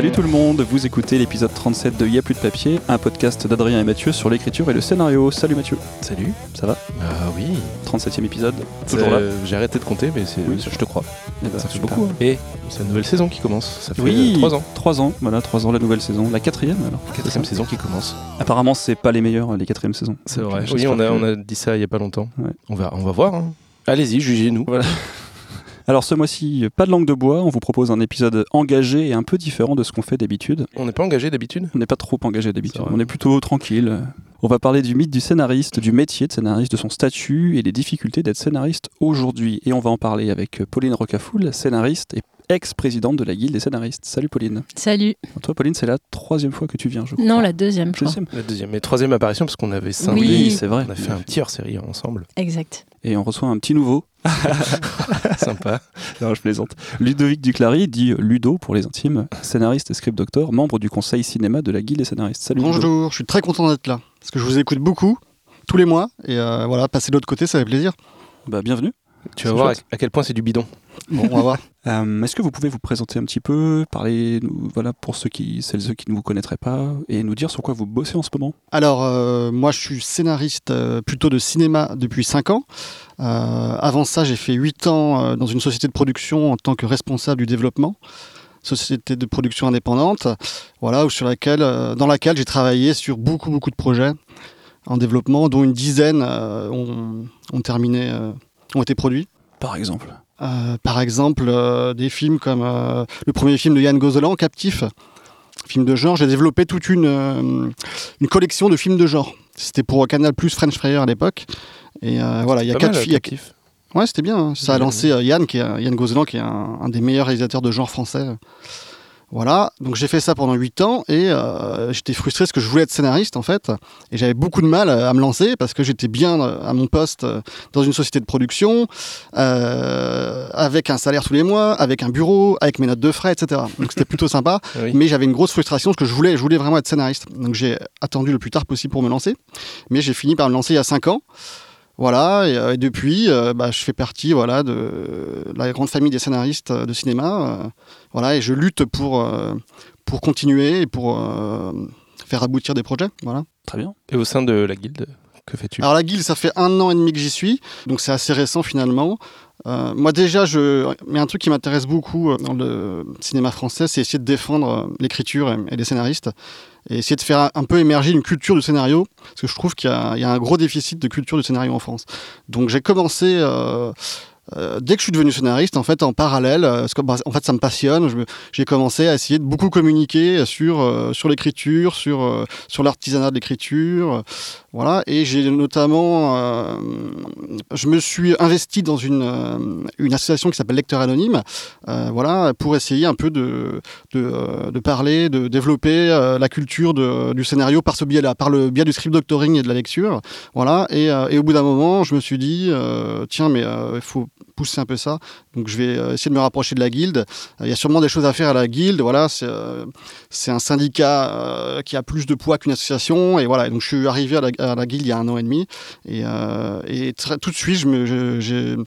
Salut tout le monde, vous écoutez l'épisode 37 de Y'a plus de papier, un podcast d'Adrien et Mathieu sur l'écriture et le scénario. Salut Mathieu. Salut. Ça va? Ah oui. 37e épisode. Toujours là. Euh, J'ai arrêté de compter, mais c'est- Oui. je te crois. Eh ben, Ça fait super. beaucoup. hein. Et c'est la nouvelle saison qui commence. Ça fait Oui, 3 ans. 3 ans, voilà, 3 ans la nouvelle saison. La quatrième alors. Quatrième saison qui commence. Apparemment, c'est pas les meilleures, les quatrièmes saisons. C'est vrai. euh, Oui, on a, que- on a dit ça il y a pas longtemps. Ouais. On, va, on va voir. hein. Allez-y, jugez-nous. Voilà. Alors ce mois-ci, pas de langue de bois, on vous propose un épisode engagé et un peu différent de ce qu'on fait d'habitude. On n'est pas engagé d'habitude? On n'est pas trop engagé d'habitude, on est plutôt tranquille. On va parler du mythe du scénariste, du métier de scénariste, de son statut et des difficultés d'être scénariste aujourd'hui. Et on va en parler avec Pauline Rocafoul, scénariste et ex-présidente de la Guilde des scénaristes. Salut Pauline. Salut. Toi Pauline, c'est la troisième fois que tu viens, je crois. Non, la deuxième, je. Deuxième. La deuxième. Mais troisième apparition parce qu'on avait scindé. Oui. c'est vrai. On a fait un petit hors-série ensemble. Exact. Et on reçoit un petit nouveau. Sympa. Non, je plaisante. Ludovic Duclary, dit Ludo pour les intimes, scénariste et script doctor, membre du conseil cinéma de la Guilde des scénaristes. Salut Ludo. Bonjour, je suis très content d'être là. Parce que je vous écoute beaucoup, tous les mois. Et euh, voilà, passer de l'autre côté, ça fait plaisir. Bah, bienvenue. Tu vas voir à, chouette. à quel point c'est du bidon. Bon, on va voir. Euh, Est-ce que vous pouvez vous présenter un petit peu, parler, voilà, pour ceux qui, celles et ceux qui ne vous connaîtraient pas, et nous dire sur quoi vous bossez en ce moment? Alors, euh, moi, je suis scénariste euh, plutôt de cinéma depuis 5 ans. Euh, avant ça, j'ai fait 8 ans euh, dans une société de production en tant que responsable du développement. Société de production indépendante, voilà, sur laquelle, euh, dans laquelle j'ai travaillé sur beaucoup, beaucoup de projets en développement, dont une dizaine euh, ont, ont terminé, euh, ont été produits. Par exemple. Euh, par exemple, euh, des films comme euh, le premier film de Yann Gozelan, Captif, film de genre. J'ai développé toute une, une collection de films de genre. C'était pour Canal Plus French Fryer à l'époque. Et euh, voilà, il y a quatre a- captif. Ouais, c'était bien. hein. Ça a lancé euh, Yann, qui est, un- Yann Gozelan, qui est un, un des meilleurs réalisateurs de genre français. Voilà, donc j'ai fait ça pendant 8 ans et euh, j'étais frustré parce que je voulais être scénariste en fait. Et j'avais beaucoup de mal euh, à me lancer parce que j'étais bien euh, à mon poste euh, dans une société de production, euh, avec un salaire tous les mois, avec un bureau, avec mes notes de frais, etc. Donc c'était plutôt sympa. Oui. Mais j'avais une grosse frustration parce que je voulais, je voulais vraiment être scénariste. Donc j'ai attendu le plus tard possible pour me lancer. Mais j'ai fini par me lancer il y a 5 ans. Voilà, et, euh, et depuis, euh, bah, je fais partie voilà, de la grande famille des scénaristes euh, de cinéma. voilà, et je lutte pour, pour continuer et pour faire aboutir des projets. Voilà. Très bien. Et au sein de la guilde, que fais-tu? Alors la guilde, ça fait un an et demi que j'y suis, donc c'est assez récent finalement. Euh, moi déjà, je... mais un truc qui m'intéresse beaucoup euh, dans le cinéma français, c'est essayer de défendre euh, l'écriture et, les scénaristes, et essayer de faire un, peu émerger une culture du scénario, parce que je trouve qu'il y, a il un gros déficit de culture du scénario en France. Donc j'ai commencé... dès que je suis devenu scénariste, en fait, en parallèle, parce que, bah, fait, ça me passionne. J'ai commencé à essayer de beaucoup communiquer sur sur l'écriture, sur sur l'artisanat de l'écriture, voilà. Et j'ai notamment, euh, je me suis investi dans une euh, une association qui s'appelle Lecteur Anonyme, euh, voilà, pour essayer un peu de de, de parler, de développer la culture de- du scénario par ce biais-là, par le biais du script doctoring et de la lecture, voilà. Et, et au bout d'un moment, je me suis dit, tiens, mais il faut pousser un peu ça. Donc je vais euh, essayer de me rapprocher de la guilde. Euh, Il y a sûrement des choses à faire à la guilde. Voilà, c'est euh, un syndicat qui a plus de poids qu'une association. Et voilà, donc je suis arrivé à la, à guilde il y a un an et demi. Et, et tout de suite, je me, je,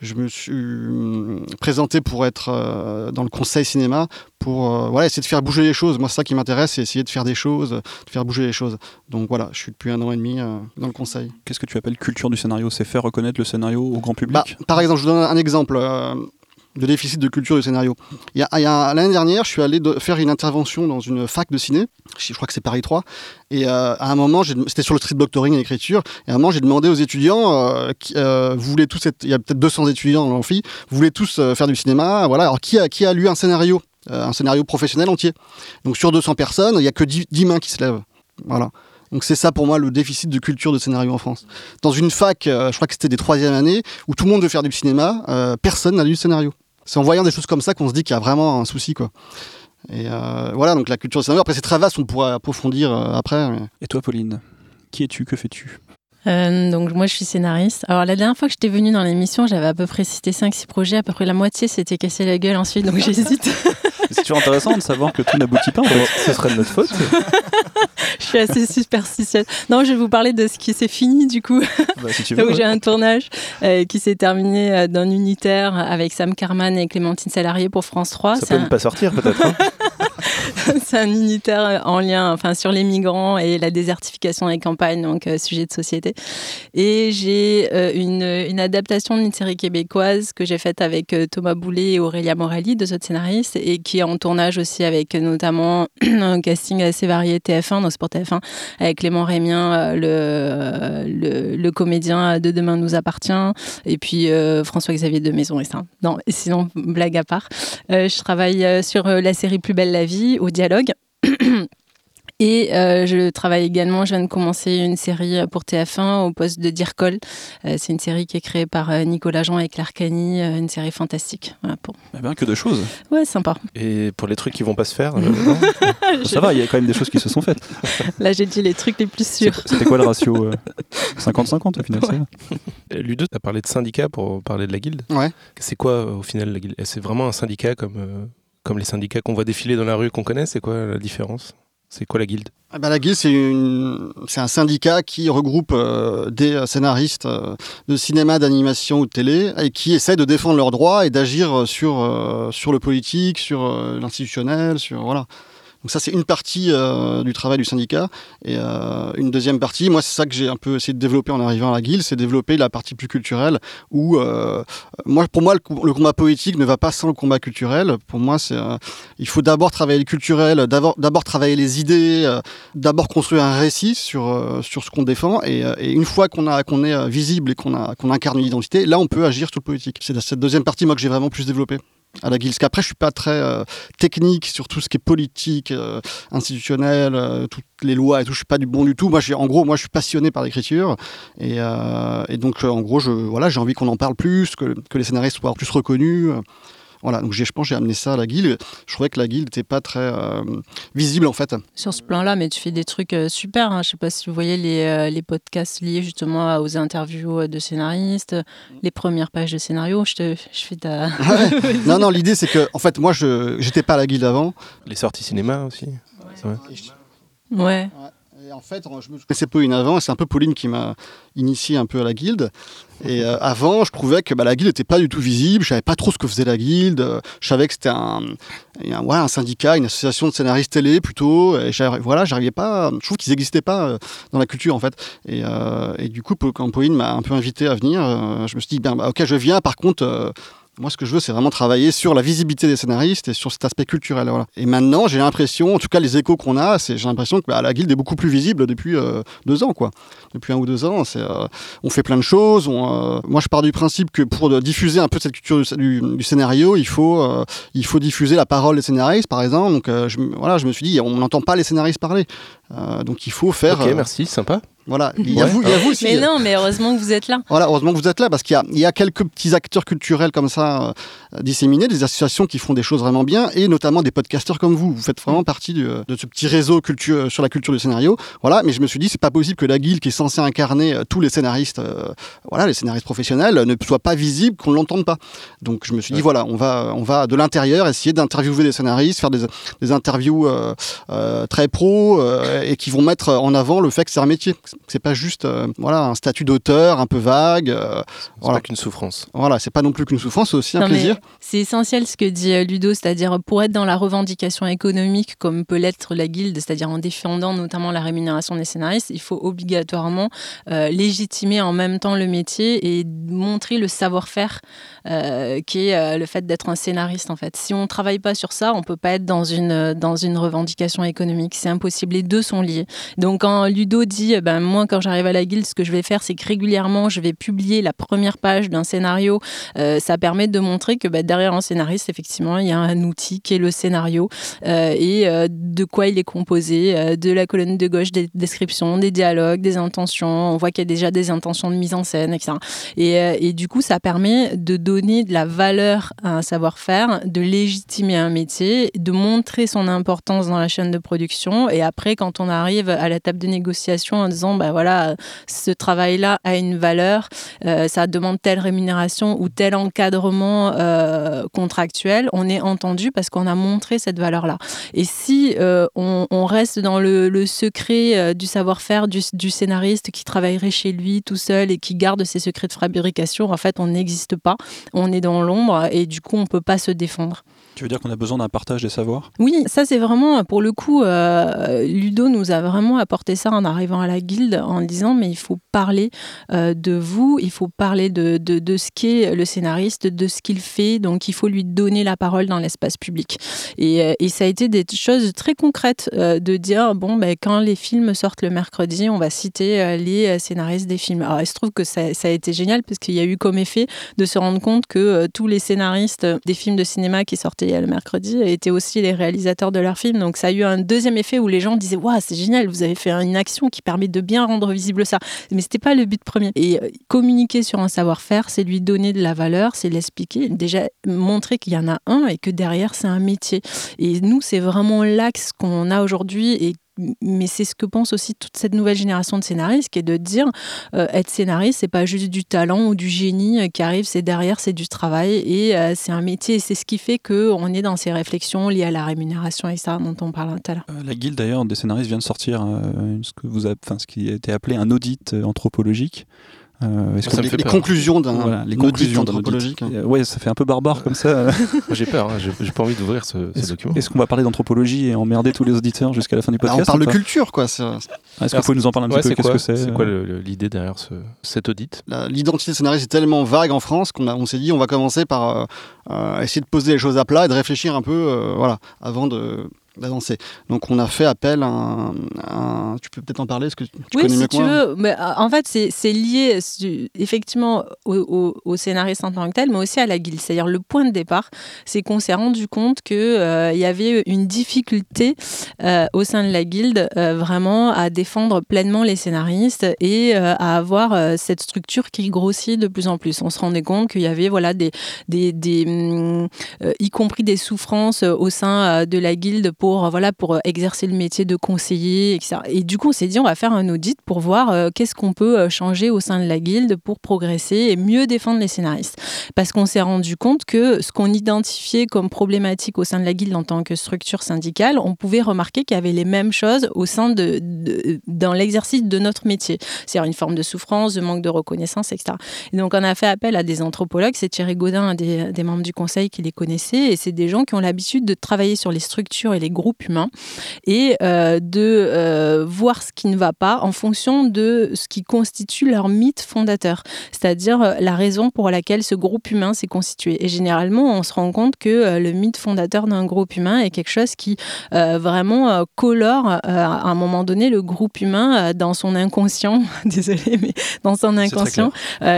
je me suis hum, présenté pour être euh, dans le conseil cinéma, pour euh, voilà, essayer de faire bouger les choses. Moi, c'est ça qui m'intéresse, c'est essayer de faire des choses, de faire bouger les choses. Donc voilà, je suis depuis un an et demi euh, dans le conseil. Qu'est-ce que tu appelles culture du scénario? C'est faire reconnaître le scénario au grand public? Bah, par exemple, je vous donne un exemple euh, de déficit de culture du scénario. Il y a, il y a- L'année dernière, je suis allé faire une intervention dans une fac de ciné, je crois que c'est Paris 3, et euh, à un moment, j'ai- c'était sur le street doctoring et l'écriture, et à un moment, j'ai demandé aux étudiants, euh, euh, vous voulez tous être, il y a peut-être 200 étudiants dans l'amphi, vous voulez tous euh, faire du cinéma, voilà, alors qui a, qui a lu un scénario euh, un scénario professionnel entier? Donc sur 200 personnes, il n'y a que 10, 10 mains qui se lèvent. Voilà. Donc c'est ça pour moi le déficit de culture de scénario en France. Dans une fac, je crois que c'était des troisième années, où tout le monde veut faire du cinéma, personne n'a lu le scénario. C'est en voyant des choses comme ça qu'on se dit qu'il y a vraiment un souci. quoi. Et euh, voilà, donc la culture du scénario, après c'est très vaste, on pourrait approfondir euh, après. mais- Et toi Pauline Qui es-tu Que fais-tu? Euh, donc moi je suis scénariste. Alors la dernière fois que j'étais venue dans l'émission, j'avais à peu près cité 5-6 projets, à peu près la moitié s'était cassé la gueule ensuite, donc j'hésite. C'est toujours intéressant de savoir que tout n'aboutit pas en fait. Ce serait de notre faute. je suis assez superstitieuse. Non, je vais vous parler de ce qui s'est fini du coup. Bah, si tu veux. Donc ouais. j'ai un tournage euh, qui s'est terminé euh, d'un unitaire avec Sam Carman et Clémentine Salarié pour France 3. Ça peut un- ne pas sortir peut-être. hein. c'est un unitaire en lien, enfin, sur les migrants et la désertification des campagnes, donc euh, sujet de société. Et j'ai euh, une, adaptation d'une série québécoise que j'ai faite avec euh, Thomas Boulet et Aurélia Morelli, deux autres scénaristes, et qui est en tournage aussi avec notamment un casting assez varié TF1, dans Sport TF1, avec Clément Rémien, le, le, le, comédien de Demain nous appartient, et puis François-Xavier de Maison et ça. Non, sinon, blague à part. je travaille sur la série Plus belle la vie, au dialogue. Et euh, je travaille également, je viens de commencer une série pour TF1 au poste de Dircol. Euh, c'est une série qui est créée par euh, Nicolas Jean et Claire Cani, une série fantastique. Voilà, pour... Eh bien, que de choses. Ouais, sympa. Et pour les trucs qui vont pas se faire Ça va, il y a quand même des choses qui se sont faites. Là, j'ai dit les trucs les plus sûrs. C'était quoi le ratio 50-50 au final ouais. Ludo, tu as parlé de syndicat pour parler de la guilde. Ouais. C'est quoi au final la guilde? C'est vraiment un syndicat comme comme les syndicats qu'on voit défiler dans la rue qu'on connaît, c'est quoi la différence? C'est quoi la guilde? Ah bah, La guilde, c'est, un syndicat qui regroupe euh, des scénaristes euh, de cinéma, d'animation ou de télé et qui essaie de défendre leurs droits et d'agir sur, euh, sur le politique, sur l'institutionnel, sur voilà. Donc ça, c'est une partie euh, du travail du syndicat. Et euh, une deuxième partie, moi, c'est ça que j'ai un peu essayé de développer en arrivant à la guilde, c'est développer la partie plus culturelle, où, euh, moi, pour moi, le, combat poétique ne va pas sans le combat culturel. Pour moi, c'est, il faut d'abord travailler le culturel, d'abord, travailler les idées, d'abord construire un récit sur, sur ce qu'on défend. Et, une fois qu'on, a, qu'on est visible et qu'on incarne une identité, là, on peut agir sur le politique. C'est cette deuxième partie, moi, que j'ai vraiment plus développée à la guilde. Parce qu'après, je suis pas très euh, technique sur tout ce qui est politique, euh, institutionnel, euh, toutes les lois et tout. Je suis pas du bon du tout. Moi, en gros, moi, je suis passionné par l'écriture et, et, donc, en gros, je, voilà, j'ai envie qu'on en parle plus, que, que les scénaristes soient plus reconnus. Voilà, donc je pense j'ai amené ça à la guilde. Je trouvais que la guilde n'était pas très euh, visible en fait. Sur ce plan-là, mais tu fais des trucs euh, super. Hein. Je sais pas si vous voyez les, euh, les, podcasts liés justement aux interviews de scénaristes, les premières pages de scénario. Je, te, je fais ta. non, non, l'idée c'est que en fait, moi, je n'étais pas à la guilde avant. Les sorties cinéma aussi. Ouais. ouais. Et en fait, je me connaissais Pauline avant, c'est un peu Pauline qui m'a initié un peu à la guilde. Et euh, avant, je trouvais que bah, la guilde n'était pas du tout visible, je savais pas trop ce que faisait la guilde, je savais que c'était un, un, un, syndicat, une association de scénaristes télé plutôt, et voilà, j'arrivais pas, je trouve qu'ils n'existaient pas euh, dans la culture en fait. Et, euh, et du coup, quand Pauline m'a un peu invité à venir, je me suis dit, ben, bah, ok, je viens, par contre moi, ce que je veux, c'est vraiment travailler sur la visibilité des scénaristes et sur cet aspect culturel. Et maintenant, j'ai l'impression, en tout cas, les échos qu'on a, j'ai l'impression que bah, la guilde est beaucoup plus visible depuis euh, deux ans, quoi. Depuis un ou deux ans, euh, on fait plein de choses. Euh, moi, je pars du principe que pour diffuser un peu cette culture du, scénario, il faut, diffuser la parole des scénaristes, par exemple. Donc, voilà, je me suis dit, on n'entend pas les scénaristes parler. Donc, il faut faire. Ok, merci, sympa. Voilà, il y a, vous, il y a vous aussi. Mais non, mais heureusement que vous êtes là. Voilà, heureusement que vous êtes là parce qu'il y a, il y a quelques petits acteurs culturels comme ça euh, disséminés, des associations qui font des choses vraiment bien et notamment des podcasteurs comme vous. Vous faites vraiment partie de, de ce petit réseau culture, sur la culture du scénario. Voilà, mais je me suis dit, c'est pas possible que la guilde qui est censée incarner euh, tous les scénaristes, euh, voilà, les scénaristes professionnels, ne soit pas visible, qu'on l'entende pas. Donc je me suis dit, voilà, on va, on va de l'intérieur essayer d'interviewer des scénaristes, faire des, des interviews très pro et qui vont mettre en avant le fait que c'est un métier. C'est pas juste euh, voilà, un statut d'auteur un peu vague. Euh, c'est voilà. pas qu'une souffrance. Voilà, c'est pas non plus qu'une souffrance, c'est aussi un plaisir. C'est essentiel ce que dit euh, Ludo, c'est-à-dire pour être dans la revendication économique comme peut l'être la guilde, c'est-à-dire en défendant notamment la rémunération des scénaristes, il faut obligatoirement légitimer en même temps le métier et montrer le savoir-faire qui est le fait d'être un scénariste en fait. Si on travaille pas sur ça, on peut pas être dans une, dans une revendication économique. C'est impossible. Les deux sont liés. Donc quand Ludo dit, ben, moi quand j'arrive à la guilde, ce que je vais faire, c'est que régulièrement, je vais publier la première page d'un scénario. Euh, ça permet de montrer que bah, derrière un scénariste, effectivement, il y a un outil qui est le scénario euh, et euh, de quoi il est composé, de la colonne de gauche des descriptions, des dialogues, des intentions. On voit qu'il y a déjà des intentions de mise en scène, etc. Et, et du coup, ça permet de donner de la valeur à un savoir-faire, de légitimer un métier, de montrer son importance dans la chaîne de production. Et après, quand on arrive à la table de négociation en disant, bah voilà, ce travail-là a une valeur, euh, ça demande telle rémunération ou tel encadrement euh, contractuel, on est entendu parce qu'on a montré cette valeur-là. Et si euh, on, reste dans le, secret du savoir-faire du, scénariste qui travaillerait chez lui tout seul et qui garde ses secrets de fabrication, en fait, on n'existe pas. On est dans l'ombre et du coup, on peut pas se défendre. Tu veux dire qu'on a besoin d'un partage des savoirs? Oui, ça c'est vraiment, pour le coup, euh, Ludo nous a vraiment apporté ça en arrivant à la guilde en disant mais il faut parler euh, de vous, il faut parler de, de, ce qu'est le scénariste, de ce qu'il fait, donc il faut lui donner la parole dans l'espace public. Et, euh, et, ça a été des choses très concrètes de dire bon, ben, quand les films sortent le mercredi, on va citer les scénaristes des films. Alors il se trouve que ça a été génial parce qu'il y a eu comme effet de se rendre compte que tous les scénaristes des films de cinéma qui sortaient le mercredi étaient aussi les réalisateurs de leurs films. Donc ça a eu un deuxième effet où les gens disaient Waouh, c'est génial, vous avez fait une action qui permet de bien rendre visible ça. Mais c'était pas le but premier. Et euh, communiquer sur un savoir-faire, c'est lui donner de la valeur, c'est l'expliquer, déjà montrer qu'il y en a un et que derrière c'est un métier. Et nous, c'est vraiment l'axe qu'on a aujourd'hui et mais c'est ce que pense aussi toute cette nouvelle génération de scénaristes, qui est de dire euh, être scénariste, c'est pas juste du talent ou du génie euh, qui arrive, c'est derrière, c'est du travail et euh, c'est un métier. Et c'est ce qui fait qu'on est dans ces réflexions liées à la rémunération et ça dont on parle tout à l'heure. la guilde d'ailleurs des scénaristes vient de sortir ce, que vous ce qui a été appelé un audit anthropologique euh, les, conclusions d'un voilà, les conclusions anthropologique. Hein. Ouais, ça fait un peu barbare comme ça. j'ai peur, hein, j'ai pas envie d'ouvrir ce, document. Est-ce qu'on va parler d'anthropologie et emmerder tous les auditeurs jusqu'à la fin du podcast On parle de culture, quoi. Est-ce que vous pouvez nous en parler un petit peu Qu'est-ce que c'est C'est quoi l'idée derrière ce, cet audit? L'identité scénariste est tellement vague en France qu'on on s'est dit on va commencer par euh, euh, essayer de poser les choses à plat et de réfléchir un peu, euh, voilà, avant de Donc on a fait appel à un, tu peux peut-être en parler, ce que tu oui, connais si tu veux. Mais, euh, en fait, c'est lié effectivement au, au, scénariste en tant que tel, mais aussi à la guilde. C'est-à-dire le point de départ, c'est qu'on s'est rendu compte qu'il euh, il y avait une difficulté euh, au sein de la guilde vraiment à défendre pleinement les scénaristes et à avoir cette structure qui grossit de plus en plus. On se rendait compte qu'il y avait voilà des, des, des hum, y compris des souffrances au sein de la guilde pour pour, voilà, pour euh, exercer le métier de conseiller, etc. Et du coup, on s'est dit, on va faire un audit pour voir euh, qu'est-ce qu'on peut euh, changer au sein de la guilde pour progresser et mieux défendre les scénaristes. Parce qu'on s'est rendu compte que ce qu'on identifiait comme problématique au sein de la guilde en tant que structure syndicale, on pouvait remarquer qu'il y avait les mêmes choses au sein de, dans l'exercice de notre métier. C'est-à-dire une forme de souffrance, de manque de reconnaissance, etc. Et donc, on a fait appel à des anthropologues. C'est Thierry Godin, un des, des membres du conseil, qui les connaissait. Et c'est des gens qui ont l'habitude de travailler sur les structures et les groupe humain et euh, de euh, voir ce qui ne va pas en fonction de ce qui constitue leur mythe fondateur, c'est-à-dire euh, la raison pour laquelle ce groupe humain s'est constitué. Et généralement, on se rend compte que le mythe fondateur d'un groupe humain est quelque chose qui vraiment colore à un moment donné le groupe humain dans son inconscient, désolé, mais dans son inconscient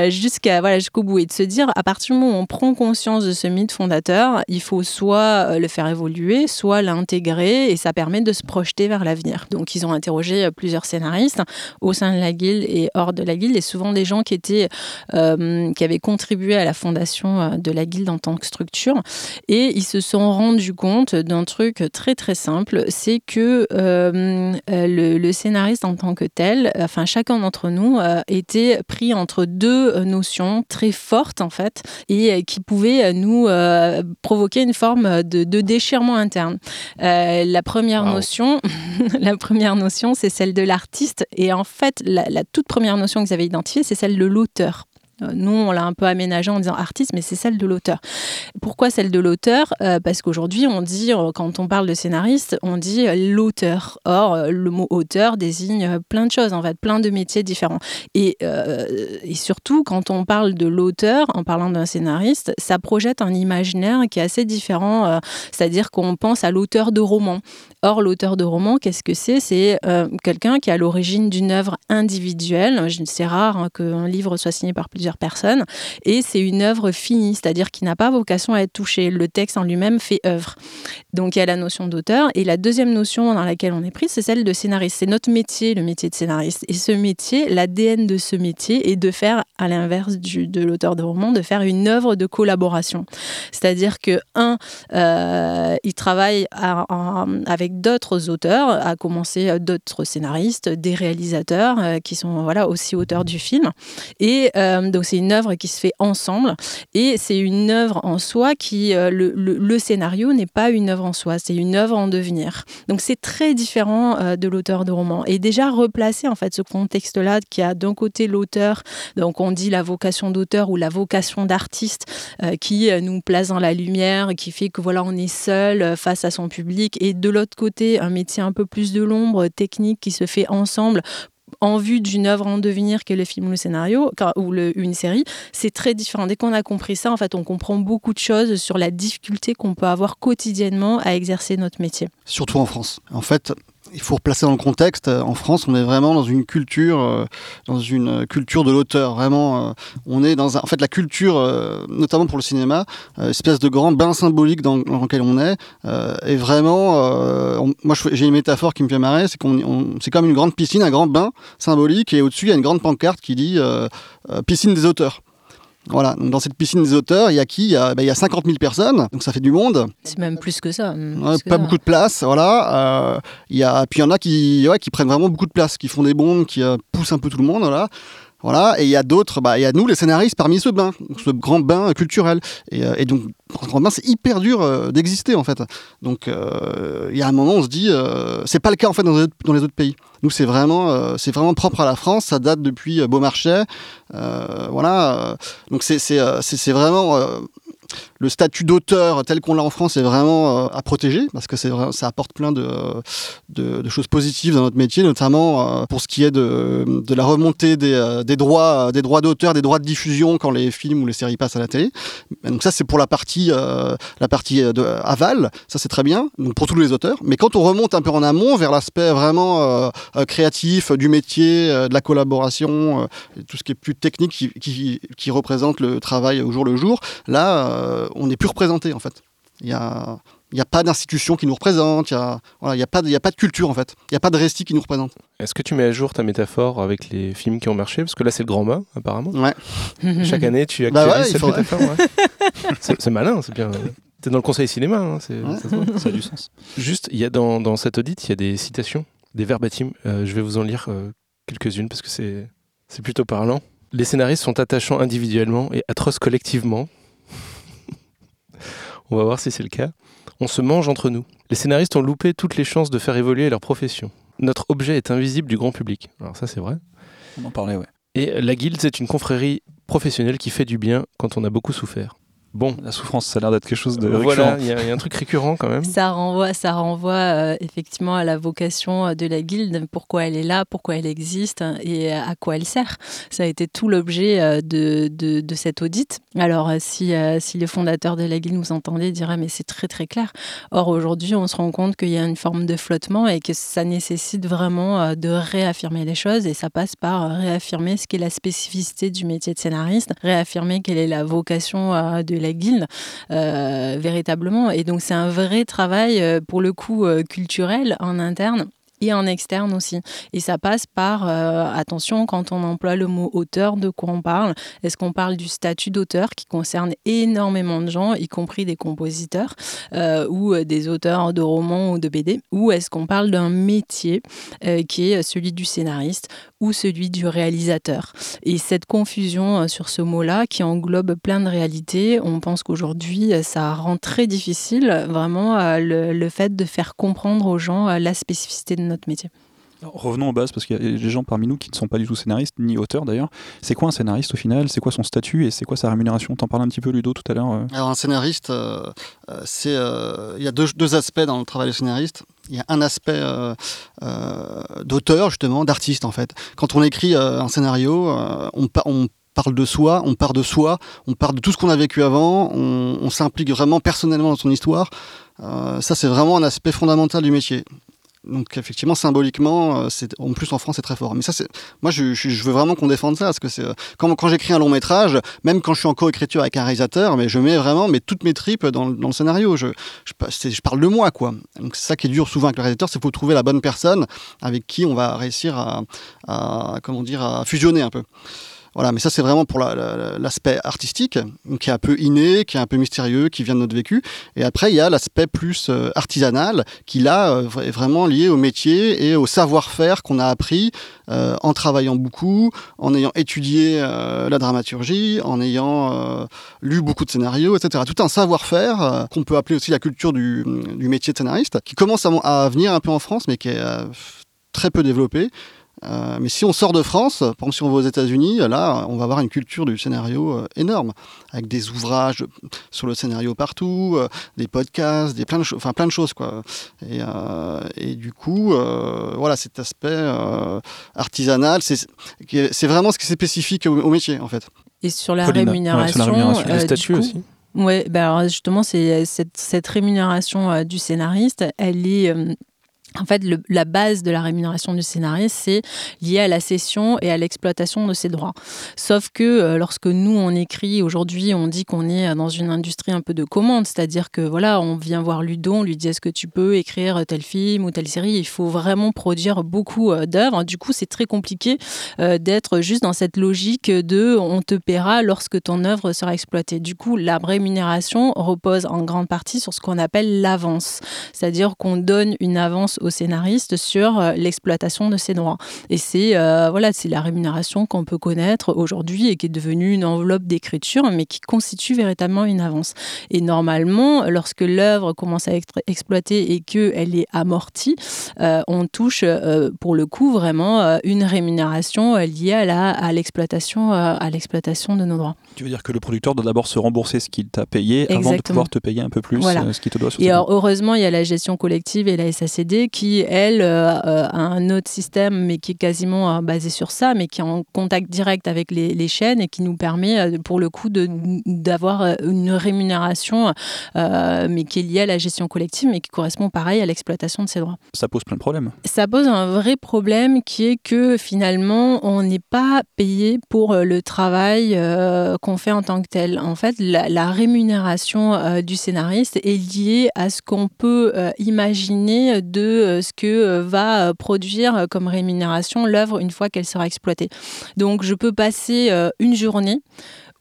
jusqu'à voilà jusqu'au bout. Et de se dire à partir du moment où on prend conscience de ce mythe fondateur, il faut soit le faire évoluer, soit l'intégrer et ça permet de se projeter vers l'avenir. Donc ils ont interrogé euh, plusieurs scénaristes au sein de la guilde et hors de la guilde et souvent des gens qui étaient euh, qui avaient contribué à la fondation euh, de la guilde en tant que structure et ils se sont rendus compte d'un truc très très simple, c'est que le, scénariste en tant que tel, enfin chacun d'entre nous était pris entre deux notions très fortes en fait et qui pouvaient nous provoquer une forme de, déchirement interne. Euh, la première notion, la première notion, c'est celle de l'artiste. Et en fait, la, la toute première notion que vous avez identifiée, c'est celle de l'auteur. Euh, nous, on l'a un peu aménagé en disant artiste, mais c'est celle de l'auteur. Pourquoi celle de l'auteur? Euh, Parce qu'aujourd'hui, on dit, euh, quand on parle de scénariste, on dit l'auteur. Or, le mot auteur désigne plein de choses, en fait, plein de métiers différents. Et, surtout, quand on parle de l'auteur, en parlant d'un scénariste, ça projette un imaginaire qui est assez différent, c'est-à-dire qu'on pense à l'auteur de romans. Or, l'auteur de roman, qu'est-ce que c'est? C'est quelqu'un qui est à l'origine d'une œuvre individuelle. C'est rare hein, qu'un livre soit signé par personnes. Et c'est une œuvre finie, c'est-à-dire qui n'a pas vocation à être touchée. Le texte en lui-même fait œuvre. Donc il y a la notion d'auteur. Et la deuxième notion dans laquelle on est pris, c'est celle de scénariste. C'est notre métier, le métier de scénariste. Et ce métier, l'ADN de ce métier est de faire, à l'inverse de l'auteur de roman, de faire une œuvre de collaboration. C'est-à-dire que, un, euh, il travaille avec d'autres auteurs, à commencer euh, d'autres scénaristes, des réalisateurs euh, qui sont voilà, aussi auteurs du film. Et donc c'est une œuvre qui se fait ensemble et c'est une œuvre en soi qui, euh, le, scénario n'est pas une œuvre c'est une œuvre en devenir. Donc c'est très différent euh, de l'auteur de roman. Et déjà replacer en fait ce contexte-là qui a d'un côté l'auteur, donc on dit la vocation d'auteur ou la vocation d'artiste euh, qui euh, nous place dans la lumière, qui fait que voilà on est seul face à son public, et de l'autre côté un métier un peu plus de l'ombre, technique qui se fait ensemble en vue d'une œuvre en devenir qu'est le film ou le scénario ou une série, c'est très différent. Dès qu'on a compris ça, en fait, on comprend beaucoup de choses sur la difficulté qu'on peut avoir quotidiennement à exercer notre métier. Surtout en France. En fait, il faut replacer dans le contexte. En France, on est vraiment dans une culture, euh, dans une culture de l'auteur. Vraiment, euh, on est dans un, en fait la culture, euh, notamment pour le cinéma, espèce de grand bain symbolique dans, lequel on est, est vraiment. moi, j'ai une métaphore qui me fait marrer, c'est qu'on, c'est comme une grande piscine, un grand bain symbolique, et au-dessus il y a une grande pancarte qui dit piscine des auteurs. Voilà, dans cette piscine des auteurs, il y a qui? Il y a, bah, il y a 50 000 personnes, donc ça fait du monde. C'est même plus que ça. pas beaucoup de place, voilà. Euh, il y a, puis il y en a qui, ouais, qui prennent vraiment beaucoup de place, qui font des bombes, qui euh, poussent un peu tout le monde, voilà. Voilà, et il y a d'autres, bah, il y a nous les scénaristes parmi ce bain, ce grand bain culturel. Et, euh, donc, grand bain, c'est hyper dur euh, d'exister en fait. Donc, euh, il y a un moment, on se dit, c'est pas le cas en fait dans les autres, pays. Nous, c'est vraiment, c'est vraiment propre à la France. Ça date depuis Beaumarchais, voilà. donc c'est vraiment le statut d'auteur tel qu'on l'a en France est vraiment euh, à protéger parce que ça apporte plein de, choses positives dans notre métier, notamment euh, pour ce qui est de, la remontée des, euh, droits des droits d'auteur, des droits de diffusion quand les films ou les séries passent à la télé. Donc ça c'est pour la partie la partie aval, ça c'est très bien pour tous les auteurs. Mais quand on remonte un peu en amont vers l'aspect vraiment créatif du métier, de la collaboration, tout ce qui est plus technique qui représente le travail au jour le jour, là euh, on n'est plus représenté en fait. Il n'y a, y a pas d'institution qui nous représente, il n'y a, voilà, a, pas de, a pas de culture en fait, il n'y a pas de récit qui nous représente. Est-ce que tu mets à jour ta métaphore avec les films qui ont marché? Parce que là c'est le grand bain apparemment. Ouais. Chaque année tu bah actualises cette métaphore. c'est malin, c'est bien. T'es dans le conseil cinéma, hein, ça, a du sens. Juste, il y a dans, dans cet audit, il y a des citations, des verbatims. Euh, je vais vous en lire euh, quelques-unes parce que c'est plutôt parlant. Les scénaristes sont attachants individuellement et atroces collectivement. On va voir si c'est le cas. On se mange entre nous. Les scénaristes ont loupé toutes les chances de faire évoluer leur profession. Notre objet est invisible du grand public. Alors ça c'est vrai. On en parlait, ouais. Et la guilde, c'est une confrérie professionnelle qui fait du bien quand on a beaucoup souffert. Bon, la souffrance, ça a l'air d'être quelque chose de Voilà, il y, a un truc récurrent quand même. Ça renvoie, ça renvoie euh, effectivement à la vocation euh, de la guilde, pourquoi elle est là, pourquoi elle existe et à quoi elle sert. Ça a été tout l'objet euh, de, de, de, cet audit. Alors, si, si le fondateur de la guilde nous entendait, il dirait mais c'est très très clair. Or, aujourd'hui, on se rend compte qu'il y a une forme de flottement et que ça nécessite vraiment de réaffirmer les choses et ça passe par réaffirmer ce qu'est la spécificité du métier de scénariste, réaffirmer quelle est la vocation de la guilde, euh, véritablement. Et donc c'est un vrai travail, euh, pour le coup, euh, culturel en interne et en externe aussi. Et ça passe par, attention, quand on emploie le mot auteur, de quoi on parle? Est-ce qu'on parle du statut d'auteur qui concerne énormément de gens, y compris des compositeurs ou des auteurs de romans ou de BD Ou est-ce qu'on parle d'un métier qui est celui du scénariste ou celui du réalisateur Et cette confusion sur ce mot-là, qui englobe plein de réalités, on pense qu'aujourd'hui, ça rend très difficile vraiment le, le fait de faire comprendre aux gens la spécificité de notre métier. revenons aux bases, parce qu'il y a des gens parmi nous qui ne sont pas du tout scénaristes, ni auteurs d'ailleurs. C'est quoi un scénariste au final? C'est quoi son statut et c'est quoi sa rémunération? T'en parles un petit peu, Ludo, tout à l'heure euh Alors, un scénariste, euh, euh, c'est il y a deux, deux, aspects dans le travail de scénariste. Il y a un aspect d'auteur, justement, d'artiste, en fait. Quand on écrit un scénario, on, parle de soi, on part de soi, on part de tout ce qu'on a vécu avant, on s'implique vraiment personnellement dans son histoire. ça, c'est vraiment un aspect fondamental du métier. Donc effectivement, symboliquement, euh, c'est en plus en France, c'est très fort. Mais ça, c'est moi, je, veux vraiment qu'on défende ça, parce que c'est euh, quand, quand j'écris un long métrage, même quand je suis en coécriture avec un réalisateur, mais je mets vraiment toutes mes tripes dans, dans le scénario. Je, je, je, parle de moi, quoi. Donc c'est ça qui est dur souvent avec le réalisateur, c'est faut trouver la bonne personne avec qui on va réussir à, à comment dire, à fusionner un peu. Voilà, mais ça c'est vraiment pour l'aspect artistique, qui est un peu inné, qui est un peu mystérieux, qui vient de notre vécu. Et après, il y a l'aspect plus euh, artisanal, qui là euh, est vraiment lié au métier et au savoir-faire qu'on a appris euh, en travaillant beaucoup, en ayant étudié la dramaturgie, en ayant lu beaucoup de scénarios, etc. Tout un savoir-faire qu'on peut appeler aussi la culture du, métier de scénariste, qui commence à, à, venir un peu en France, mais qui est très peu développé. Euh, mais si on sort de France, par exemple si on va aux États-Unis, là, on va avoir une culture du scénario euh, énorme, avec des ouvrages sur le scénario partout, euh, des podcasts, des plein de enfin plein de choses quoi. Et, et du coup, voilà, cet aspect artisanal, c'est vraiment ce qui est spécifique au, métier en fait. Et sur la rémunération, ouais, les statuts aussi. Ouais, bah justement, c'est cette, cette, rémunération du scénariste, elle est en fait, la base de la rémunération du scénariste, c'est lié à la cession et à l'exploitation de ses droits. Sauf que euh, lorsque nous, on écrit aujourd'hui, on dit qu'on est dans une industrie un peu de commande, c'est-à-dire que voilà, on vient voir Ludo, on lui dit est-ce que tu peux écrire tel film ou telle série? Il faut vraiment produire beaucoup euh, d'œuvres. Du coup, c'est très compliqué euh, d'être juste dans cette logique de on te paiera lorsque ton œuvre sera exploitée. Du coup, la rémunération repose en grande partie sur ce qu'on appelle l'avance, c'est-à-dire qu'on donne une avance au scénariste sur euh, l'exploitation de ses droits. Et c'est euh, voilà, c'est la rémunération qu'on peut connaître aujourd'hui et qui est devenue une enveloppe d'écriture, mais qui constitue véritablement une avance. Et normalement, lorsque l'œuvre commence à être exploitée et qu'elle est amortie, euh, on touche pour le coup vraiment une rémunération liée à la à l'exploitation à l'exploitation de nos droits. Tu veux dire que le producteur doit d'abord se rembourser ce qu'il t'a payé avant de pouvoir te payer un peu plus ce qu'il te doit. et alors, heureusement, il y a la gestion collective et la SACD qui, elle, euh, euh, a un autre système, mais qui est quasiment euh, basé sur ça, mais qui est en contact direct avec les, chaînes et qui nous permet, pour le coup, d'avoir une rémunération, mais qui est liée à la gestion collective, mais qui correspond pareil à l'exploitation de ces droits. Ça pose plein de problèmes. Ça pose un vrai problème qui est que finalement, on n'est pas payé pour le travail qu'on fait en tant que tel. En fait, la, rémunération du scénariste est liée à ce qu'on peut imaginer de ce que euh, va euh, produire euh, comme rémunération l'œuvre une fois qu'elle sera exploitée. Donc je peux passer une journée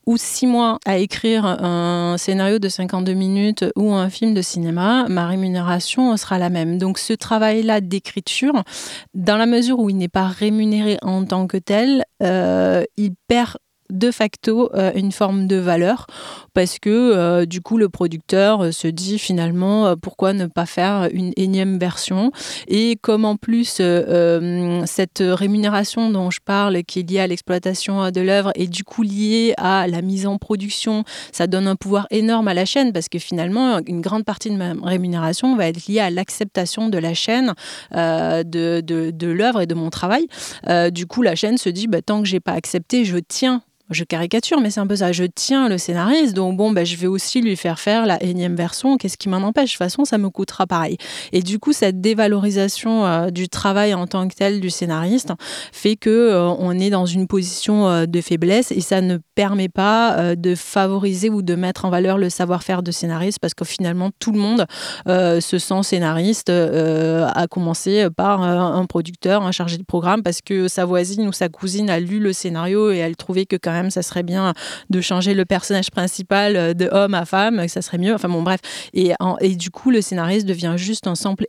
ou six mois à écrire un scénario de 52 minutes ou un film de cinéma, ma rémunération sera la même. Donc ce travail-là d'écriture, dans la mesure où il n'est pas rémunéré en tant que tel, il perd de facto euh, une forme de valeur parce que euh, du coup le producteur euh, se dit finalement pourquoi ne pas faire une énième version et comme en plus cette rémunération dont je parle qui est liée à l'exploitation de l'œuvre est du coup liée à la mise en production ça donne un pouvoir énorme à la chaîne parce que finalement une grande partie de ma rémunération va être liée à l'acceptation de la chaîne de, de, l'œuvre et de mon travail. Du coup la chaîne se dit bah, tant que j'ai pas accepté je tiens je caricature, mais c'est un peu ça. Je tiens le scénariste, donc bon, ben, je vais aussi lui faire faire la énième version. Qu'est-ce qui m'en empêche? De toute façon, ça me coûtera pareil. Et du coup, cette dévalorisation euh, du travail en tant que tel du scénariste fait que euh, on est dans une position euh, de faiblesse et ça ne permet pas de favoriser ou de mettre en valeur le savoir-faire de scénariste parce que finalement, tout le monde se sent scénariste, à commencer par un producteur, un chargé de programme, parce que sa voisine ou sa cousine a lu le scénario et elle trouvait que quand ça serait bien de changer le personnage principal euh, de homme à femme, ça serait mieux. Enfin bon, bref. Et, du coup, le scénariste devient juste un simple,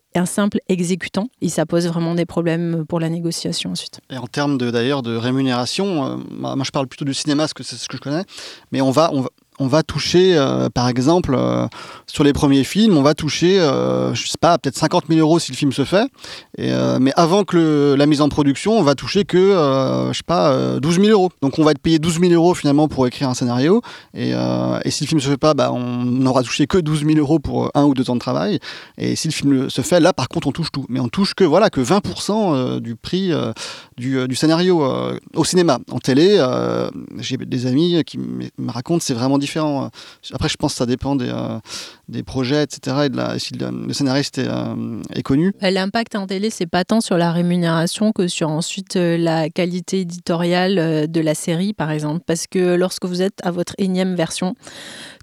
exécutant. Et ça pose vraiment des problèmes pour la négociation ensuite. Et en termes d'ailleurs de, rémunération, euh, moi je parle plutôt du cinéma, parce que c'est ce que je connais, mais on va, on va toucher, euh, par exemple, euh, sur les premiers films, on va toucher, euh, je sais pas, peut-être 50 000 euros si le film se fait. Et, mais avant que la mise en production, on va toucher que, je sais pas, 12 000 euros. Donc on va être payé 12 000 euros finalement pour écrire un scénario. Et, si le film se fait pas, bah, on n'aura touché que 12 000 euros pour un ou deux ans de travail. Et si le film se fait, là par contre, on touche tout. Mais on touche que, voilà, que 20% du prix du, du, scénario au cinéma. En télé, j'ai des amis qui me racontent c'est vraiment difficile Euh. Après, je pense que ça dépend des, euh, projets, etc. Et de si le, scénariste est, euh, est connu. L'impact en télé, c'est pas tant sur la rémunération que sur ensuite la qualité éditoriale de la série, par exemple. Parce que lorsque vous êtes à votre énième version,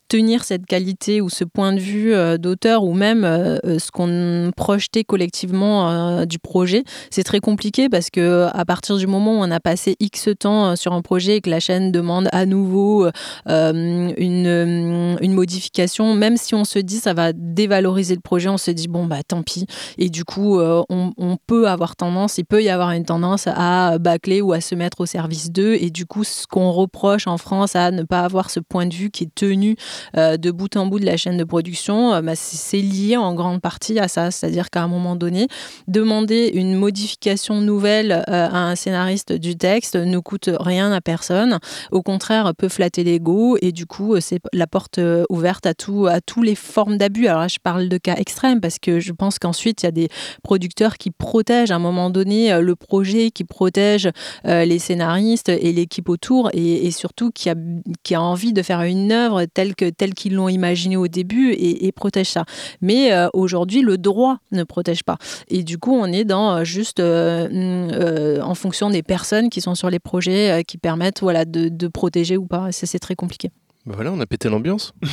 tenir cette qualité ou ce point de vue d'auteur ou même ce qu'on projetait collectivement du projet, c'est très compliqué parce que à partir du moment où on a passé X temps sur un projet et que la chaîne demande à nouveau une, une modification, même si on se dit ça va dévaloriser le projet, on se dit bon bah tant pis. Et du coup, on, on peut avoir tendance, il peut y avoir une tendance à bâcler ou à se mettre au service d'eux. Et du coup, ce qu'on reproche en France à ne pas avoir ce point de vue qui est tenu euh, de bout en bout de la chaîne de production, euh, bah, c'est lié en grande partie à ça. C'est-à-dire qu'à un moment donné, demander une modification nouvelle euh, à un scénariste du texte ne coûte rien à personne. Au contraire, peut flatter l'ego et du coup, c'est la porte ouverte à, tout, à tous les formes d'abus. Alors là, je parle de cas extrêmes parce que je pense qu'ensuite, il y a des producteurs qui protègent à un moment donné le projet, qui protègent les scénaristes et l'équipe autour, et, surtout qui a, qui a envie de faire une œuvre telle que telle qu'ils l'ont imaginée au début et, protège ça. Mais euh, aujourd'hui, le droit ne protège pas. Et du coup, on est dans euh, juste en fonction des personnes qui sont sur les projets qui permettent voilà, de, de protéger ou pas. Ça, c'est très compliqué. Bah voilà, on a pété l'ambiance.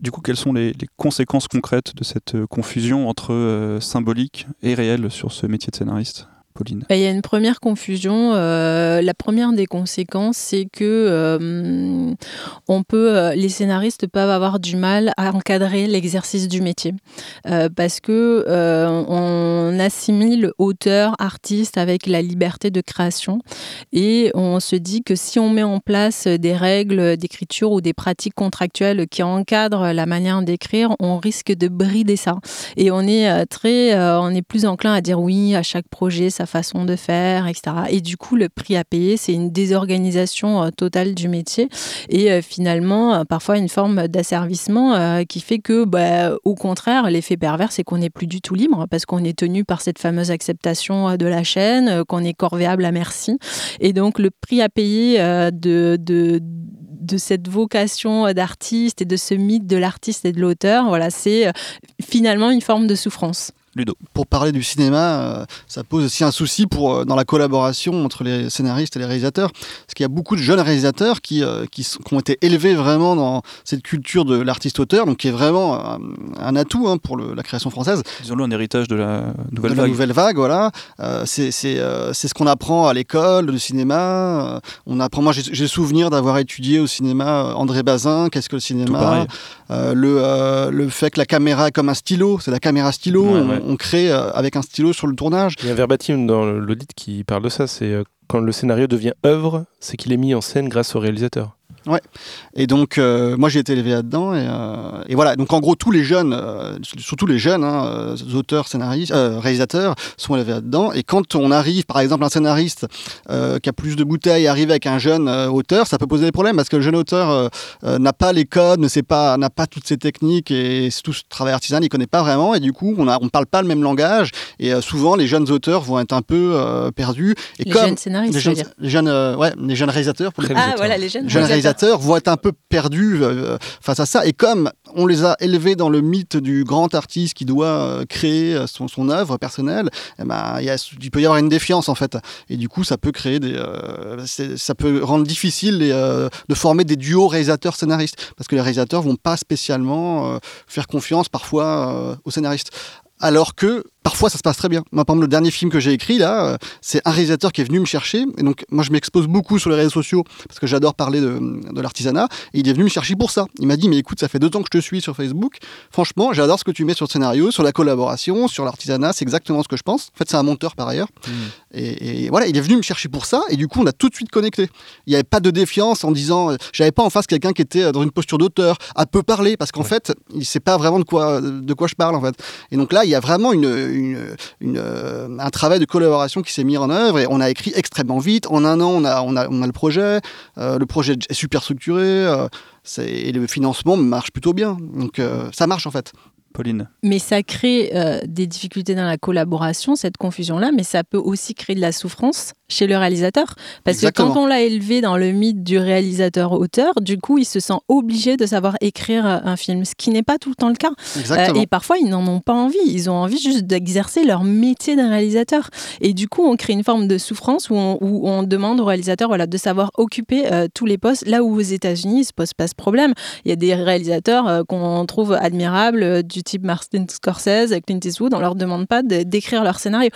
Du coup, quelles sont les, conséquences concrètes de cette euh, confusion entre euh, symbolique et réel sur ce métier de scénariste? Bah, il y a une première confusion. Euh, la première des conséquences, c'est que euh, euh, les scénaristes peuvent avoir du mal à encadrer l'exercice du métier parce que on assimile auteur, artiste avec la liberté de création et on se dit que si on met en place des règles d'écriture ou des pratiques contractuelles qui encadrent la manière d'écrire, on risque de brider ça. Et on est très, on est plus enclin à dire oui à chaque projet, ça façon de faire, etc. Et du coup, le prix à payer, c'est une désorganisation euh, totale du métier et euh, finalement, euh, parfois une forme d'asservissement qui fait que, bah, au contraire, l'effet pervers, c'est qu'on n'est plus du tout libre parce qu'on est tenu par cette fameuse acceptation de la chaîne, qu'on est corvéable à merci. Et donc, le prix à payer de, de de cette vocation d'artiste et de ce mythe de l'artiste et de l'auteur, voilà, c'est finalement une forme de souffrance. Pour parler du cinéma, euh, ça pose aussi un souci pour, euh, dans la collaboration entre les scénaristes et les réalisateurs. Parce qu'il y a beaucoup de jeunes réalisateurs qui, euh, qui, ont été élevés vraiment dans cette culture de l'artiste-auteur, donc qui est vraiment un atout hein, pour la création française. Disons-le, un héritage de la nouvelle de vague. La nouvelle vague, voilà. c'est ce qu'on apprend à l'école de cinéma. on apprend, moi, j'ai souvenir d'avoir étudié au cinéma André Bazin, qu'est-ce que le cinéma le, le fait que la caméra est comme un stylo, c'est la caméra stylo on crée euh, avec un stylo sur le tournage. Il y a un verbatim dans l'audit qui parle de ça, c'est euh, quand le scénario devient œuvre, c'est qu'il est mis en scène grâce au réalisateur. Ouais. Et donc, euh, moi, j'ai été élevé là-dedans. Et, euh, et, voilà. Donc, en gros, tous les jeunes, euh, surtout les jeunes, hein, auteurs, scénaristes, réalisateurs, sont élevés là-dedans. Et quand on arrive, par exemple, un scénariste qui a plus de bouteilles arrive avec un jeune auteur, ça peut poser des problèmes parce que le jeune auteur n'a pas les codes, ne sait pas, n'a pas toutes ces techniques et tout ce travail artisanal, il connaît pas vraiment. Et du coup, on ne on parle pas le même langage. Et souvent, les jeunes auteurs vont être un peu perdus. Et les jeunes scénaristes, les jeunes, les jeunes, ouais, les jeunes réalisateurs. Pour les ah, voilà, les jeunes, jeunes réalisateurs vont être un peu perdus euh, face à ça. Et comme on les a élevés dans le mythe du grand artiste qui doit euh, créer euh, son, œuvre personnelle, eh ben, il, peut y avoir une défiance en fait. Et du coup, ça peut créer des, ça peut rendre difficile de former des duos réalisateurs-scénaristes parce que les réalisateurs vont pas spécialement faire confiance parfois aux scénaristes. Alors que parfois ça se passe très bien. Moi, par exemple, le dernier film que j'ai écrit là, euh, c'est un réalisateur qui est venu me chercher. Et donc, moi, je m'expose beaucoup sur les réseaux sociaux parce que j'adore parler de, de l'artisanat. Et il est venu me chercher pour ça. Il m'a dit, mais écoute, ça fait deux ans que je te suis sur Facebook. Franchement, j'adore ce que tu mets sur le scénario, sur la collaboration, sur l'artisanat. C'est exactement ce que je pense. En fait, c'est un monteur par ailleurs. Hmm. Et, voilà, il est venu me chercher pour ça. Et du coup, on a tout de suite connecté. Il n'y avait pas de défiance en disant, euh, j'avais pas en face quelqu'un qui était dans une posture d'auteur, à peu parler, parce qu'en fait, il sait pas vraiment de quoi, de quoi je parle en fait. Et donc là, il y a vraiment une, une euh, un travail de collaboration qui s'est mis en œuvre et on a écrit extrêmement vite. En un an, on a, on a, on a le projet. Euh, le projet est super structuré. Euh, et le financement marche plutôt bien. Donc ça marche en fait. Pauline. Mais ça crée des difficultés dans la collaboration, cette confusion-là, mais ça peut aussi créer de la souffrance chez le réalisateur. Parce que quand on l'a élevé dans le mythe du réalisateur-auteur, du coup, il se sent obligé de savoir écrire euh, un film, ce qui n'est pas tout le temps le cas. Euh, et parfois, ils n'en ont pas envie. Ils ont envie juste d'exercer leur métier d'un réalisateur. Et du coup, on crée une forme de souffrance où on, demande au réalisateur voilà, de savoir occuper euh, tous les postes. Là où aux États-Unis, il ne se pose pas ce problème. Il y a des réalisateurs qu'on trouve admirables, du type Martin Scorsese, Clint Eastwood. On leur demande pas d'écrire leur scénario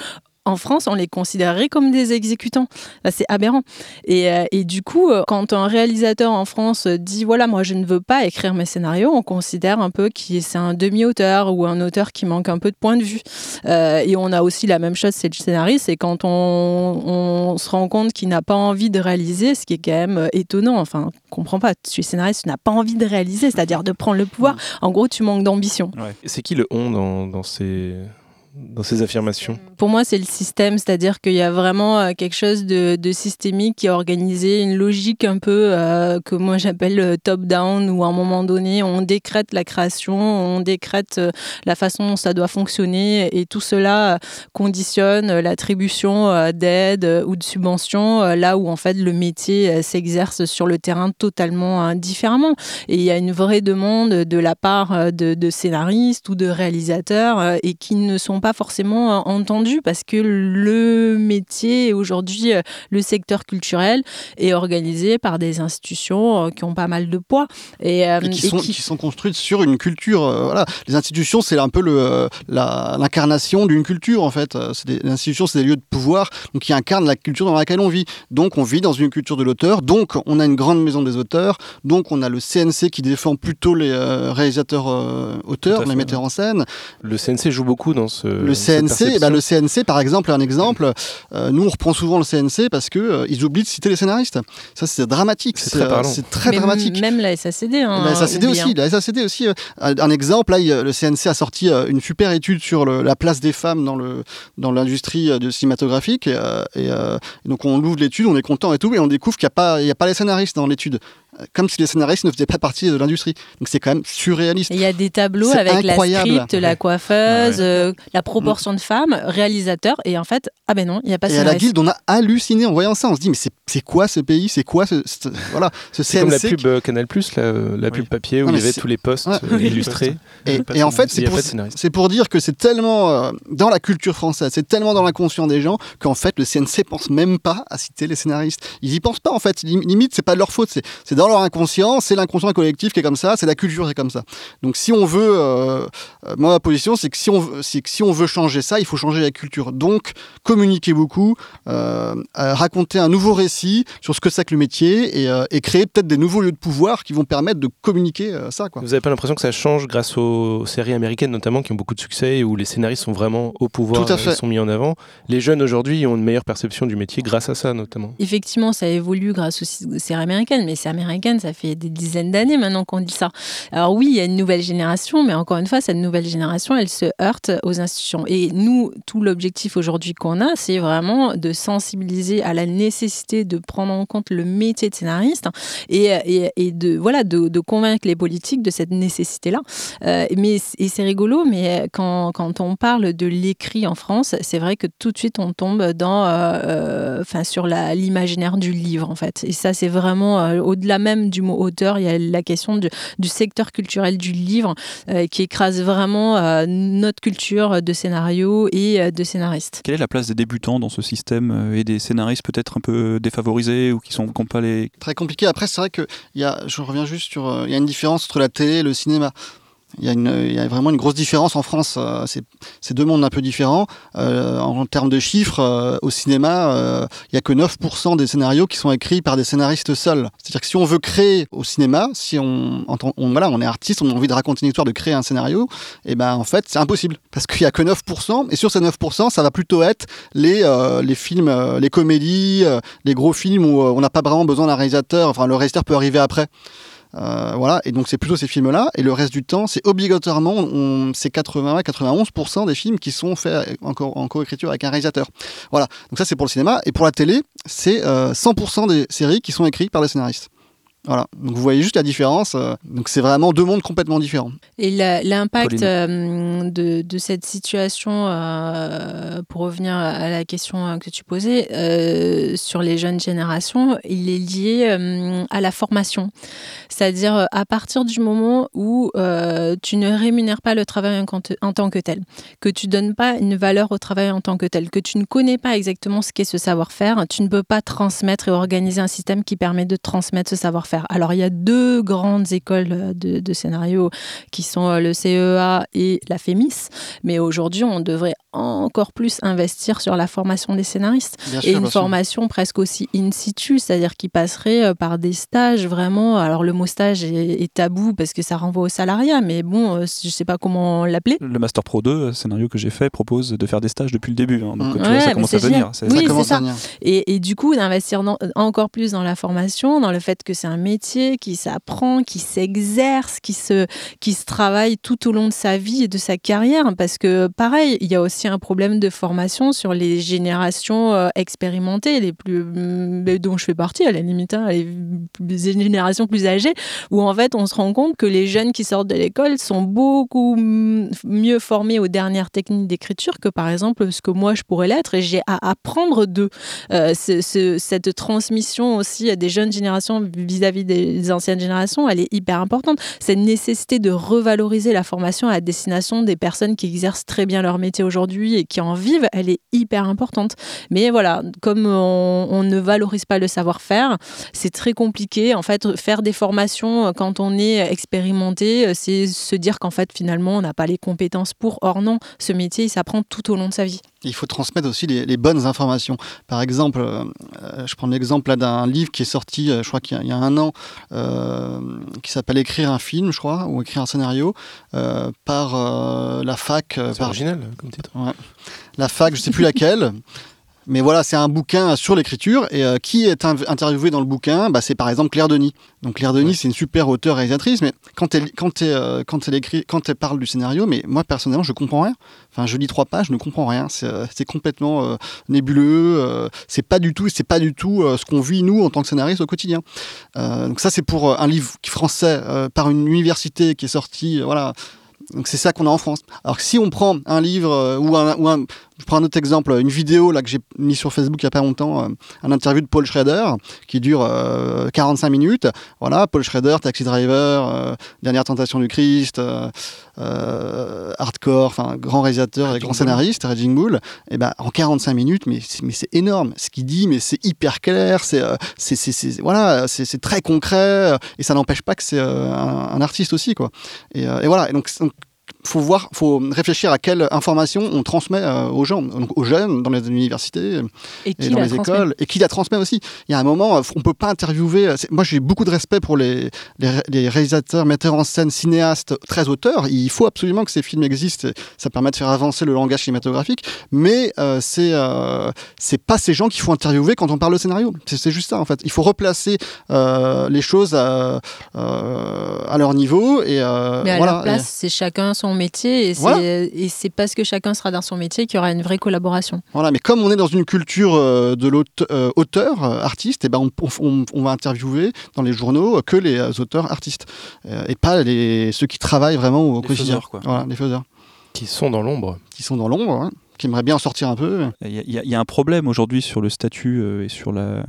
en France, on les considérerait comme des exécutants. c'est aberrant. Et, euh, et, du coup, euh, quand un réalisateur en France dit voilà, moi je ne veux pas écrire mes scénarios, on considère un peu que c'est un demi-auteur ou un auteur qui manque un peu de point de vue. Euh, et on a aussi la même chose, c'est le scénariste. Et quand on, on se rend compte qu'il n'a pas envie de réaliser, ce qui est quand même étonnant. Enfin, comprends pas. Tu es scénariste, tu n'as pas envie de réaliser, c'est-à-dire de prendre le pouvoir. En gros, tu manques d'ambition. C'est qui le on dans, dans ces dans ces affirmations? Pour moi, c'est le système, c'est-à-dire qu'il y a vraiment euh, quelque chose de, systémique qui est organisé, une logique un peu euh, que moi j'appelle euh, top-down, où à un moment donné, on décrète la création, on décrète la façon dont ça doit fonctionner, et tout cela conditionne l'attribution d'aide ou de subventions, là où en fait le métier s'exerce sur le terrain totalement différemment. Et il y a une vraie demande de la part de, de scénaristes ou de réalisateurs et qui ne sont pas forcément euh, parce que le métier aujourd'hui, euh, le secteur culturel est organisé par des institutions euh, qui ont pas mal de poids et, qui, sont, qui... sont, construites sur une culture. voilà, les institutions, c'est un peu l'incarnation d'une culture en fait. Des, les institutions, c'est des lieux de pouvoir donc qui incarnent la culture dans laquelle on vit. Donc on vit dans une culture de l'auteur. Donc on a une grande maison des auteurs. Donc on a le CNC qui défend plutôt les réalisateurs auteurs, les metteurs en scène. Le CNC joue beaucoup dans ce le CNC, bah, le CNC par exemple, un exemple. Euh, nous on reprend souvent le CNC parce que euh, ils oublient de citer les scénaristes. Ça c'est dramatique. C'est très, euh, très dramatique. Même la SACD. Hein, la SACD aussi. Hein. La SACD aussi. un exemple, là, le CNC a sorti une super étude sur la place des femmes dans le dans l'industrie cinématographique. Et, et, donc on ouvre l'étude, on est content et tout, et on découvre qu'il n'y a pas il y a pas les scénaristes dans l'étude comme si les scénaristes ne faisaient pas partie de l'industrie. Donc c'est quand même surréaliste. Il y a des tableaux avec la script, la coiffeuse, euh, la proportion de femmes, réalisateur, et en fait, ah ben non, il n'y a pas Et à la guilde, on a halluciné en voyant ça. On se dit, mais c'est quoi ce pays C'est quoi ce, voilà, ce C'est comme la pub euh, Canal Plus, la, la pub papier où il y avait tous les postes euh, illustrés. Et, en fait, c'est pour, pour, dire que c'est tellement dans la culture française, c'est tellement dans l'inconscient des gens qu'en fait, le CNC pense même pas à citer les scénaristes. Ils y pensent pas en fait. Limite, c'est pas de leur faute. C'est dans leur inconscient, c'est l'inconscient collectif qui est comme ça, c'est la culture qui est comme ça. Donc si on veut, euh, euh, moi ma position c'est que si on, c'est que si on veut changer ça, il faut changer la culture. Donc communiquer beaucoup, euh, raconter un nouveau récit sur ce que c'est que le métier et, créer peut-être des nouveaux lieux de pouvoir qui vont permettre de communiquer ça. Quoi. Vous n'avez pas l'impression que ça change grâce aux séries américaines notamment qui ont beaucoup de succès et où les scénaristes sont vraiment au pouvoir, Tout à fait. sont mis en avant? Les jeunes aujourd'hui ont une meilleure perception du métier grâce à ça notamment. Effectivement, ça évolue grâce aux séries américaines, mais c'est américain ça fait des dizaines d'années maintenant qu'on dit ça. Alors oui, il y a une nouvelle génération, mais encore une fois, cette nouvelle génération, elle se heurte aux institutions. Et nous, l'objectif aujourd'hui qu'on a, c'est vraiment de sensibiliser à la nécessité de prendre en compte le métier de scénariste et, de, voilà, de, convaincre les politiques de cette nécessité-là. Euh, mais, et c'est rigolo, mais quand, on parle de l'écrit en France, c'est vrai que tout de suite, on tombe dans, euh, euh, enfin, sur l'imaginaire du livre, en fait. Et ça, c'est vraiment au-delà même du mot auteur, il y a la question du, secteur culturel du livre qui écrase vraiment notre culture de scénario et de scénariste. Quelle est la place des débutants dans ce système et des scénaristes peut-être un peu défavorisés ou qui sont qui pas les... Très compliqué. Après, c'est vrai que y a, je reviens juste sur... Il y a une différence entre la télé et le cinéma. Il y, a une, il y, a vraiment une grosse différence en France. Euh, c'est deux mondes un peu différents. Euh, en, termes de chiffres, euh, au cinéma, euh, il n'y a que 9% des scénarios qui sont écrits par des scénaristes seuls. C'est-à-dire que si on veut créer au cinéma, si on, voilà, on est artiste, on a envie de raconter une histoire, de créer un scénario, et eh ben en fait c'est impossible parce qu'il n'y a que 9%. Et sur ces 9%, ça va plutôt être les, les films, les comédies, les gros films où on n'a pas vraiment besoin d'un réalisateur. Enfin, le réalisateur peut arriver après. Euh, voilà, et donc c'est plutôt ces films-là, et le reste du temps, c'est obligatoirement, c'est 80-91% des films qui sont faits en, en coécriture avec un réalisateur. Voilà, donc ça c'est pour le cinéma, et pour la télé, c'est 100% euh, des séries qui sont écrites par des scénaristes. Voilà. Donc vous voyez juste la différence. euh, donc c'est vraiment deux mondes complètement différents. Et l'impact euh, de, de cette situation, euh, pour revenir à la question que tu posais, euh, sur les jeunes générations, il est lié euh, à la formation. C'est-à-dire à partir du moment où euh, tu ne rémunères pas le travail en, tant que tel, que tu donnes pas une valeur au travail en tant que tel, que tu ne connais pas exactement ce qu'est ce savoir-faire, tu ne peux pas transmettre et organiser un système qui permet de transmettre ce savoir-faire. Alors il y a deux grandes écoles euh, de, de scénario qui sont euh, le CEA et la FEMIS, mais aujourd'hui on devrait encore plus investir sur la formation des scénaristes Bien et sûr, une sûr. formation presque aussi in situ, c'est-à-dire qui passerait euh, par des stages vraiment. Alors le mot stage est, est tabou parce que ça renvoie au salariat, mais bon, je sais pas comment l'appeler. Le Master Pro 2, scénario que j'ai fait, propose de faire des stages depuis le début. hein. donc tu vois, Ouais, ça commence à venir. C'est- Oui, ça c'est commence ça. à venir. Et, et du coup, d'investir encore plus dans la formation, dans le fait que c'est un métier qui s'apprend, qui s'exerce, qui se, qui se travaille tout au long de sa vie et de sa carrière. Parce que, pareil, il y a aussi un problème de formation sur les générations euh, expérimentées, les plus, mm, dont je fais partie, à la limite, hein, les, générations plus âgées, où en fait, on se rend compte que les jeunes qui sortent de l'école sont beaucoup mm, mieux formés aux dernières techniques d'écriture que, par exemple, ce que moi, je pourrais l'être. Et j'ai à apprendre d'eux. Euh, ce- ce- cette transmission aussi à des jeunes générations vis-à-vis des anciennes générations, elle est hyper importante. Cette nécessité de revaloriser la formation à destination des personnes qui exercent très bien leur métier aujourd'hui et qui en vivent, elle est hyper importante. Mais voilà, comme on, ne valorise pas le savoir-faire, c'est très compliqué. En fait, faire des formations euh, quand on est expérimenté, euh, c'est se dire qu'en fait, finalement, on n'a pas les compétences pour. Or, non, ce métier, il s'apprend tout au long de sa vie. Il faut transmettre aussi les, bonnes informations. Par exemple, euh, je prends l'exemple d'un livre qui est sorti, je crois qu'il y a un an, euh, qui s'appelle Écrire un film, je crois, ou Écrire un scénario, euh, par euh, la fac. C'est par, original comme titre. la fac, je sais plus laquelle. Mais voilà, c'est un bouquin sur l'écriture. Et euh, qui est interviewé dans le bouquin bah, C'est par exemple Claire Denis. Donc Claire Denis, Ouais. c'est une super auteure réalisatrice, mais quand elle, quand, elle, euh, quand, elle écrit, quand elle parle du scénario, mais moi personnellement, je comprends rien. Enfin, je lis trois pages, je ne comprends rien. C'est euh, complètement nébuleux. c'est pas du tout, c'est pas du tout ce qu'on vit nous en tant que scénariste au quotidien. Donc ça, c'est pour un livre français par une université qui est sorti. voilà. Donc c'est ça qu'on a en France. Alors si on prend un livre euh, ou, un, ou un- je prends un autre exemple, une vidéo là que j'ai mis sur Facebook il y a pas longtemps, euh, un interview de Paul Schrader qui dure euh, 45 minutes. Voilà, Paul Schrader, Taxi Driver, euh, Dernière Tentation du Christ, euh, Hardcore, enfin grand réalisateur et grand scénariste, Raging Bull. Et ben en 45 minutes, mais c'est, mais c'est énorme. Ce qu'il dit, mais c'est hyper clair, c'est, euh, c'est, voilà, c'est, très concret euh, et ça n'empêche pas que c'est euh, un, un artiste aussi quoi. Et, et voilà. Et donc, donc, faut voir, faut réfléchir à quelle information on transmet euh, aux gens, donc aux jeunes dans les universités Et dans les écoles, et qui la transmet aussi. Il y a un moment, euh, on peut pas interviewer. euh, Moi, j'ai beaucoup de respect pour les, les, ré- les réalisateurs, metteurs en scène, cinéastes, très auteurs. Il faut absolument que ces films existent. Ça permet de faire avancer le langage cinématographique. Mais euh, c'est euh, c'est pas ces gens qu'il faut interviewer quand on parle de scénario. C'est juste ça en fait. Il faut replacer les choses à, à leur niveau et Mais à voilà. leur place, c'est chacun son métier et c'est Voilà. et c'est parce que chacun sera dans son métier qu'il y aura une vraie collaboration. Voilà, mais comme on est dans une culture euh, de l'auteur, artiste, et ben on, on- on va interviewer dans les journaux euh, que les euh, auteurs artistes euh, et pas les, ceux qui travaillent vraiment au Les quotidien. faiseurs, quoi. Voilà, les faiseurs Qui sont dans l'ombre. qui sont dans l'ombre, hein, qui aimeraient bien en sortir un peu. Il y, a- il y un problème aujourd'hui sur le statut euh, et sur la,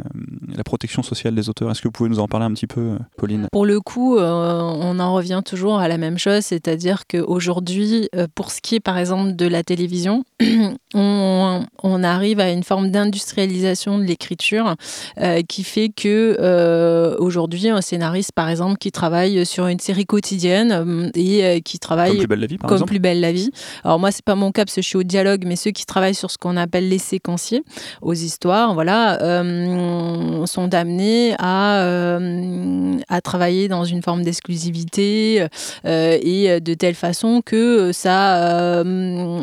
la protection sociale des auteurs. Est-ce que vous pouvez nous en parler un petit peu, Pauline? Pour le coup, euh, on en revient toujours à la même chose, c'est-à-dire qu'aujourd'hui, euh, pour ce qui est par exemple de la télévision, on, on arrive à une forme d'industrialisation de l'écriture euh, qui fait que euh, aujourd'hui, un scénariste par exemple qui travaille sur une série quotidienne et euh, qui travaille Comme plus belle la vie, par comme exemple plus belle la vie. Alors moi c'est pas mon cas parce que je suis au dialogue, mais ceux qui travaillent sur ce qu'on appelle les séquenciers aux histoires, voilà, euh, sont amenés à euh, à travailler dans une forme d'exclusivité euh, et de telle façon que ça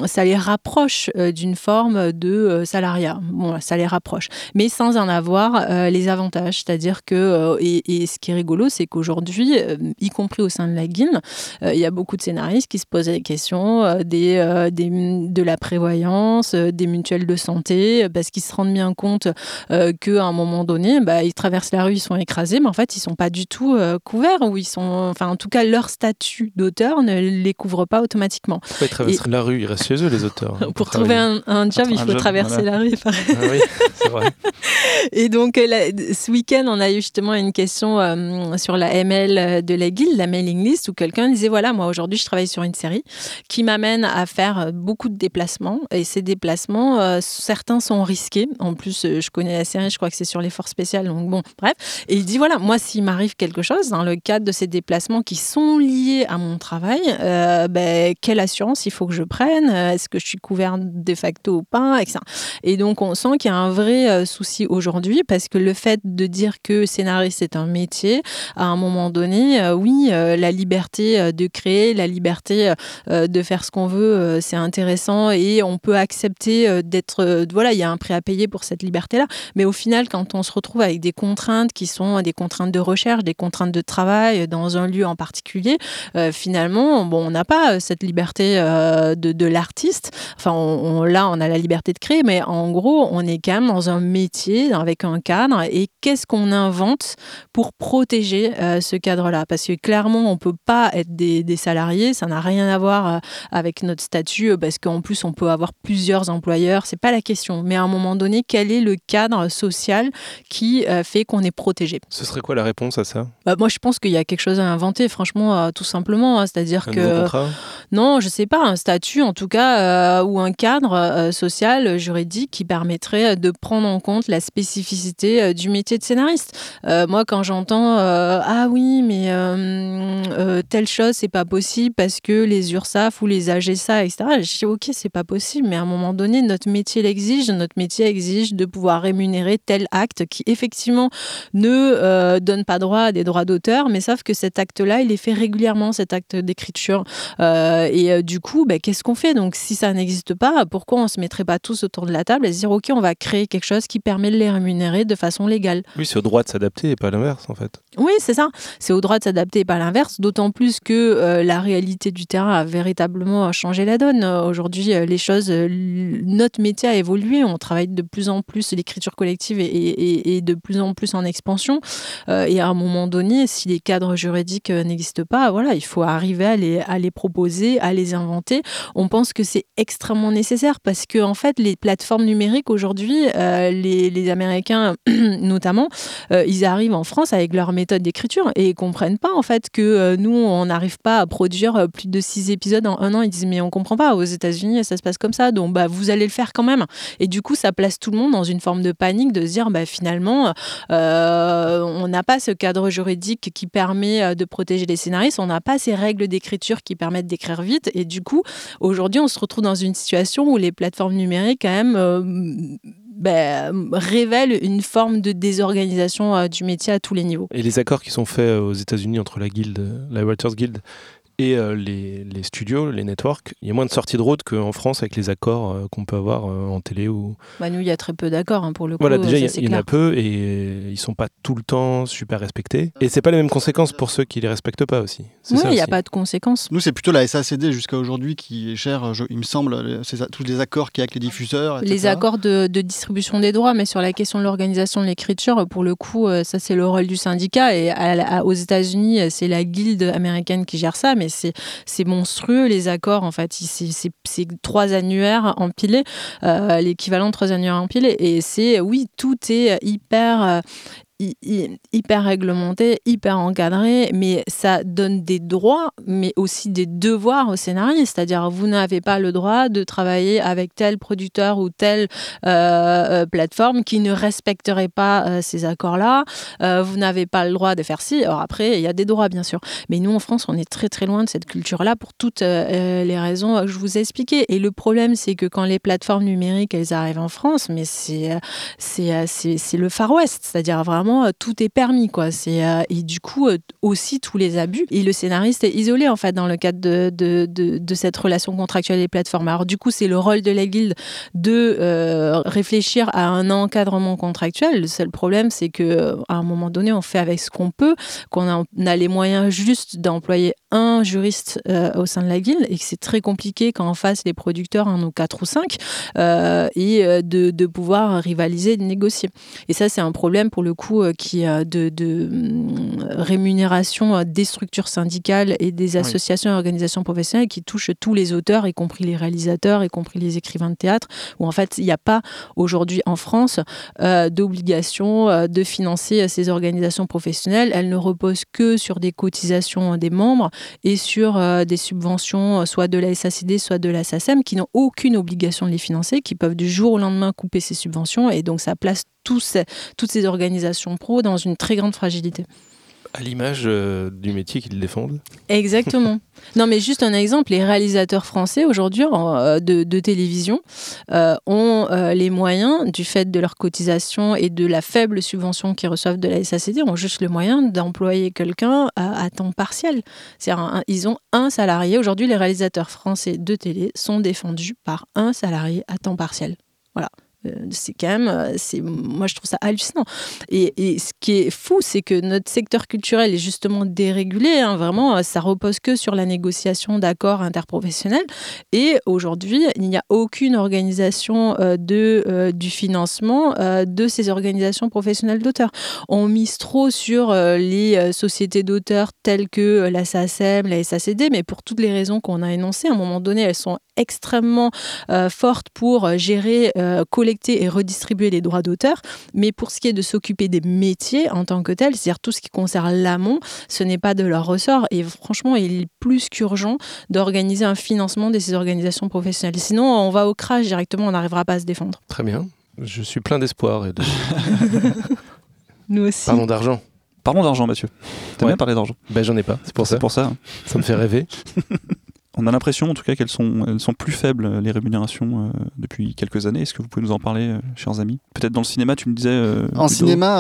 ça les rapproche d'une forme de salariat. Bon, ça les rapproche, mais sans en avoir les avantages. C'est-à-dire que et, ce qui est rigolo, c'est qu'aujourd'hui, y compris au sein de la guilde, il y a beaucoup de scénaristes qui se posent des questions euh, des, des- de la prévoyance prévoyance, des mutuelles de santé, parce qu'ils se rendent bien compte qu'à un moment donné, bah, ils traversent la rue, ils sont écrasés, mais en fait, ils sont pas du tout couverts, ou ils sont, enfin, en tout cas, leur statut d'auteur ne les couvre pas automatiquement. Pourquoi ils traversent la rue? Ils restent chez eux, les auteurs. Hein, pour, trouver un, job, il faut traverser la rue. Ah oui, c'est vrai. Et donc, ce week-end, on a eu justement une question sur la ML de la guilde, la mailing list, où quelqu'un disait voilà, moi aujourd'hui, je travaille sur une série qui m'amène à faire beaucoup de déplacements. Et ces déplacements, euh, certains sont risqués. En plus, euh, je connais la série, je crois que c'est sur les forces spéciales. Donc bon, bref. Et il dit voilà, moi, s'il m'arrive quelque chose dans le cadre de ces déplacements qui sont liés à mon travail, euh, ben, quelle assurance il faut que je prenne? Est-ce que je suis couvert de facto ou pas? Etc. Et donc, on sent qu'il y a un vrai souci aujourd'hui parce que le fait de dire que scénariste est un métier, à un moment donné, oui, la liberté de créer, la liberté de faire ce qu'on veut, c'est intéressant et on peut accepter d'être. Voilà, il y a un prix à payer pour cette liberté-là. Mais au final, quand on se retrouve avec des contraintes qui sont des contraintes de recherche, des contraintes de travail dans un lieu en particulier, finalement, bon, on n'a pas cette liberté de, l'artiste. Enfin, on, là, on a la liberté de créer, mais en gros, on est quand même dans un métier avec un cadre. Et qu'est-ce qu'on invente pour protéger ce cadre-là? Parce que clairement, on peut pas être des salariés. Ça n'a rien à voir avec notre statut, parce qu'en plus, on peut avoir plusieurs employeurs. C'est pas la question. Mais à un moment donné, quel est le cadre social qui euh, fait qu'on est protégé? Ce serait quoi la réponse à ça? Bah, Moi, je pense qu'il y a quelque chose à inventer, franchement, euh, tout simplement. Hein. C'est-à-dire que. Non, je sais pas, un statut en tout cas, euh, ou un cadre social, juridique qui permettrait de prendre en compte la spécificité du métier de scénariste. moi, quand j'entends Ah oui, mais telle chose, c'est pas possible parce que les URSAF ou les AGSA, etc. Je dis Ok, c'est pas possible, mais à un moment donné, notre métier l'exige. Notre métier exige de pouvoir rémunérer tel acte qui, effectivement, ne euh, donne pas droit à des droits d'auteur, mais sauf que cet acte-là, il est fait régulièrement, cet acte d'écriture. Euh, et euh, du coup, ben, qu'est-ce qu'on fait? Donc, si ça n'existe pas, pourquoi on se mettrait pas tous autour de la table et se dire, OK, on va créer quelque chose qui permet de les rémunérer de façon légale? Oui, c'est au droit de s'adapter et pas l'inverse, en fait. Oui, c'est ça. C'est au droit de s'adapter et pas l'inverse, d'autant plus que la réalité du terrain a véritablement changé la donne. Aujourd'hui, les choses, notre métier a évolué. On travaille de plus en plus, l'écriture collective est, de plus en plus en expansion. Euh, et à un moment donné, si les cadres juridiques euh, n'existent pas, voilà, il faut arriver à les, proposer, à les inventer. On pense que c'est extrêmement nécessaire parce que, en fait, les plateformes numériques aujourd'hui, euh, les, les, Américains notamment, ils arrivent en France avec leur méthode d'écriture et ils comprennent pas, en fait, que nous, on n'arrive pas à produire plus de six épisodes en un an. Ils disent, mais on comprend pas. Aux États-Unis, ça se passe comme ça. Donc, bah, vous allez le faire quand même. Et du coup, ça place tout le monde dans une forme de panique de se dire, bah, finalement, euh, on n'a pas ce cadre juridique qui permet euh, de protéger les scénaristes, on n'a pas ces règles d'écriture qui permettent d'écrire vite. Et du coup, aujourd'hui, on se retrouve dans une situation où les plateformes numériques, quand même, euh, ben, révèlent une forme de désorganisation du métier à tous les niveaux. Et les accords qui sont faits aux États-Unis entre la guilde, la Writers Guild et euh, les, les, studios, les networks, il y a moins de sorties de route qu'en France avec les accords euh, qu'on peut avoir euh, en télé. Ou... Bah nous, il y a très peu d'accords hein, pour le coup. Voilà, déjà, il y, en a peu et ils sont pas tout le temps super respectés. Et c'est pas les mêmes conséquences pour ceux qui les respectent pas aussi. Oui, il n'y a pas de conséquences. Nous, c'est plutôt la SACD jusqu'à aujourd'hui qui gère, il me semble, tous les accords qu'il y a avec les diffuseurs. Les accords de, de, distribution des droits, mais sur la question de l'organisation de l'écriture, pour le coup, ça c'est le rôle du syndicat. Et aux États-Unis, c'est la guilde américaine qui gère ça, mais c'est monstrueux les accords en fait. C'est trois annuaires empilés, euh, l'équivalent de trois annuaires empilés. Et c'est oui, tout est hyper euh, hyper réglementé, hyper encadré, mais ça donne des droits, mais aussi des devoirs aux scénaristes. C'est-à-dire, vous n'avez pas le droit de travailler avec tel producteur ou telle euh, euh, plateforme qui ne respecterait pas euh, ces accords-là. vous n'avez pas le droit de faire ci. Alors après, il y a des droits, bien sûr. Mais nous, en France, on est très très loin de cette culture-là pour toutes les raisons que je vous ai expliquées. Et le problème, c'est que quand les plateformes numériques, elles arrivent en France, mais c'est c'est le Far West. C'est-à-dire vraiment euh, tout est permis quoi. C'est euh, et du coup euh, aussi tous les abus. Et le scénariste est isolé en fait dans le cadre de, de, cette relation contractuelle des plateformes. Alors du coup c'est le rôle de la guilde de réfléchir à un encadrement contractuel. Le seul problème c'est que à un moment donné on fait avec ce qu'on peut, qu'on a, a les moyens justes d'employer un juriste au sein de la guilde et que c'est très compliqué quand en face les producteurs en ont quatre ou cinq et de, de, pouvoir rivaliser, de négocier. Et ça, c'est un problème pour le coup qui de, de hum, rémunération des structures syndicales et des associations et organisations professionnelles qui touchent tous les auteurs, y compris les réalisateurs, y compris les écrivains de théâtre, où en fait il n'y a pas aujourd'hui en France euh, d'obligation euh, de financer ces organisations professionnelles. Elles ne reposent que sur des cotisations des membres et sur euh, des subventions soit de la SACD, soit de la SACEM, qui n'ont aucune obligation de les financer, qui peuvent du jour au lendemain couper ces subventions. Et donc ça place toutes ces organisations pro dans une très grande fragilité. À l'image euh, du métier qu'ils défendent. Exactement. non, mais juste un exemple, les réalisateurs français aujourd'hui euh, de, télévision euh, ont les moyens, du fait de leur cotisation et de la faible subvention qu'ils reçoivent de la SACD, ont juste le moyen d'employer quelqu'un à, temps partiel. ils ont un salarié. Aujourd'hui, les réalisateurs français de télé sont défendus par un salarié à temps partiel. Voilà. Euh, c'est quand même, euh, c'est, moi je trouve ça hallucinant. Et, ce qui est fou, c'est que notre secteur culturel est justement dérégulé. Hein, vraiment, euh, ça repose que sur la négociation d'accords interprofessionnels. Et aujourd'hui, il n'y a aucune organisation de, du financement de ces organisations professionnelles d'auteurs. On mise trop sur les sociétés d'auteurs telles que la SACEM, la SACD, mais pour toutes les raisons qu'on a énoncées, à un moment donné, elles sont extrêmement fortes pour gérer, collecter et redistribuer les droits d'auteur. Mais pour ce qui est de s'occuper des métiers en tant que tels, c'est-à-dire tout ce qui concerne l'amont, ce n'est pas de leur ressort. Et franchement, il est plus qu'urgent d'organiser un financement de ces organisations professionnelles. Sinon, on va au crash directement, on n'arrivera pas à se défendre. Très bien. Je suis plein d'espoir. Et de... Nous aussi. Parlons d'argent. Parlons d'argent, Mathieu. T'as bien parlé d'argent Ben j'en ai pas, c'est pour ça. C'est pour ça. Ça me fait rêver. On a l'impression en tout cas qu'elles sont, elles sont plus faibles, euh, les rémunérations, euh, depuis quelques années. Est-ce que vous pouvez nous en parler, euh, chers amis? Peut-être dans le cinéma, tu me disais. en cinéma.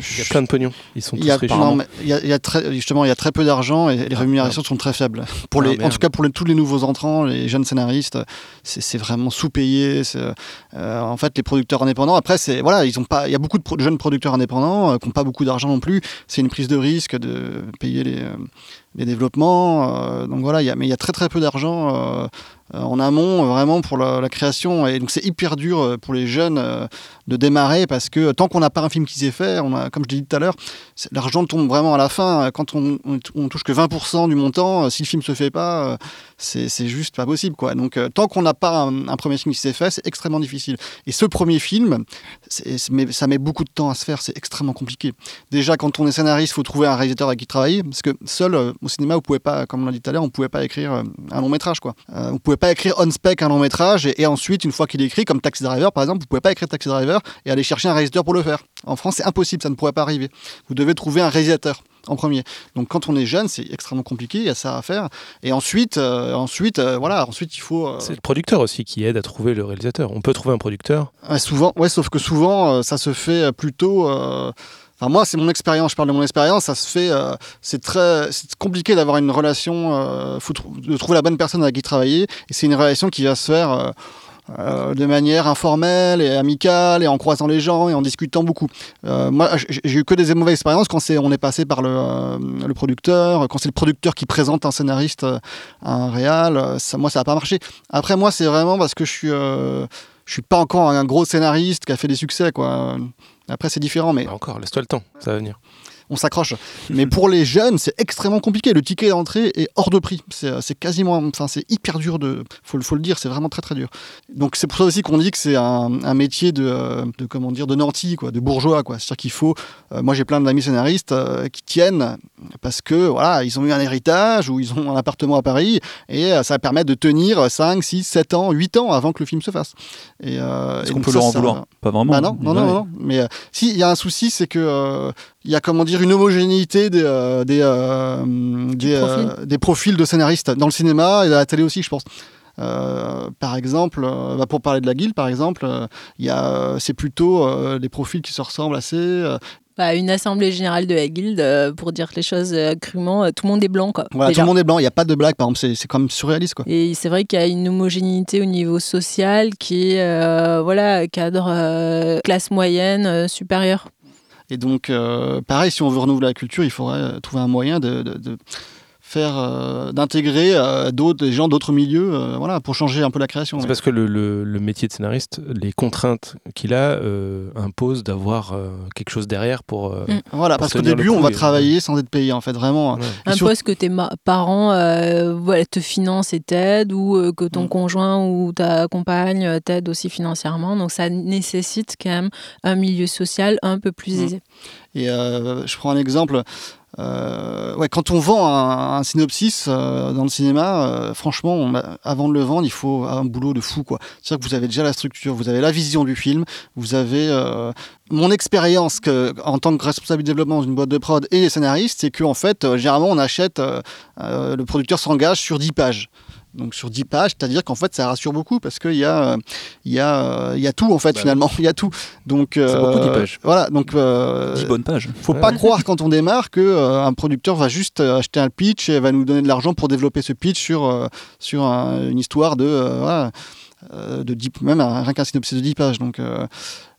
il y a plein de pognon. Ils sont tous riches. Il y a, très, justement, il y a très peu d'argent et les ah, rémunérations sont très faibles. Pour ah, les, en tout cas, pour tous les nouveaux entrants, les jeunes scénaristes, c'est vraiment sous-payé. en fait, les producteurs indépendants, après, voilà, ils ont pas. Il y a beaucoup de jeunes producteurs indépendants qui n'ont pas beaucoup d'argent non plus. C'est une prise de risque de payer les les développements. Euh, donc voilà, mais il y a très très peu d'argent euh, euh, en amont vraiment pour la, création. Et donc c'est hyper dur pour les jeunes de démarrer parce que tant qu'on n'a pas un film qui s'est fait, comme je l'ai dit tout à l'heure, l'argent tombe vraiment à la fin. Quand on, on, touche que 20% du montant, si le film se fait pas, c'est juste pas possible. Quoi. Donc tant qu'on n'a pas un, premier film qui s'est fait, c'est extrêmement difficile. Et ce premier film, ça met beaucoup de temps à se faire, c'est extrêmement compliqué. Déjà, quand on est scénariste, il faut trouver un réalisateur avec qui travailler parce que seul au cinéma, vous pouvez pas, comme on l'a dit tout à l'heure, on pouvait pas écrire euh, un long métrage, quoi. Euh, vous pouvez pas écrire on spec un long métrage et, ensuite, une fois qu'il est écrit, comme Taxi Driver par exemple, vous pouvez pas écrire Taxi Driver et aller chercher un réalisateur pour le faire. En France, c'est impossible, ça ne pourrait pas arriver. Vous devez trouver un réalisateur en premier. Donc quand on est jeune, c'est extrêmement compliqué, il y a ça à faire. Et ensuite, euh, ensuite, voilà, ensuite il faut. C'est le producteur aussi qui aide à trouver le réalisateur. On peut trouver un producteur. souvent, ouais, sauf que souvent, ça se fait plutôt moi, c'est mon expérience. Je parle de mon expérience. Ça se fait. Euh, c'est très compliqué d'avoir une relation. Euh, de trouver la bonne personne avec qui travailler. Et c'est une relation qui va se faire. Euh, de manière informelle et amicale et en croisant les gens et en discutant beaucoup. moi, j'ai eu que des mauvaises expériences quand on est passé par le, le producteur, quand c'est le producteur qui présente un scénariste à un réal. Ça, moi, ça n'a pas marché. Après, moi, c'est vraiment parce que je suis, je suis pas encore un gros scénariste qui a fait des succès, quoi. Après, c'est différent, mais. Encore, laisse-toi le temps, ça va venir on s'accroche. Mais pour les jeunes, c'est extrêmement compliqué. Le ticket d'entrée est hors de prix. C'est euh, quasiment, enfin, c'est hyper dur de, faut, faut le dire, c'est vraiment très très dur. Donc c'est pour ça aussi qu'on dit que c'est un, métier de, euh, de, comment dire, de nanti, quoi, de bourgeois, quoi. C'est-à-dire qu'il faut. Euh, moi, j'ai plein d'amis scénaristes qui tiennent parce que voilà, ils ont eu un héritage ou ils ont un appartement à Paris et ça permet de tenir 5, 6, 7 ans, 8 ans avant que le film se fasse. Est-ce qu'on peut leur en vouloir Pas vraiment. Bah non, non, non, non, Mais si, il y a un souci, c'est que il y a comment dire une homogénéité des euh, des, euh, euh, des, profils de scénaristes dans le cinéma et à la télé aussi, je pense. par exemple, bah, pour parler de la guilde, par exemple, il y a, c'est plutôt des profils qui se ressemblent assez. Bah, une assemblée générale de la guilde, pour dire les choses crûment, tout le monde est blanc. Quoi, voilà, tout le monde est blanc, il n'y a pas de blague, par exemple, c'est quand même surréaliste. Quoi. Et c'est vrai qu'il y a une homogénéité au niveau social qui est voilà, cadre classe moyenne supérieure. Et donc, euh, pareil, si on veut renouveler la culture, il faudrait euh, trouver un moyen de, faire euh, d'intégrer euh, d'autres des gens d'autres milieux, euh, voilà, pour changer un peu la création. C'est parce que le, le- le métier de scénariste, les contraintes qu'il a euh, imposent d'avoir euh, quelque chose derrière pour. euh, Mm. Voilà, pour parce qu'au début, on va travailler sans être payé, en fait, vraiment. ouais. Et un sur- poste que tes parents euh, voilà, te financent et t'aident, ou euh, que ton Mm. conjoint ou ta compagne euh, t'aide aussi financièrement. Donc ça nécessite quand même un milieu social un peu plus Mm. aisé. Et euh, je prends un exemple. Euh, ouais, quand on vend un, synopsis euh, dans le cinéma, euh, franchement, avant de le vendre, il faut un boulot de fou. quoi. C'est-à-dire que vous avez déjà la structure, vous avez la vision du film, vous avez mon expérience en tant que responsable du développement d'une boîte de prod et scénariste, c'est qu'en fait, généralement, on achète, le producteur s'engage sur 10 pages. Donc sur 10 pages, c'est-à-dire qu'en fait ça rassure beaucoup parce qu'il y, a, euh, il y, a, euh, il y a tout en fait Bah finalement, il y a tout. Donc C'est beaucoup, 10 euh, pages. Voilà, donc euh, 10 bonnes pages. faut Ouais. pas croire quand on démarre que euh, un producteur va juste euh, acheter un pitch et va nous donner de l'argent pour développer ce pitch sur, euh, sur un- une histoire de, euh, voilà, euh, de 10, même un- rien qu'un synopsis de 10 pages. Donc euh,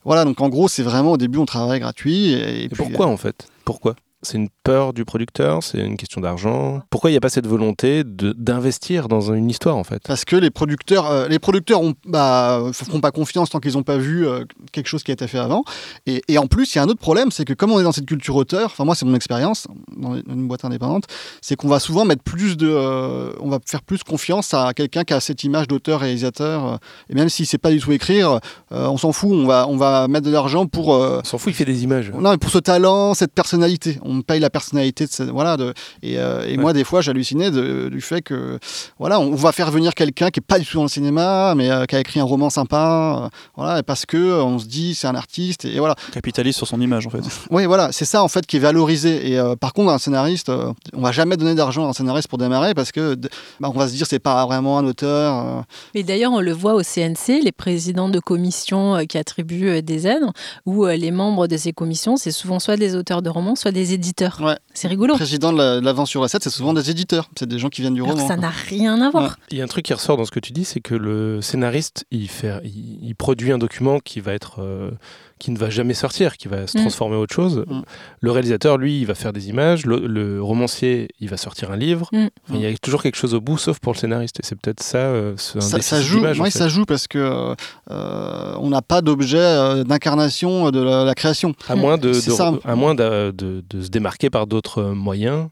voilà, donc en gros, c'est vraiment au début on travaille gratuit. Et, et Et puis, pourquoi en fait? Pourquoi? C'est une peur du producteur C'est une question d'argent Pourquoi il n'y a pas cette volonté d'investir dans une histoire en fait? Parce que les producteurs, euh, les producteurs ont, bah, font pas confiance tant qu'ils n'ont pas vu euh, quelque chose qui a été fait avant. Et, et en plus, il y a un autre problème, c'est que comme on est dans cette culture auteur, enfin moi c'est mon expérience dans une boîte indépendante, c'est qu'on va souvent mettre plus de, euh, on va faire plus confiance à quelqu'un qui a cette image d'auteur réalisateur. euh, et même s'il sait pas du tout écrire, on s'en fout, on va, on va mettre de l'argent pour. On s'en fout, il fait des images. non, mais pour ce talent, cette personnalité. On me paye la personnalité de cette, voilà. De, et euh, et Ouais. moi, des fois, j'hallucinais du fait que, voilà, on va faire venir quelqu'un qui est pas du tout dans le cinéma, mais euh, qui a écrit un roman sympa, euh, voilà, et parce que euh, on se dit c'est un artiste, et, voilà. Capitalise sur son image en fait. Oui, voilà, c'est ça en fait qui est valorisé. Et euh, par contre, un scénariste, euh, on va jamais donner d'argent à un scénariste pour démarrer parce que, bah, on va se dire c'est pas vraiment un auteur. euh, Et d'ailleurs, on le voit au CNC, les présidents de commissions euh, qui attribuent euh, des aides, où euh, les membres de ces commissions, c'est souvent soit des auteurs de romans, soit des éditeurs. Ouais. C'est rigolo. président de la- de l'avance sur recette, c'est souvent des éditeurs, c'est des gens qui viennent du Alors roman. ça n'a rien à voir. Il y a un truc qui ressort dans ce que tu dis, c'est que le scénariste, il, fait, il, il produit un document qui va être, euh, qui ne va jamais sortir, qui va se Mm. transformer en autre chose. Mm. Le réalisateur, lui, il va faire des images. Le, le romancier, il va sortir un livre. Mm. Enfin, il y a toujours quelque chose au bout, sauf pour le scénariste. Et c'est peut-être ça, euh, un ça, des ça joue, images, en fait. ça joue parce que euh, on n'a pas d'objet euh, d'incarnation de la, la création. À moins de, C'est de- ça. à moins de, de- de se démarquer par d'autres moyens.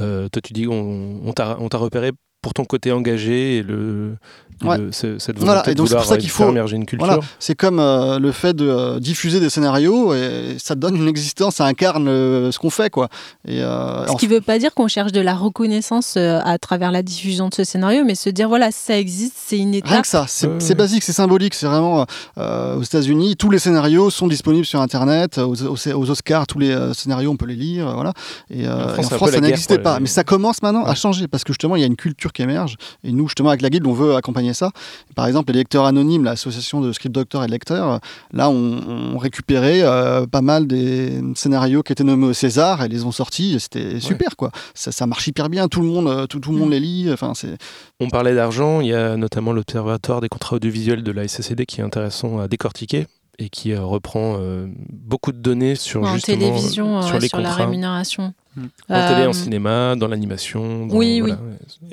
Euh, toi, tu dis on, on t'a repéré pour ton côté engagé et le, Ouais. le- ce- cette volonté Voilà, et de donc c'est pour ça qu'il faire faut- émerger une culture. Voilà, c'est comme euh, le fait de euh, diffuser des scénarios et ça donne une existence, ça incarne euh, ce qu'on fait quoi. Et euh, Ce qui ne veut pas dire qu'on cherche de la reconnaissance euh, à travers la diffusion de ce scénario, mais se dire voilà, ça existe, c'est une Rien étape. que ça, c'est Ouais, basique, c'est symbolique. C'est vraiment euh, aux États-Unis, tous les scénarios sont disponibles sur Internet. Aux, aux- aux Oscars, tous les euh, scénarios, on peut les lire, voilà. Et, euh, En France, et en ça n'existait quoi. pas, mais ça commence maintenant à changer parce que justement, il y a une culture qui émerge. Et nous, justement, avec la guilde, on veut accompagner ça. Par exemple, les lecteurs anonymes, l'association de script docteurs et de lecteurs, là, on, on récupérait euh, pas mal des scénarios qui étaient nommés au César et les ont sortis. C'était super, quoi. Ça, ça marche hyper bien. Tout le monde, euh, tout, tout le monde Mm. les lit. Enfin, c'est On parlait d'argent, il y a notamment l'Observatoire des contrats audiovisuels de la SCCD qui est intéressant à décortiquer et qui euh, reprend euh, beaucoup de données sur en justement télévision, euh, ouais, sur les sur la rémunération. En télé, Euh, en cinéma, dans l'animation. dans- oui, voilà.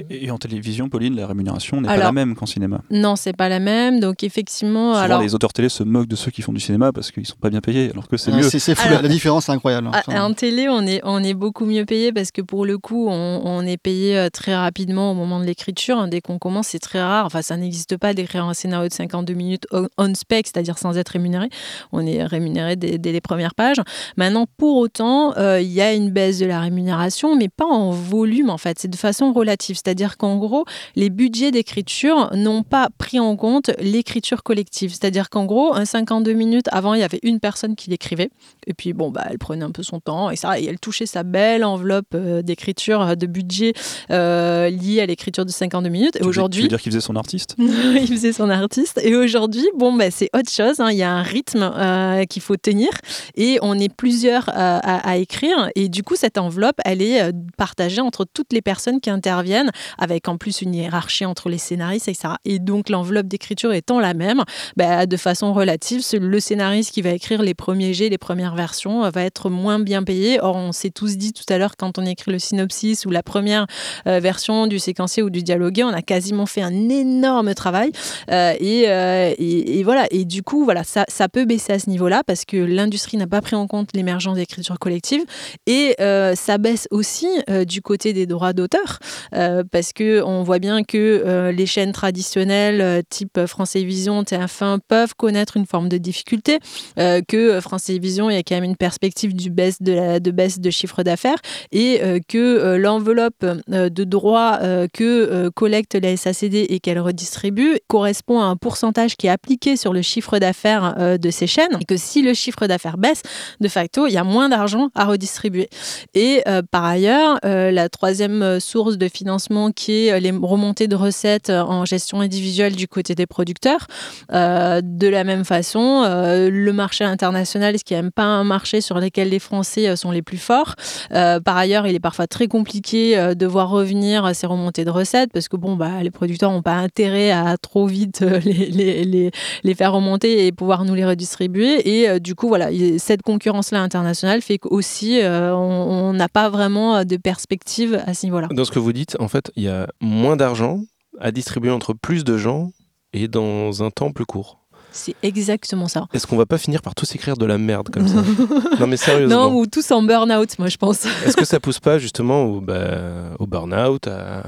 Et, et en télévision, Pauline, la rémunération n'est pas la même qu'en cinéma. Non, c'est pas la même. Donc effectivement, Souvent, alors les auteurs télé se moquent de ceux qui font du cinéma parce qu'ils sont pas bien payés, alors que c'est Ah, mieux. c'est fou. Alors- la différence, c'est incroyable. hein. Enfin, En télé, on est, on est beaucoup mieux payé parce que pour le coup, on, on est payé euh, très rapidement au moment de l'écriture. hein. Dès qu'on commence, c'est très rare. Enfin, ça n'existe pas d'écrire un scénario de 52 minutes on- on spec, c'est-à-dire sans être rémunéré. On est rémunéré dès, dès les premières pages. Maintenant, pour autant, euh, il y a une baisse de la rémunération, mais pas en volume en fait. C'est de façon relative. C'est-à-dire qu'en gros, les budgets d'écriture n'ont pas pris en compte l'écriture collective. C'est-à-dire qu'en gros, un 52 minutes, avant, il y avait une personne qui l'écrivait. Et puis, bon, bah, elle prenait un peu son temps et ça, et elle touchait sa belle enveloppe euh, d'écriture, euh, de budget euh, liée à l'écriture de 52 minutes. Et veux- Tu veux aujourd'hui, dire qu'il faisait son artiste? Il faisait son artiste. Et aujourd'hui, bon, bah, c'est autre chose. hein. Il y a un rythme euh, qu'il faut tenir et on est plusieurs euh, à, à écrire. Et du coup, cette enveloppe, elle est euh, partagée entre toutes les personnes qui interviennent, avec en plus une hiérarchie entre les scénaristes, etc. Et donc l'enveloppe d'écriture étant la même, bah, de façon relative, le scénariste qui va écrire les premiers jets, les premières versions, euh, va être moins bien payé. Or, on s'est tous dit tout à l'heure, quand on écrit le synopsis ou la première euh, version du séquencier ou du dialogué, on a quasiment fait un énorme travail. et, voilà. Et du coup, voilà, ça, ça peut baisser à ce niveau-là parce que l'industrie n'a pas pris en compte l'émergence d'écriture collective. Et ça baisse aussi du côté des droits d'auteur parce que on voit bien que les chaînes traditionnelles type France Télévisions, TF1 peuvent connaître une forme de difficulté, que France Télévisions, il y a quand même une perspective du baisse de, baisse de chiffre d'affaires et que l'enveloppe de droits que collecte la SACD et qu'elle redistribue correspond à un pourcentage qui est appliqué sur le chiffre d'affaires de ces chaînes et que si le chiffre d'affaires baisse, de facto, il y a moins d'argent à redistribuer. Et par ailleurs, la troisième source de financement qui est les remontées de recettes en gestion individuelle du côté des producteurs. de la même façon, le marché international, ce qui n'est pas un marché sur lequel les Français sont les plus forts. par ailleurs, il est parfois très compliqué de voir revenir ces remontées de recettes parce que bon, bah, les producteurs n'ont pas intérêt à trop vite les, les, les, faire remonter et pouvoir nous les redistribuer. Et du coup, voilà, cette concurrence-là internationale fait qu'aussi, on n'a pas vraiment de perspective à ce niveau-là. Dans ce que vous dites, en fait, il y a moins d'argent à distribuer entre plus de gens et dans un temps plus court. C'est exactement ça. Est-ce qu'on va pas finir par tous écrire de la merde comme ça Non mais sérieusement. Non, ou tous en burn-out, moi je pense. Est-ce que ça pousse pas justement au, bah, au burn-out, à,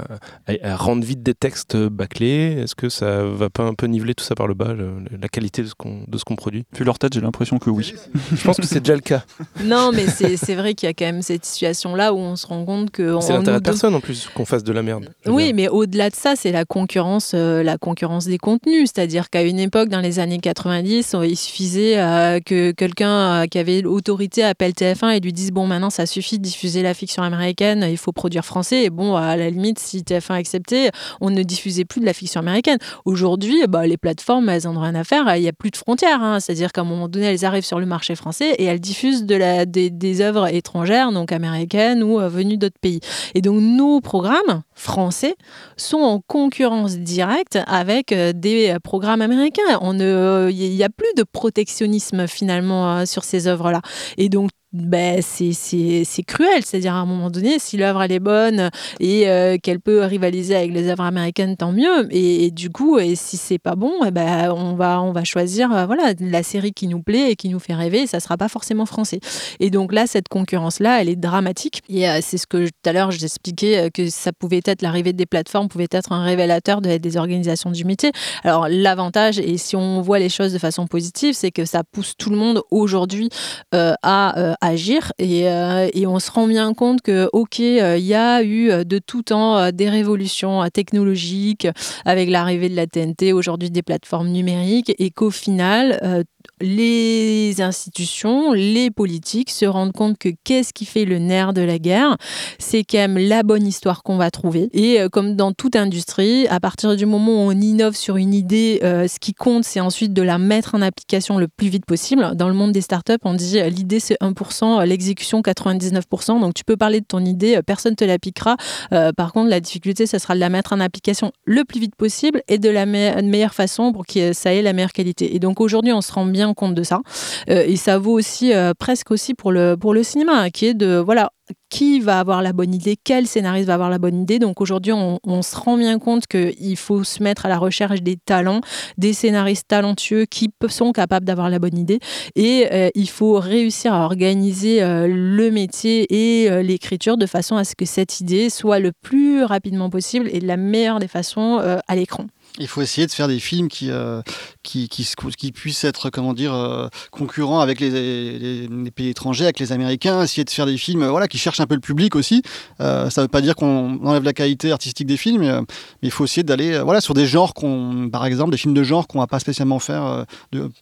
à, rendre vite des textes bâclés? Est-ce que ça va pas un peu niveler tout ça par le bas, la qualité de ce qu'on qu'on produit? Vu leur tête, j'ai l'impression que oui. je pense que c'est déjà le cas. Non, mais c'est vrai qu'il y a quand même cette situation-là où on se rend compte que... C'est l'intérêt de personne en plus qu'on fasse de la merde. Oui, mais au-delà de ça, c'est la concurrence, euh, la concurrence des contenus. C'est-à-dire qu'à une époque, dans les années 90, il suffisait euh, que quelqu'un euh, qui avait l'autorité appelle TF1 et lui dise bon maintenant ça suffit de diffuser la fiction américaine, il faut produire français. Et bon à la limite si TF1 acceptait, on ne diffusait plus de la fiction américaine. Aujourd'hui, bah, les plateformes elles en ont rien à faire, il n'y a plus de frontières. Hein. C'est-à-dire qu'à un moment donné elles arrivent sur le marché français et elles diffusent des, des œuvres étrangères, donc américaines ou euh, venues d'autres pays. Et donc nos programmes français sont en concurrence directe avec des programmes américains. On ne, il n'y a plus de protectionnisme finalement euh, sur ces œuvres-là. Et donc ben, c'est cruel. C'est-à-dire, à un moment donné, si l'œuvre elle est bonne et euh, qu'elle peut rivaliser avec les œuvres américaines, tant mieux. Et, du coup, et si c'est pas bon, eh ben, on, va, on va choisir euh, voilà, la série qui nous plaît et qui nous fait rêver. Et ça sera pas forcément français. Et donc là, cette concurrence-là, elle est dramatique. Et c'est ce que tout à l'heure, j'expliquais que ça pouvait être l'arrivée des plateformes, pouvait être un révélateur de, des organisations du métier. Alors, l'avantage, et si on voit les choses de façon positive, c'est que ça pousse tout le monde aujourd'hui à agir et, euh, et, on se rend bien compte que, ok, euh, il y a eu euh, de tout temps des révolutions technologiques avec l'arrivée de la TNT, aujourd'hui des plateformes numériques, et qu'au final, les institutions, les politiques se rendent compte que qu'est-ce qui fait le nerf de la guerre? C'est quand même la bonne histoire qu'on va trouver. Et comme dans toute industrie, à partir du moment où on innove sur une idée, ce qui compte, c'est ensuite de la mettre en application le plus vite possible. Dans le monde des startups, on dit l'idée c'est 1%, l'exécution 99%. Donc tu peux parler de ton idée, personne te la piquera. par contre, la difficulté, ce sera de la mettre en application le plus vite possible et de la meilleure façon pour que ça ait la meilleure qualité. Et donc aujourd'hui, on se rend bien compte de ça. Euh, et ça vaut aussi euh, presque aussi pour le, pour le cinéma, hein, qui est de, voilà, qui va avoir la bonne idée, quel scénariste va avoir la bonne idée. Donc aujourd'hui, on, se rend bien compte qu'il faut se mettre à la recherche des talents, des scénaristes talentueux qui sont capables d'avoir la bonne idée. Et euh, il faut réussir à organiser le métier et l'écriture de façon à ce que cette idée soit le plus rapidement possible et de la meilleure des façons à l'écran. Il faut essayer de faire des films qui, euh, qui, qui, qui, puissent être, comment dire, euh, concurrents avec les, pays étrangers, avec les Américains. Essayer de faire des films, voilà, qui cherchent un peu le public aussi. Euh, ça ne veut pas dire qu'on enlève la qualité artistique des films, mais, il faut essayer d'aller, voilà, sur des genres par exemple, des films de genre qu'on va pas spécialement faire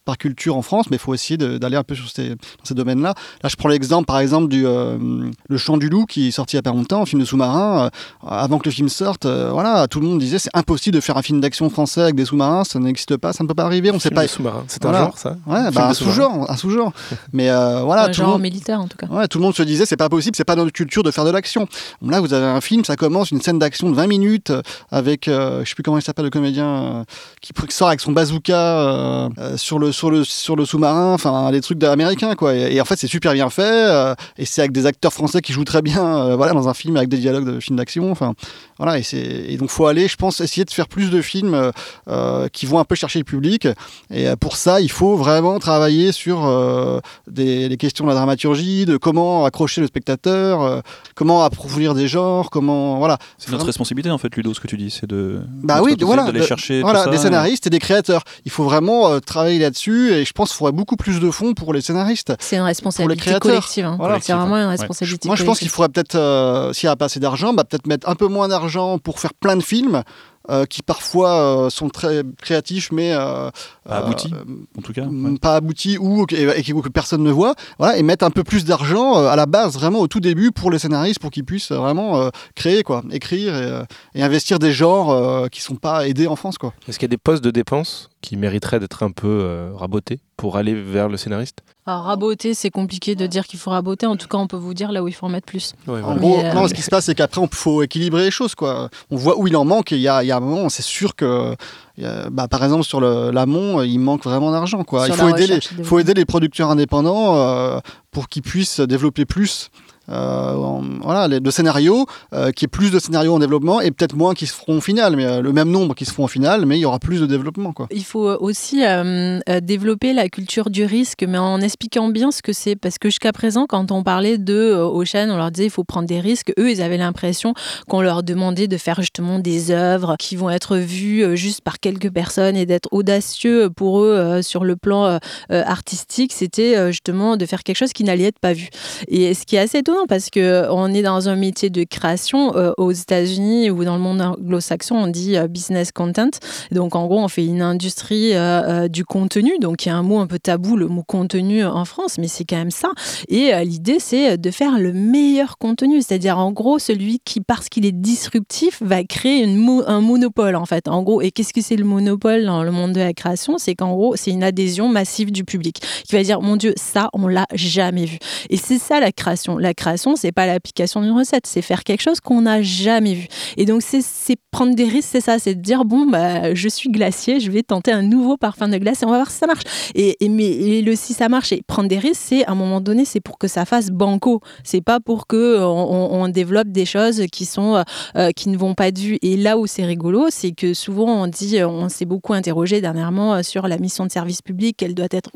par culture en France, mais il faut essayer d'aller un peu sur ces, dans ces domaines-là. Là, je prends l'exemple, par exemple, du Le Chant du Loup, qui est sorti il y a pas longtemps, un film de sous-marin. avant que le film sorte, voilà, tout le monde disait c'est impossible de faire un film d'action d'action français avec des sous-marins, ça n'existe pas, ça ne peut pas arriver. On sait pas. sous-marin. C'est Voilà. un genre, ça Ouais, Film bah, un sous-genre, un sous-genre. Mais euh, voilà, Un tout le genre monde. militaire en tout cas. Ouais, tout le monde se disait c'est pas possible, c'est pas dans notre culture de faire de l'action. Bon, Là, vous avez un film, ça commence une scène d'action de 20 minutes euh, avec, euh, je sais plus comment il s'appelle le comédien, euh, qui, sort avec son bazooka euh, euh, sur le sur le sur le sous-marin, enfin des trucs américains quoi. Et, et en fait, c'est super bien fait euh, et c'est avec des acteurs français qui jouent très bien, euh, voilà, dans un film avec des dialogues de film d'action. Enfin, voilà, et c'est et donc faut aller, je pense, essayer de faire plus de films euh, euh, qui vont un peu chercher le public. Et euh, pour ça, il faut vraiment travailler sur euh, des, les questions de la dramaturgie, de comment accrocher le spectateur, euh, comment approfondir des genres, comment voilà. C'est notre Vraiment- responsabilité en fait, Ludo, ce que tu dis, c'est de. Bah oui, voilà, d'aller de- chercher. tout Voilà, ça, des scénaristes et des créateurs. Il faut vraiment euh, travailler là-dessus et je pense qu'il faudrait beaucoup plus de fonds pour les scénaristes. C'est une responsabilité créateurs. collective. hein. Voilà. c'est vraiment une Ouais. responsabilité Moi, je pense qu'il faudrait peut-être, euh, s'il n'y a pas assez d'argent, bah, peut-être mettre un peu moins d'argent pour faire plein de films. euh, qui parfois euh, sont très créatifs mais euh, Pas aboutis, euh, En tout cas. ouais. pas aboutis ou et, et que, que personne ne voit voilà et mettre un peu plus d'argent euh, à la base vraiment au tout début pour les scénaristes pour qu'ils puissent vraiment euh, créer quoi écrire et, euh, et investir des genres euh, qui sont pas aidés en France quoi Est-ce qu'il y a des postes de dépenses qui mériteraient d'être un peu euh, rabotés pour aller vers le scénariste Alors, raboter, c'est compliqué de dire qu'il faut raboter. En tout cas, on peut vous dire là où il faut en mettre plus. Ouais, En gros, euh, non, ce qui se passe, c'est qu'après, il faut équilibrer les choses. Quoi. On voit où il en manque, et il y a, il y a un moment, c'est sûr que, a- bah, par exemple, sur l'amont, il manque vraiment d'argent. quoi. Il faut aider, les, faut aider les producteurs indépendants euh, pour qu'ils puissent développer plus. Euh, en- voilà, les- de scénarios, euh, qu'il y ait plus de scénarios en développement et peut-être moins qui se feront au final, mais euh, le même nombre qui se feront au final, mais il y aura plus de développement. Quoi. Il faut aussi euh, euh, développer la culture du risque, mais en expliquant bien ce que c'est. Parce que jusqu'à présent, quand on parlait de chaînes, on leur disait il faut prendre des risques. Eux, ils avaient l'impression qu'on leur demandait de faire justement des œuvres qui vont être vues juste par quelques personnes et d'être audacieux pour eux sur le plan artistique. C'était justement de faire quelque chose qui n'allait être pas vu. Et ce qui est assez étonnant parce que on est dans un métier de création euh, aux États-Unis ou dans le monde anglo-saxon, on dit euh, business content. Donc en gros, on fait une industrie euh, euh, du contenu. Donc il y a un mot un peu tabou, le mot contenu en France, mais c'est quand même ça. Et euh, l'idée, c'est de faire le meilleur contenu, c'est-à-dire en gros celui qui, parce qu'il est disruptif, va créer un monopole en fait. En gros, et qu'est-ce que c'est le monopole dans le monde de la création? C'est qu'en gros, c'est une adhésion massive du public qui va dire mon Dieu, ça, on l'a jamais vu. Et c'est ça la création. Création, c'est pas l'application d'une recette, c'est faire quelque chose qu'on n'a jamais vu. Et donc c'est prendre des risques, c'est ça, c'est de dire bon bah je suis glacier, je vais tenter un nouveau parfum de glace et on va voir si ça marche. Et, mais le si ça marche et prendre des risques, c'est à un moment donné, c'est pour que ça fasse banco. C'est pas pour que on, développe des choses qui sont euh, qui ne vont pas du. Et là où c'est rigolo, c'est que souvent on dit, on s'est beaucoup interrogé dernièrement euh, sur la mission de service public, elle doit être,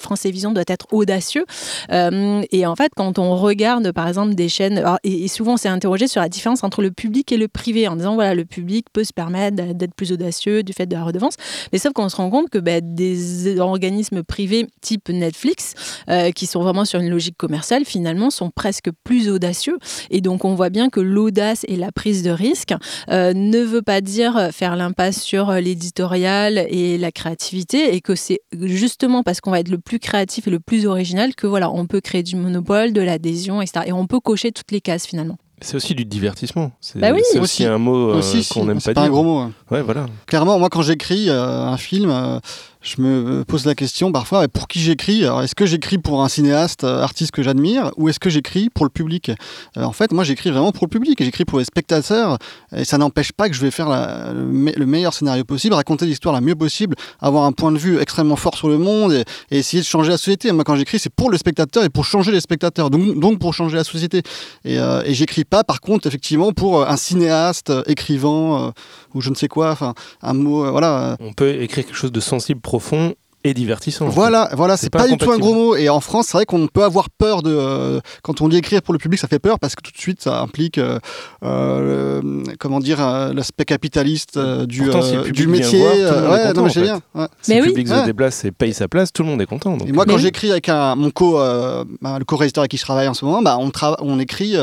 France Télévisions doit être audacieux. Euh, et en fait, quand on regarde par exemple des chaînes, et, souvent on s'est interrogé sur la différence entre le public et le privé, en disant voilà, le public peut se permettre d'être plus audacieux du fait de la redevance. Mais sauf qu'on se rend compte que bah, des organismes privés type Netflix, euh, qui sont vraiment sur une logique commerciale, finalement sont presque plus audacieux. Et donc on voit bien que l'audace et la prise de risque euh, ne veut pas dire faire l'impasse sur l'éditorial et la créativité, et que c'est justement parce qu'on va être le plus créatif et le plus original que voilà, on peut créer du monopole, de l'adhésion, etc. Et on peut cocher toutes les cases finalement. C'est aussi du divertissement. C'est Bah oui. aussi, Aussi. un mot euh, qu'on n'aime c'est pas pas dire. un gros mot. hein. Ouais, voilà. Clairement, moi, quand j'écris euh, un film, euh, je me pose la question parfois pour qui j'écris? Alors, Est-ce que j'écris pour un cinéaste, euh, artiste que j'admire, ou est-ce que j'écris pour le public? Euh, En fait, moi, j'écris vraiment pour le public, j'écris pour les spectateurs, et ça n'empêche pas que je vais faire la- le, me- le meilleur scénario possible, raconter l'histoire la mieux possible, avoir un point de vue extrêmement fort sur le monde, et, et essayer de changer la société. Moi, quand j'écris, c'est pour le spectateur et pour changer les spectateurs, donc, donc pour changer la société. Et, euh, et j'écris pas, par contre, effectivement, pour euh, un cinéaste, euh, écrivain, euh, ou je ne sais quoi, enfin, un mot, voilà. On peut écrire quelque chose de sensible, profond et divertissant. Voilà, voilà, C'est pas pas, du tout un gros mot. Et en France, c'est vrai qu'on peut avoir peur de. euh, quand on dit écrire pour le public, ça fait peur parce que tout de suite, ça implique, euh, euh, le- comment dire, euh, l'aspect capitaliste euh, du, Pourtant, euh, du métier. voir, tout le monde est ouais, content, non, mais j'ai bien. ouais. Si Mais le public se déplace et paye sa place, tout le monde est content. donc. Et moi, quand oui. j'écris avec un, mon co, euh, bah, le co-réalisateur avec qui je travaille en ce moment, bah, on, écrit.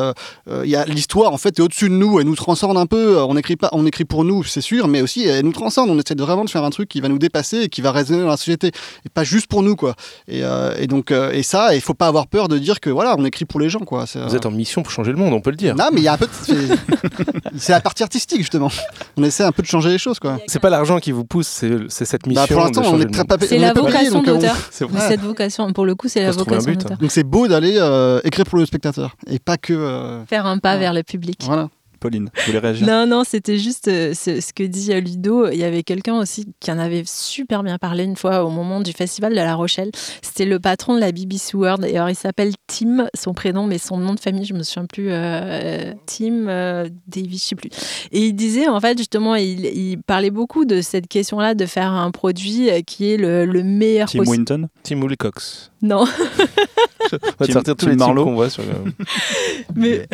Il y a l'histoire en fait est au-dessus de nous, elle nous transcende un peu. On écrit pas, on écrit pour nous, c'est sûr, mais aussi elle nous transcende. On essaie de vraiment de faire un truc qui va nous dépasser et qui va résonner dans la société. Et pas juste pour nous, quoi. Et, et donc, et ça, il faut pas avoir peur de dire que voilà, on écrit pour les gens, quoi. Vous êtes en mission pour changer le monde, on peut le dire. Non, mais il y a un peu. C'est la partie artistique, justement. On essaie un peu de changer les choses, quoi. C'est pas l'argent qui vous pousse, c'est cette bah, mission. pour l'instant, on est très pas C'est la vocation d'auteur. Cette vocation, pour le coup, c'est la vocation d'auteur. Donc c'est beau d'aller écrire pour le spectateur et pas que. Faire un pas vers le public. Voilà. Pauline, vous voulez réagir? Non, non, c'était juste euh, ce, que dit euh, Ludo. Il y avait quelqu'un aussi qui en avait super bien parlé une fois au moment du festival de La Rochelle. C'était le patron de la BBC World. Et alors, il s'appelle Tim, son prénom, mais son nom de famille, je me souviens plus. Euh, Tim Davis, je sais plus. Et il disait, en fait, justement, il, parlait beaucoup de cette question-là de faire un produit qui est le, meilleur Tim Winton? Tim Wilcox. Non. On va sortir tous les Marlowe qu'on voit sur le... Mais...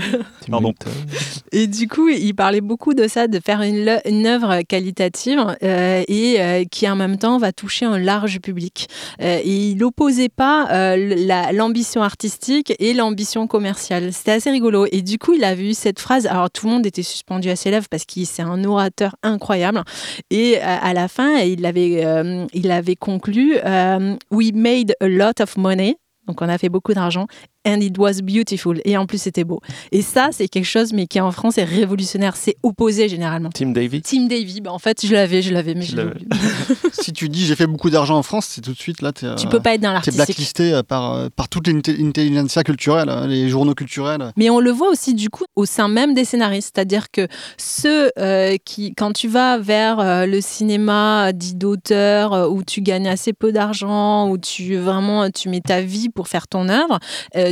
Pardon. Et du coup, il parlait beaucoup de ça, de faire une, une œuvre qualitative euh, et euh, qui en même temps va toucher un large public. Euh, et il n'opposait pas l'ambition artistique et l'ambition commerciale. C'était assez rigolo. Et du coup, il avait eu cette phrase. Alors, tout le monde était suspendu à ses lèvres parce qu'il c'est un orateur incroyable. Et à la fin, il avait, il avait conclu We made a lot of money. Donc on a fait beaucoup d'argent and it was beautiful. Et en plus, c'était beau. Et ça, c'est quelque chose, mais qui en France est révolutionnaire. C'est opposé généralement. Tim Davy Tim Davy, bah, en fait, je l'avais, je l'avais, mais je, Si tu dis j'ai fait beaucoup d'argent en France, c'est tout de suite là. Es, tu peux pas être dans l'artistique. Tu es blacklisté euh, par, euh, par toute l'intelligentsia culturelle, hein, les journaux culturels. Mais on le voit aussi, du coup, au sein même des scénaristes. C'est-à-dire que ceux euh, qui, quand tu vas vers le cinéma dit d'auteur, où tu gagnes assez peu d'argent, où tu vraiment tu mets ta vie pour faire ton œuvre,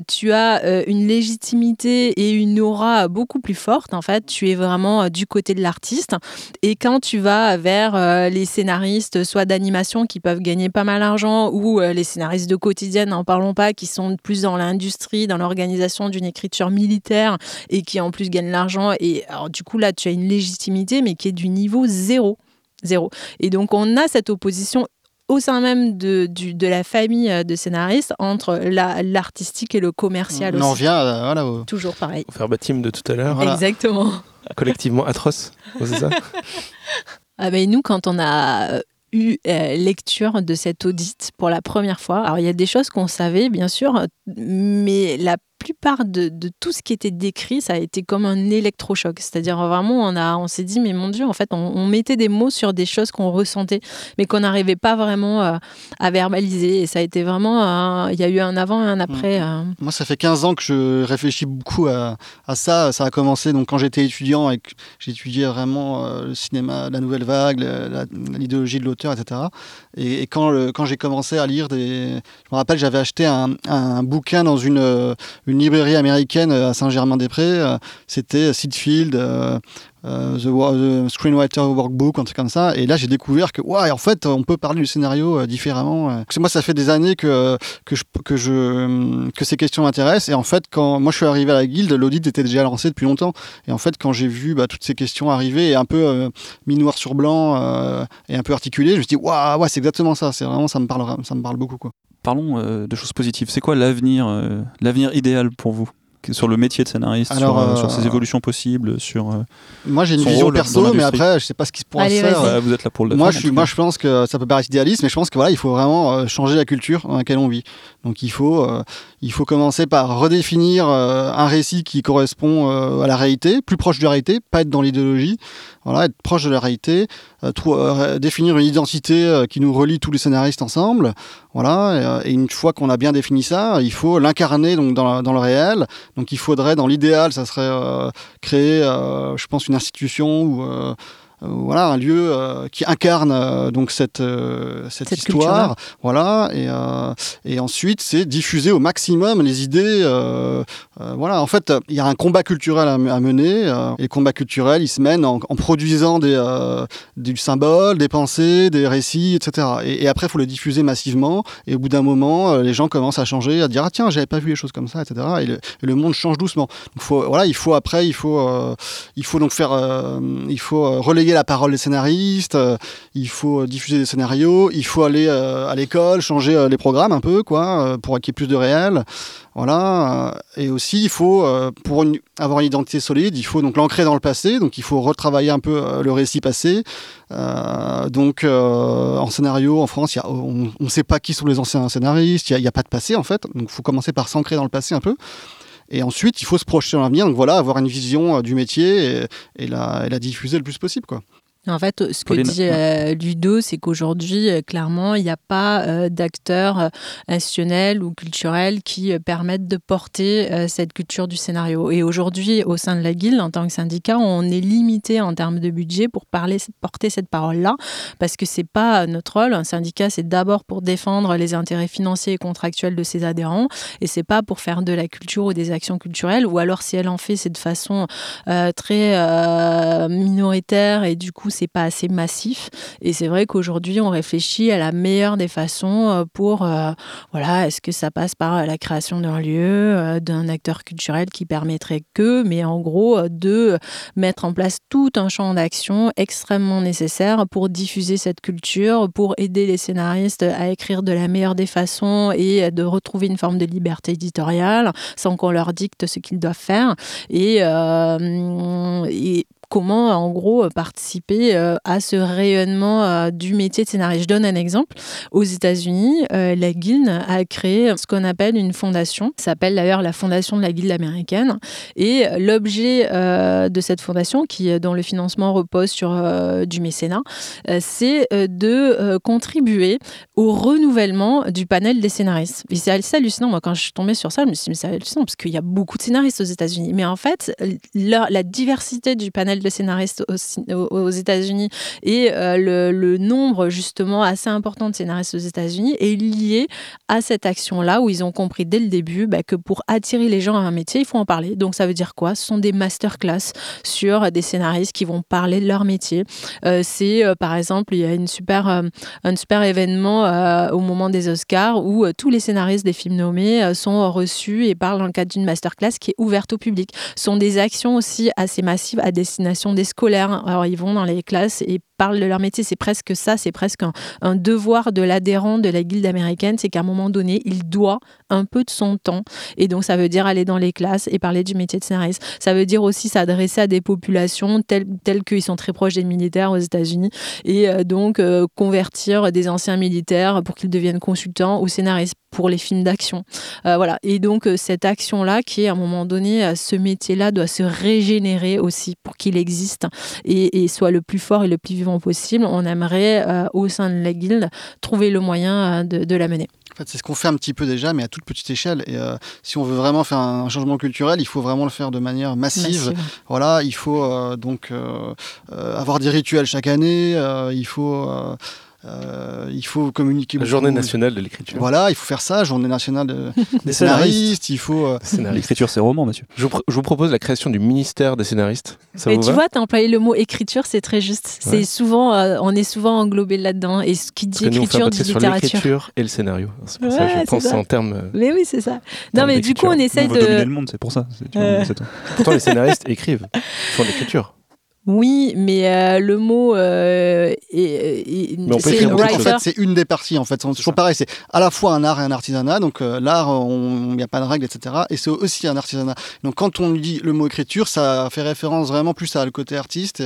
tu as euh, une légitimité et une aura beaucoup plus forte. En fait, tu es vraiment euh, du côté de l'artiste. Et quand tu vas vers euh, les scénaristes, soit d'animation qui peuvent gagner pas mal d'argent, ou les scénaristes de quotidienne, n'en parlons pas, qui sont plus dans l'industrie, dans l'organisation d'une écriture militaire et qui en plus gagnent l'argent. Et alors, du coup, là, tu as une légitimité, mais qui est du niveau zéro. Zéro. Et donc, on a cette opposition au sein même de, de la famille euh, de scénaristes entre l'artistique et le commercial On aussi. en vient, euh, voilà. Toujours pareil. Faire bâtiment de tout à l'heure. Exactement. Collectivement atroce, c'est ça ah ben, Nous, quand on a eu euh, lecture de cet audit pour la première fois. Alors il y a des choses qu'on savait bien sûr, mais la plupart de, tout ce qui était décrit, ça a été comme un électrochoc. C'est-à-dire vraiment, on, a, on s'est dit, mais mon Dieu, en fait, on, mettait des mots sur des choses qu'on ressentait, mais qu'on n'arrivait pas vraiment euh, à verbaliser. Et ça a été vraiment, il y a eu un avant et un après. Mmh. Euh. Moi, ça fait 15 ans que je réfléchis beaucoup à, ça. Ça a commencé donc quand j'étais étudiant et que j'étudiais vraiment euh, le cinéma, la nouvelle vague, l'idéologie de l'auteur, etc. Et, quand, quand j'ai commencé à lire des... Je me rappelle, j'avais acheté un, un bouquin dans une une librairie américaine euh, à Saint-Germain-des-Prés. Euh, c'était Seedfield, euh, the, Screenwriter Workbook, un truc comme ça. Et là, j'ai découvert que, ouais, en fait, on peut parler du scénario différemment. Moi, ça fait des années que, que, je, que, que ces questions m'intéressent. Et en fait, quand moi, je suis arrivé à la guilde, l'audit était déjà lancé depuis longtemps. Et en fait, quand j'ai vu bah, toutes ces questions arriver et un peu mis noir sur blanc et un peu articulé, je me suis dit, waouh, ouais, c'est exactement ça. C'est vraiment, ça me parle, ça me parle beaucoup, quoi parlons euh, de choses positives. C'est quoi l'avenir, euh, l'avenir idéal pour vous sur le métier de scénariste, sur, euh, ses évolutions possibles, sur. moi, j'ai une vision perso, mais après, je sais pas ce qui se pourra faire. vous êtes là pour le. Moi, je moi, je pense que ça peut paraître idéaliste, mais je pense que voilà, il faut vraiment changer la culture dans laquelle on vit. Donc, il faut, il faut commencer par redéfinir un récit qui correspond à la réalité, plus proche de la réalité, pas être dans l'idéologie. Voilà, être proche de la réalité, définir une identité qui nous relie tous les scénaristes ensemble. Voilà, et, une fois qu'on a bien défini ça, il faut l'incarner donc dans, dans, le réel. Donc il faudrait, dans l'idéal, ça serait euh, créer, euh, je pense, une institution ou euh, euh, voilà un lieu euh, qui incarne euh, donc cette cette, histoire. voilà et et ensuite c'est diffuser au maximum les idées voilà. En fait il y a un combat culturel à, mener et le combat culturel il se mène en, produisant des du symbole des pensées des récits etc et, après il faut le diffuser massivement et au bout d'un moment les gens commencent à changer à dire ah tiens j'avais pas vu les choses comme ça etc et le, et le monde change doucement. Faut voilà il faut après il faut il faut donc faire il faut relayer la parole des scénaristes, il faut diffuser des scénarios, il faut aller à l'école, changer les programmes un peu, quoi, pour qu'il y ait plus de réel. Voilà. Et aussi, il faut, pour avoir une identité solide, il faut donc l'ancrer dans le passé, donc il faut retravailler un peu le récit passé. donc, en scénario, en France, on ne sait pas qui sont les anciens scénaristes, il n'y a, pas de passé en fait, donc il faut commencer par s'ancrer dans le passé un peu. Et ensuite, il faut se projeter dans l'avenir. Donc voilà, avoir une vision euh, du métier et, la, et la diffuser le plus possible. Quoi. En fait, ce que dit euh, Ludo, c'est qu'aujourd'hui, euh, clairement, il n'y a pas euh, d'acteurs institutionnels ou culturels qui permettent de porter cette culture du scénario. Et aujourd'hui, au sein de la Guilde, en tant que syndicat, on est limité en termes de budget pour parler, porter cette parole-là, parce que c'est pas notre rôle. Un syndicat, c'est d'abord pour défendre les intérêts financiers et contractuels de ses adhérents, et c'est pas pour faire de la culture ou des actions culturelles. Ou alors, si elle en fait, c'est de façon très minoritaire et du coup c'est pas assez massif. Et c'est vrai qu'aujourd'hui, on réfléchit à la meilleure des façons euh, pour, euh, voilà, est-ce que ça passe par la création d'un lieu, euh, d'un acteur culturel qui permettrait que, mais en gros, de mettre en place tout un champ d'action extrêmement nécessaire pour diffuser cette culture, pour aider les scénaristes à écrire de la meilleure des façons et de retrouver une forme de liberté éditoriale sans qu'on leur dicte ce qu'ils doivent faire. Et, et comment en gros participer euh, à ce rayonnement euh, du métier de scénariste. Je donne un exemple. Aux États-Unis, euh, la Guilde a créé ce qu'on appelle une fondation. Ça s'appelle d'ailleurs la fondation de la Guilde américaine. Et l'objet de cette fondation, qui dont le financement repose sur du mécénat, c'est de contribuer au renouvellement du panel des scénaristes. Et c'est assez hallucinant. Moi, quand je suis tombée sur ça, je me suis dit, mais c'est hallucinant parce qu'il y a beaucoup de scénaristes aux États-Unis. Mais en fait, la diversité du panel de scénaristes aux, États-Unis et euh, le, nombre justement assez important de scénaristes aux États-Unis est lié à cette action-là où ils ont compris dès le début bah, que pour attirer les gens à un métier, il faut en parler. Donc ça veut dire quoi? Ce sont des masterclass sur des scénaristes qui vont parler de leur métier. Euh, c'est euh, par exemple, il y a une super, un super événement au moment des Oscars où tous les scénaristes des films nommés sont reçus et parlent dans le cadre d'une masterclass qui est ouverte au public. Ce sont des actions aussi assez massives à destination des scolaires. Alors ils vont dans les classes et parlent de leur métier. C'est presque ça, c'est presque un, devoir de l'adhérent de la guilde américaine, c'est qu'à un moment donné, il doit un peu de son temps. Et donc ça veut dire aller dans les classes et parler du métier de scénariste. Ça veut dire aussi s'adresser à des populations telles, telles qu'ils sont très proches des militaires aux États-Unis et euh, donc euh, convertir des anciens militaires pour qu'ils deviennent consultants ou scénaristes pour les films d'action. Euh, voilà. Et donc cette action-là, qui est à un moment donné, ce métier-là doit se régénérer aussi pour qu'il existe et, et, soit le plus fort et le plus vivant possible. On aimerait, euh, au sein de la guilde, trouver le moyen euh, de, la mener. En fait, c'est ce qu'on fait un petit peu déjà, mais à toute petite échelle. Et euh, si on veut vraiment faire un changement culturel, il faut vraiment le faire de manière massive. Voilà, il faut donc avoir des rituels chaque année. il faut euh, il faut communiquer. La journée nationale de l'écriture. Voilà, il faut faire ça, journée nationale des scénaristes. Il faut. Euh, l'écriture, c'est roman, monsieur. Je vous, propose la création du ministère des scénaristes. Ça Et tu vois, tu as employé le mot écriture, c'est très juste. C'est souvent, euh, on est souvent englobé là-dedans. Et ce qui dit écriture dit littérature. l'écriture et le scénario. C'est pour ça que je pense en termes. Mais oui, c'est ça. Non, mais du coup, on essaye de. dominer le monde, c'est pour ça. Pourtant, les scénaristes écrivent, ils font l'écriture. Oui, mais euh, le mot euh, est, c'est en fait, c'est une des parties en fait. C'est toujours pareil, c'est à la fois un art et un artisanat. Donc euh, l'art, il n'y a pas de règles, etc. Et c'est aussi un artisanat. Donc quand on dit le mot écriture, ça fait référence vraiment plus à le côté artiste.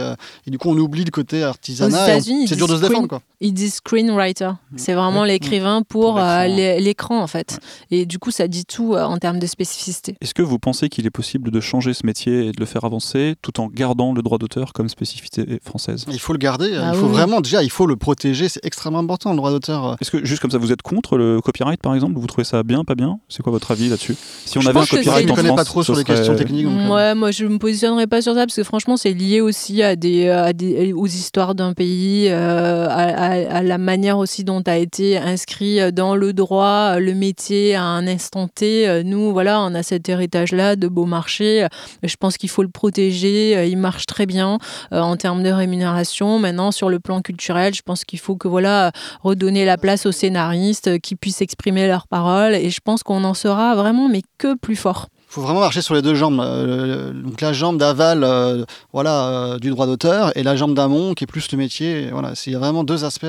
Et, du coup, on oublie le côté artisanat. C'est dur de se défendre, quoi. Il dit screenwriter. Mm. C'est vraiment l'écrivain pour, l'écran en fait. Et du coup, ça dit tout en termes de spécificité. Est-ce que vous pensez qu'il est possible de changer ce métier et de le faire avancer tout en gardant le droit d'auteur? Comme spécificité française. Il faut le garder, ah il faut vraiment déjà, il faut le protéger, c'est extrêmement important le droit d'auteur. Est-ce que juste comme ça, vous êtes contre le copyright par exemple? Vous trouvez ça bien, pas bien? C'est quoi votre avis là-dessus? Si on avait un copyright en France, connais pas trop sur les questions techniques. Euh. ouais, moi je me positionnerai pas sur ça parce que franchement, c'est lié aussi à des, à des aux histoires d'un pays, euh, à, la manière aussi dont a été inscrit dans le droit le métier à un instant T. Nous, voilà, on a cet héritage-là de beau marché. Je pense qu'il faut le protéger. Il marche très bien. Euh, en termes de rémunération. Maintenant, sur le plan culturel, je pense qu'il faut que voilà redonner la place aux scénaristes qui puissent exprimer leurs paroles. Et je pense qu'on en sera vraiment, mais que plus fort faut vraiment marcher sur les deux jambes. Euh, donc la jambe d'aval, euh, voilà, euh, du droit d'auteur, et la jambe d'amont, qui est plus le métier. Voilà, il y a vraiment deux aspects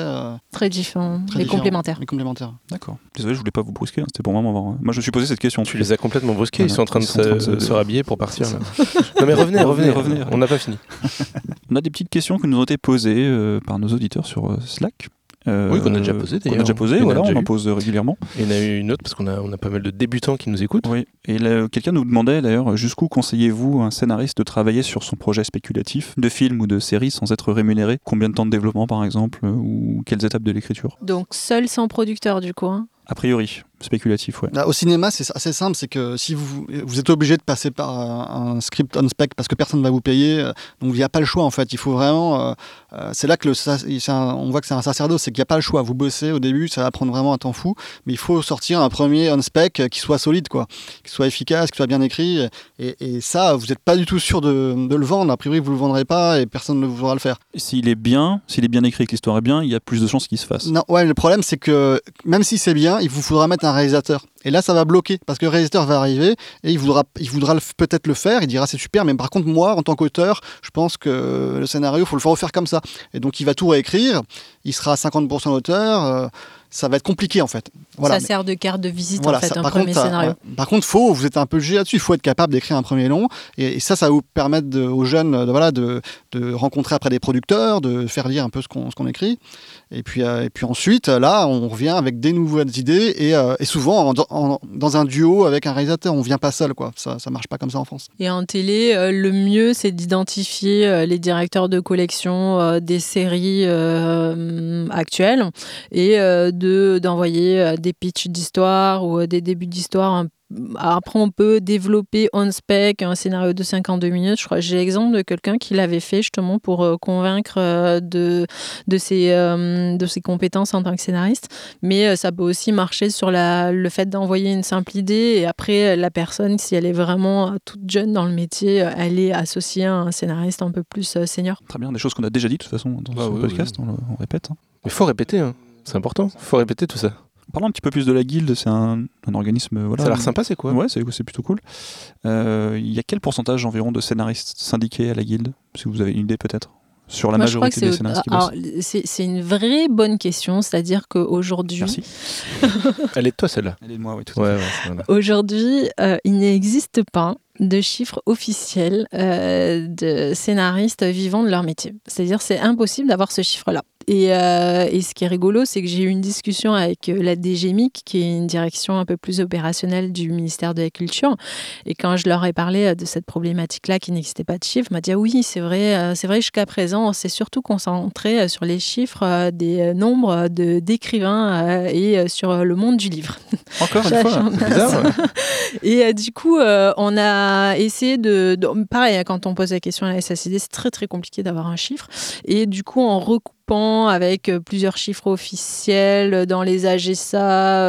très différents, très mais différents, complémentaires. mais complémentaires. D'accord. Désolé, je voulais pas vous brusquer. hein, C'était pour vraiment avoir. Moi, je me suis posé cette question. Tu les as complètement brusqués, ils sont en train de ils sont en train se, de se- se rhabiller pour partir. Là. non mais revenez, Revenez, revenez, revenez. on n'a pas fini. On a des petites questions qui nous ont été posées euh, par nos auditeurs sur euh, Slack. Euh, Oui, qu'on a déjà a d'ailleurs. déjà posées, Il y en a voilà, on déjà en eu. pose régulièrement. Et il y en a eu une autre parce qu'on a, on a pas mal de débutants qui nous écoutent. Oui. Et là, quelqu'un nous demandait d'ailleurs jusqu'où conseillez-vous un scénariste de travailler sur son projet spéculatif, de film ou de série sans être rémunéré? Combien de temps de développement par exemple euh, Ou quelles étapes de l'écriture? Donc seul sans producteur du coup. hein? A priori, spéculatif, ouais. Là, au cinéma, c'est assez simple, c'est que si vous, vous êtes obligé de passer par un, un script on spec parce que personne ne va vous payer, euh, donc il n'y a pas le choix en fait. Il faut vraiment. euh, euh, c'est là que le, un- on voit que c'est un sacerdoce, c'est qu'il n'y a pas le choix. Vous bossez au début, ça va prendre vraiment un temps fou, mais il faut sortir un premier on spec qui soit solide, quoi, qui soit efficace, qui soit bien écrit. Et, et ça, vous n'êtes pas du tout sûr de, de le vendre. A priori, vous le vendrez pas et personne ne voudra le faire. S'il est bien, s'il est bien écrit que l'histoire est bien, il y a plus de chances qu'il se fasse. Non, ouais, le problème c'est que même si c'est bien, il vous faudra mettre un réalisateur. Et là, ça va bloquer parce que le réalisateur va arriver et il voudra, il voudra peut-être le faire. Il dira c'est super, mais par contre moi, en tant qu'auteur, je pense que le scénario, faut le faire refaire comme ça. Et donc il va tout réécrire. Il sera à 50% auteur. euh, ça va être compliqué en fait. Voilà. ça mais- sert de carte de visite voilà, en fait, ça- un par premier contre, scénario. ouais. par contre, faut, vous êtes un peu jugé là-dessus. Il faut être capable d'écrire un premier long, et, et ça, ça va vous permettre de- aux jeunes, de, voilà, de, de rencontrer après des producteurs, de faire lire un peu ce qu'on ce qu'on écrit. Et puis, euh, et puis ensuite, là, on revient avec des nouvelles idées, et, euh, souvent en- en- dans un duo avec un réalisateur. On vient pas seul, quoi. Ça, ça marche pas comme ça en France. Et en télé, euh, le mieux, c'est d'identifier les directeurs de collection des séries actuelles et de d'envoyer des pitchs d'histoire ou des débuts d'histoire. un- Après, on peut développer on spec un scénario de 52 minutes. Je crois j'ai l'exemple de quelqu'un qui l'avait fait justement pour euh, convaincre euh, de de ses euh, de ses compétences en tant que scénariste. Mais ça peut aussi marcher sur la, le fait d'envoyer une simple idée et après la personne, si elle est vraiment toute jeune dans le métier, elle est associée à un scénariste un peu plus senior. Très bien, des choses qu'on a déjà dit de toute façon dans Ah ce oui, podcast, On, le- on répète. hein. Mais faut répéter, hein. c'est important. faut répéter tout ça. Parlons un petit peu plus de la guilde, c'est un, un organisme. Voilà, Ça a l'air sympa, c'est quoi? Ouais, c'est plutôt cool. Euh, Il y a quel pourcentage environ de scénaristes syndiqués à la guilde? Si vous avez une idée peut-être? Sur la Moi, majorité des scénaristes qui c'est une vraie bonne question, c'est-à-dire qu'aujourd'hui, Merci. Elle est de toi celle-là. Elle est de moi, oui, tout à Ouais, ouais. Aujourd'hui, euh, il n'existe pas de chiffres officiels euh, de scénaristes vivant de leur métier. C'est-à-dire, c'est impossible d'avoir ce chiffre-là. Et, euh, et ce qui est rigolo, c'est que j'ai eu une discussion avec euh, la DGMIC, qui est une direction un peu plus opérationnelle du ministère de la Culture. Et quand je leur ai parlé euh, de cette problématique-là, qui n'existait pas de chiffres, m'a dit ah oui, c'est vrai, c'est vrai jusqu'à présent, on s'est surtout concentré sur les chiffres des nombres de d'écrivains et sur le monde du livre. Encore une fois. bizarre. ouais. Et euh, du coup, euh, on a essayé de, de- Pareil, hein, quand on pose la question à la SACD, c'est très très compliqué d'avoir un chiffre. Et du coup, en avec euh, plusieurs chiffres officiels dans les AGSA,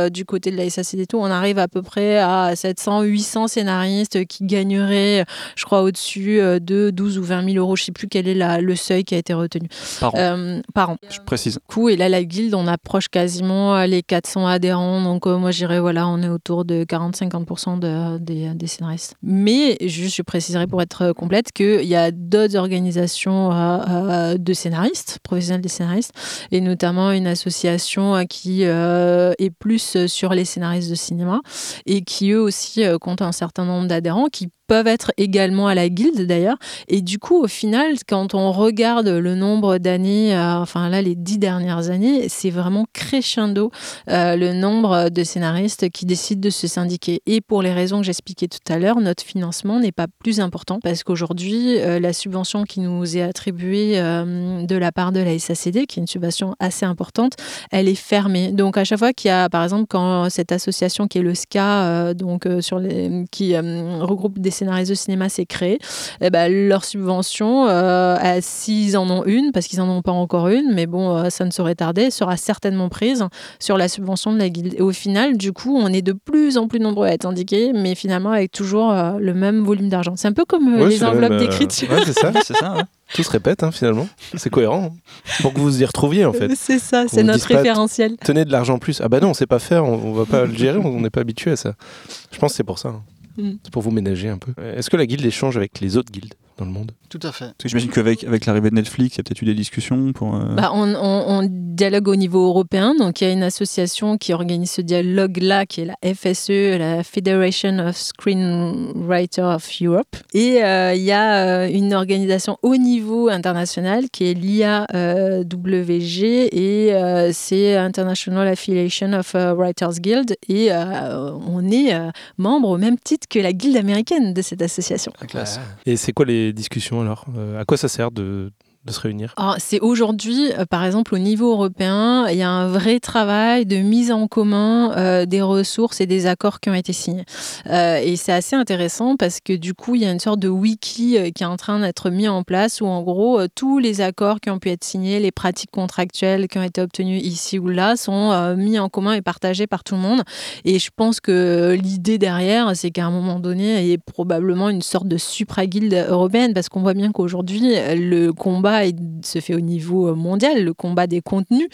euh, du côté de la SACD et tout, on arrive à peu près à 700, 800 scénaristes qui gagneraient, je crois, au-dessus euh, de 12 ou 20 000 euros. Je ne sais plus quel est la- le seuil qui a été retenu Par an, euh, par an je précise. coup, et là, la guilde, on approche quasiment euh, les 400 adhérents. Donc, euh, moi, je dirais, voilà, on est autour de 40-50% de- des, des scénaristes. Mais, juste, je préciserai pour être euh, complète qu'il y a d'autres organisations euh, euh, de scénaristes, professionnels scénaristes, et notamment une association euh, qui euh, est plus sur les scénaristes de cinéma et qui, eux aussi, euh, comptent un certain nombre d'adhérents qui peuvent être également à la guilde d'ailleurs. Et du coup, au final, quand on regarde le nombre d'années, euh, enfin là, les dix dernières années, c'est vraiment crescendo euh, le nombre de scénaristes qui décident de se syndiquer. Et pour les raisons que j'expliquais tout à l'heure, notre financement n'est pas plus important parce qu'aujourd'hui, euh, la subvention qui nous est attribuée de la part de la SACD, qui est une subvention assez importante, elle est fermée. Donc à chaque fois qu'il y a, par exemple, quand cette association qui est le SCA, donc sur les, qui regroupe des scénaristes de cinéma s'est créée, eh ben, leur subvention, euh, euh, s'ils en ont une, parce qu'ils n'en ont pas encore une, mais bon, euh, ça ne saurait tarder, sera certainement prise sur la subvention de la guilde. Et au final, du coup, on est de plus en plus nombreux à être indiqués, mais finalement avec toujours euh, le même volume d'argent. C'est un peu comme euh, Ouais, les enveloppes euh, d'écriture. Ouais, c'est ça. c'est ça, ouais. Tout se répète hein, finalement. C'est cohérent. hein. Pour que vous y retrouviez en fait. C'est ça, c'est notre pas- référentiel. Tenez de l'argent en plus. Ah bah non, on sait pas faire, on, on va pas le gérer, on n'est pas habitué à ça. Je pense que c'est pour ça. hein. C'est pour vous ménager un peu. Est-ce que la guilde échange avec les autres guildes? Dans le monde Tout à fait. Parce que j'imagine qu'avec avec l'arrivée de Netflix, il y a peut-être eu des discussions pour. euh, Bah, on, on- on dialogue au niveau européen, donc il y a une association qui organise ce dialogue-là, qui est la FSE, la Federation of Screenwriters of Europe. Et euh, il y a euh, une organisation au niveau international qui est l'IAWG et euh, c'est International Affiliation of Writers Guild. Et euh, on est euh, membre au même titre que la guilde américaine de cette association. la classe. Et c'est quoi les discussions alors Euh, À quoi ça sert de, de se réunir Alors, c'est aujourd'hui, euh, par exemple, au niveau européen, il y a un vrai travail de mise en commun euh, des ressources et des accords qui ont été signés. Euh, et c'est assez intéressant parce que du coup, il y a une sorte de wiki qui est en train d'être mis en place où, en gros, tous les accords qui ont pu être signés, les pratiques contractuelles qui ont été obtenues ici ou là sont mis en commun et partagés par tout le monde. Et je pense que l'idée derrière, c'est qu'à un moment donné, il y ait probablement une sorte de supra-guilde européenne, parce qu'on voit bien qu'aujourd'hui, le combat est- se fait au niveau mondial, le combat des contenus,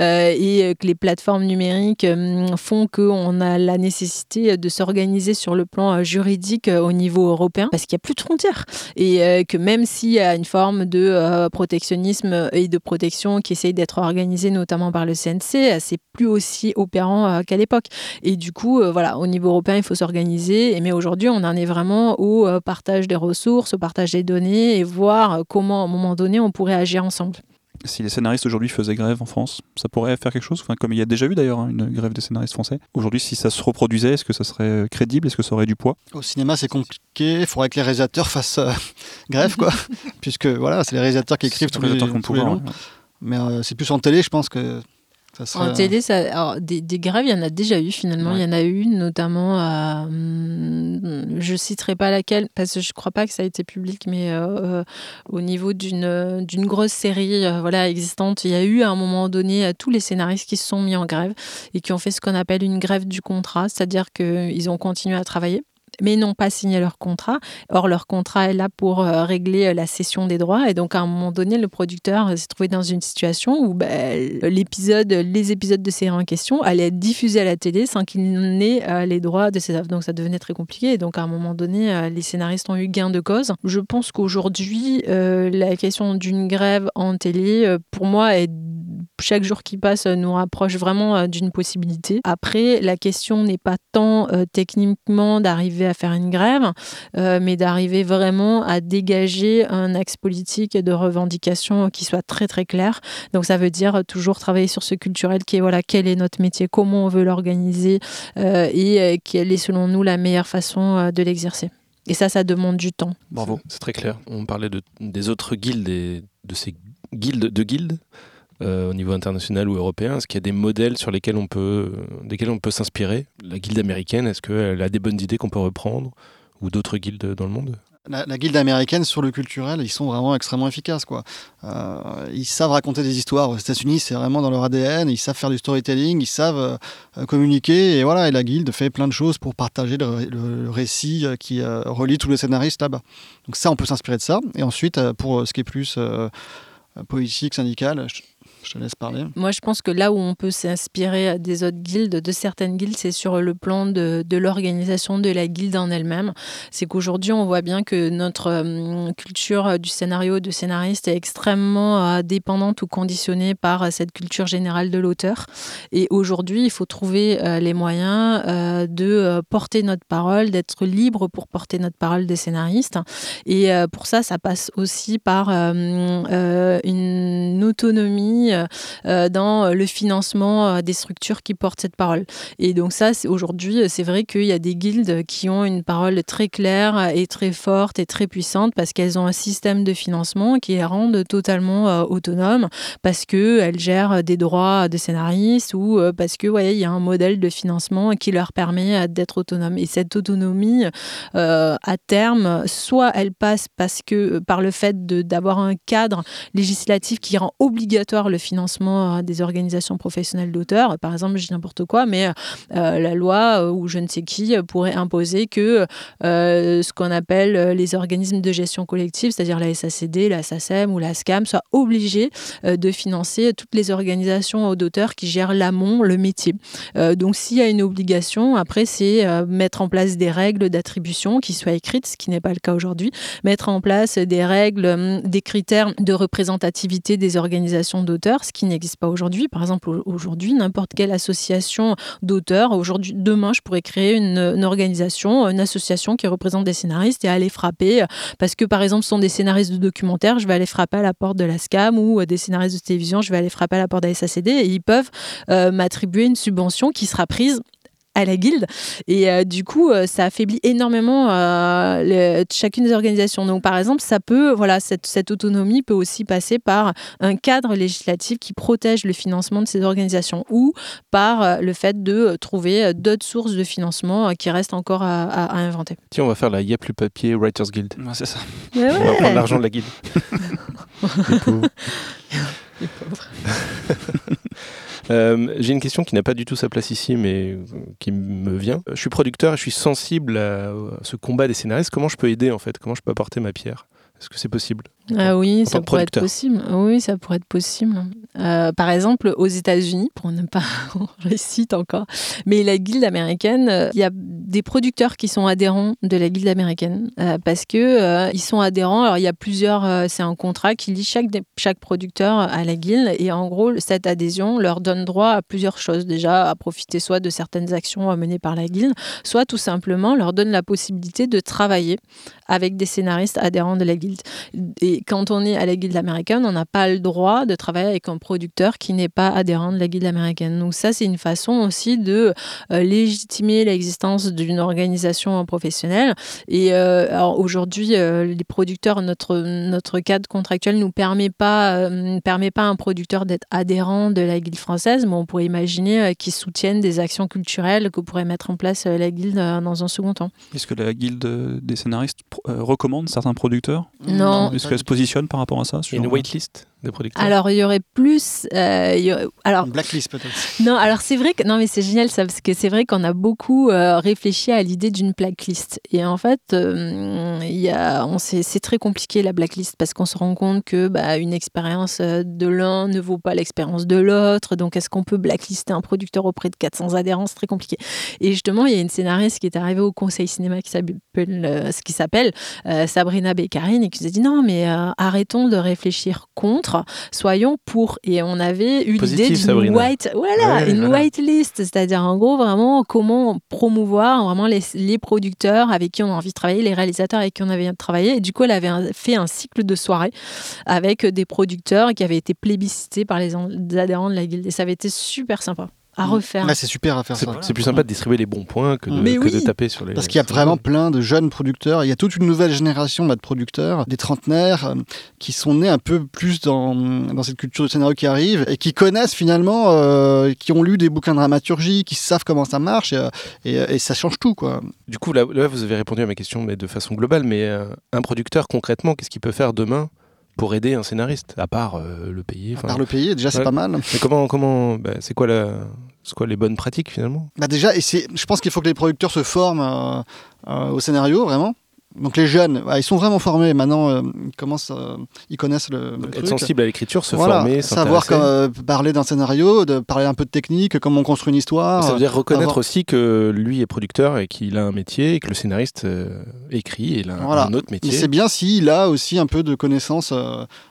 euh, et que les plateformes numériques euh, font qu'on a la nécessité de s'organiser sur le plan euh, juridique euh, au niveau européen, parce qu'il n'y a plus de frontières. Et euh, que même s'il y a une forme de euh, protectionnisme et de protection qui essaye d'être organisée notamment par le CNC, euh, c'est plus aussi opérant euh, qu'à l'époque. Et du coup, euh, voilà, au niveau européen, il faut s'organiser. Mais aujourd'hui, on en est vraiment au euh, partage des ressources, au partage des données et voir euh, comment, à un moment donné, on pourrait agir ensemble. Si les scénaristes aujourd'hui faisaient grève en France, ça pourrait faire quelque chose enfin, Comme il y a déjà eu d'ailleurs hein, une grève des scénaristes français. Aujourd'hui, si ça se reproduisait, est-ce que ça serait euh, crédible? Est-ce que ça aurait du poids? Au cinéma, c'est compliqué. Il faudrait que les réalisateurs fassent euh, grève, quoi. Puisque voilà, c'est les réalisateurs qui écrivent tous les les, tous les pouvoir, longs. ouais. Mais euh, c'est plus en télé, je pense que ça serait. En télé, ça, alors, des, des grèves, il y en a déjà eu finalement. Il y en a eu notamment à. hum, je citerai pas laquelle, parce que je crois pas que ça a été public, mais euh, euh, au niveau d'une d'une grosse série euh, voilà, existante, il y a eu à un moment donné euh, tous les scénaristes qui se sont mis en grève et qui ont fait ce qu'on appelle une grève du contrat, c'est-à-dire qu'ils ont continué à travailler mais n'ont pas signé leur contrat. Or, leur contrat est là pour euh, régler euh, la cession des droits. Et donc, à un moment donné, le producteur euh, s'est trouvé dans une situation où ben, l'épisode, les épisodes de série en question allaient être diffusés à la télé sans qu'il n'ait les droits de ces œuvres. Donc, ça devenait très compliqué. Et donc, à un moment donné, les scénaristes ont eu gain de cause. Je pense qu'aujourd'hui, la question d'une grève en télé, pour moi, chaque jour qui passe nous rapproche vraiment d'une possibilité. Après, la question n'est pas tant techniquement d'arriver à faire une grève, euh, mais d'arriver vraiment à dégager un axe politique et de revendication qui soit très très clair. Donc ça veut dire toujours travailler sur ce culturel qui est voilà quel est notre métier, comment on veut l'organiser euh, et euh, quelle est selon nous la meilleure façon euh, de l'exercer. Et ça, ça demande du temps. Bravo. C'est très clair. On parlait de, des autres guildes et de ces guildes de guildes euh, au niveau international ou européen. Est-ce qu'il y a des modèles sur lesquels on peut, desquels on peut s'inspirer? La guilde américaine, est-ce qu'elle a des bonnes idées qu'on peut reprendre? Ou d'autres guildes dans le monde? La, la guilde américaine sur le culturel, ils sont vraiment extrêmement efficaces. Quoi. Euh, ils savent raconter des histoires. Aux États-Unis, c'est vraiment dans leur ADN. Ils savent faire du storytelling, ils savent euh, communiquer. Et voilà, et la guilde fait plein de choses pour partager le, récit qui relie tous les scénaristes là-bas. Donc ça, on peut s'inspirer de ça. Et ensuite, pour ce qui est plus politique, syndical, je, te laisse parler. Moi, je pense que là où on peut s'inspirer des autres guildes, de certaines guildes, c'est sur le plan de, l'organisation de la guilde en elle-même. C'est qu'aujourd'hui, on voit bien que notre euh, culture du scénario, de scénariste, est extrêmement euh, dépendante ou conditionnée par euh, cette culture générale de l'auteur. Et aujourd'hui, il faut trouver euh, les moyens euh, de euh, porter notre parole, d'être libre pour porter notre parole des scénaristes. Et euh, pour ça, ça passe aussi par euh, euh, une autonomie euh, dans le financement euh, des structures qui portent cette parole. Et donc ça, aujourd'hui, c'est vrai qu'il y a des guildes qui ont une parole très claire et très forte et très puissante parce qu'elles ont un système de financement qui les rendent totalement euh, autonomes parce qu'elles gèrent des droits de scénaristes ou euh, parce que y a un modèle de financement qui leur permet euh, d'être autonomes. Et cette autonomie, euh, à terme, soit elle passe parce que par le fait d'avoir un cadre législatif qui rend obligatoire le financement des organisations professionnelles d'auteurs. Par exemple, je dis n'importe quoi, mais la loi ou je ne sais qui pourrait imposer que ce qu'on appelle les organismes de gestion collective, c'est-à-dire la SACD, la SACEM ou la SCAM, soient obligés de financer toutes les organisations d'auteurs qui gèrent l'amont, le métier. donc s'il y a une obligation, après c'est mettre en place des règles d'attribution qui soient écrites, ce qui n'est pas le cas aujourd'hui, mettre en place des règles, hum, des critères de représentativité des organisations d'auteurs, ce qui n'existe pas aujourd'hui. Par exemple, aujourd'hui, n'importe quelle association d'auteurs, aujourd'hui, demain, je pourrais créer une, organisation, une association qui représente des scénaristes et aller frapper, parce que par exemple, ce sont des scénaristes de documentaires, je vais aller frapper à la porte de la SCAM ou des scénaristes de télévision, je vais aller frapper à la porte de la SACD et ils peuvent euh, m'attribuer une subvention qui sera prise à la guilde. Et euh, du coup, euh, ça affaiblit énormément euh, chacune des organisations. Donc, par exemple, ça peut, voilà, cette, cette, autonomie peut aussi passer par un cadre législatif qui protège le financement de ces organisations ou par le fait de trouver d'autres sources de financement qui restent encore à, inventer. Tiens, on va faire la Y'a plus papier Writers Guild. c'est ça. On va prendre l'argent de la guilde. Les pauvres. Euh, j'ai une question qui n'a pas du tout sa place ici, mais qui me vient. Je suis producteur et je suis sensible à ce combat des scénaristes. Comment je peux aider en fait? Comment je peux apporter ma pierre? Est-ce que c'est possible? Ah oui, ça pourrait être possible. Oui, ça pourrait être possible. Euh, par exemple, aux États-Unis, pour ne pas réciter encore, mais la guilde américaine, euh, il y a des producteurs qui sont adhérents de la guilde américaine euh, parce que ils sont adhérents. Alors il y a plusieurs, c'est un contrat qui lie chaque chaque producteur à la guilde et en gros cette adhésion leur donne droit à plusieurs choses. Déjà à profiter soit de certaines actions menées par la guilde, soit tout simplement leur donne la possibilité de travailler avec des scénaristes adhérents de la guilde. Et quand on est à la guilde américaine, on n'a pas le droit de travailler avec un producteur qui n'est pas adhérent de la guilde américaine. Donc ça, c'est une façon aussi de euh, légitimer l'existence d'une organisation professionnelle. Et euh, aujourd'hui, euh, les producteurs, notre, notre cadre contractuel nous permet pas, permet pas à un producteur d'être adhérent de la guilde française, mais on pourrait imaginer qu'ils soutiennent des actions culturelles que pourrait mettre en place la guilde dans un second temps. Est-ce que la guilde des scénaristes recommande certains producteurs? Non positionne par rapport à ça Une waitlist? Des producteurs? Alors, il y aurait plus. Euh, alors, Une blacklist peut-être. Non, alors c'est vrai que. Non, mais c'est génial ça, parce que c'est vrai qu'on a beaucoup euh, réfléchi à l'idée d'une blacklist. Et en fait, euh, y a, on c'est très compliqué la blacklist parce qu'on se rend compte que bah, une expérience de l'un ne vaut pas l'expérience de l'autre. Donc, est-ce qu'on peut blacklister un producteur auprès de 400 adhérents? C'est très compliqué. Et justement, il y a une scénariste qui est arrivée au conseil cinéma qui s'appelle, ce qui s'appelle Sabrina Beccarine et qui nous a dit non, mais arrêtons de réfléchir contre soyons pour. Et on avait eu l'idée d'une white, voilà, une white list, c'est-à-dire en gros vraiment comment promouvoir vraiment les, les, producteurs avec qui on a envie de travailler, les réalisateurs avec qui on avait envie de travailler. Et du coup, elle avait fait un cycle de soirées avec des producteurs qui avaient été plébiscités par les adhérents de la guilde. Et ça avait été super sympa à mm. refaire. c'est super à faire ça. C'est plus sympa de distribuer les bons points que de, taper sur les. Parce qu'il y a vraiment plein de jeunes producteurs. Il y a toute une nouvelle génération de producteurs, des trentenaires, euh, qui sont nés un peu plus dans, dans cette culture du scénario qui arrive et qui connaissent finalement, euh, qui ont lu des bouquins de dramaturgie, qui savent comment ça marche et, et, ça change tout. Quoi. Du coup, là, vous avez répondu à ma question mais de façon globale, mais euh, un producteur concrètement, qu'est-ce qu'il peut faire demain pour aider un scénariste, à part le payer. À part le payer, déjà c'est pas mal. Mais comment, comment, bah, c'est quoi la, c'est quoi les bonnes pratiques finalement? Bah Déjà, et je pense qu'il faut que les producteurs se forment euh, euh, au scénario, vraiment. Donc les jeunes, bah, ils sont vraiment formés. Maintenant, euh, ils commencent, ils connaissent le, être sensible à l'écriture, se former, savoir parler d'un scénario, de parler un peu de technique, comment on construit une histoire. Ça veut dire reconnaître aussi que lui est producteur et qu'il a un métier et que le scénariste écrit et il a un autre métier. C'est bien s'il a aussi un peu de connaissances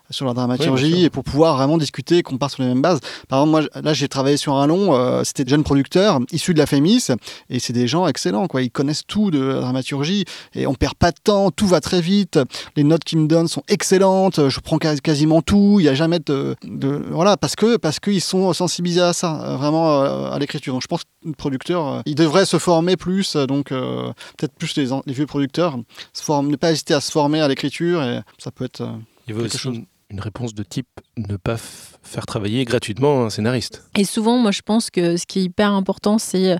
sur la dramaturgie et pour pouvoir vraiment discuter qu'on part sur les mêmes bases. Par exemple, moi, là, j'ai travaillé sur un long, euh, c'était de jeunes producteurs issus de la FEMIS et c'est des gens excellents, quoi. Ils connaissent tout de la dramaturgie et on perd pas de temps, tout va très vite. Les notes qu'ils me donnent sont excellentes, je prends quasiment tout, il n'y a jamais de, de, Voilà, parce que parce qu'ils sont sensibilisés à ça, euh, vraiment euh, à l'écriture. Donc je pense que le producteur, il devrait se former plus, donc peut-être plus les, les, vieux producteurs, se ne pas hésiter à se former à l'écriture et ça peut être. Il veut aussi une réponse de type ne pas faire travailler gratuitement un scénariste. Et souvent, moi, je pense que ce qui est hyper important, c'est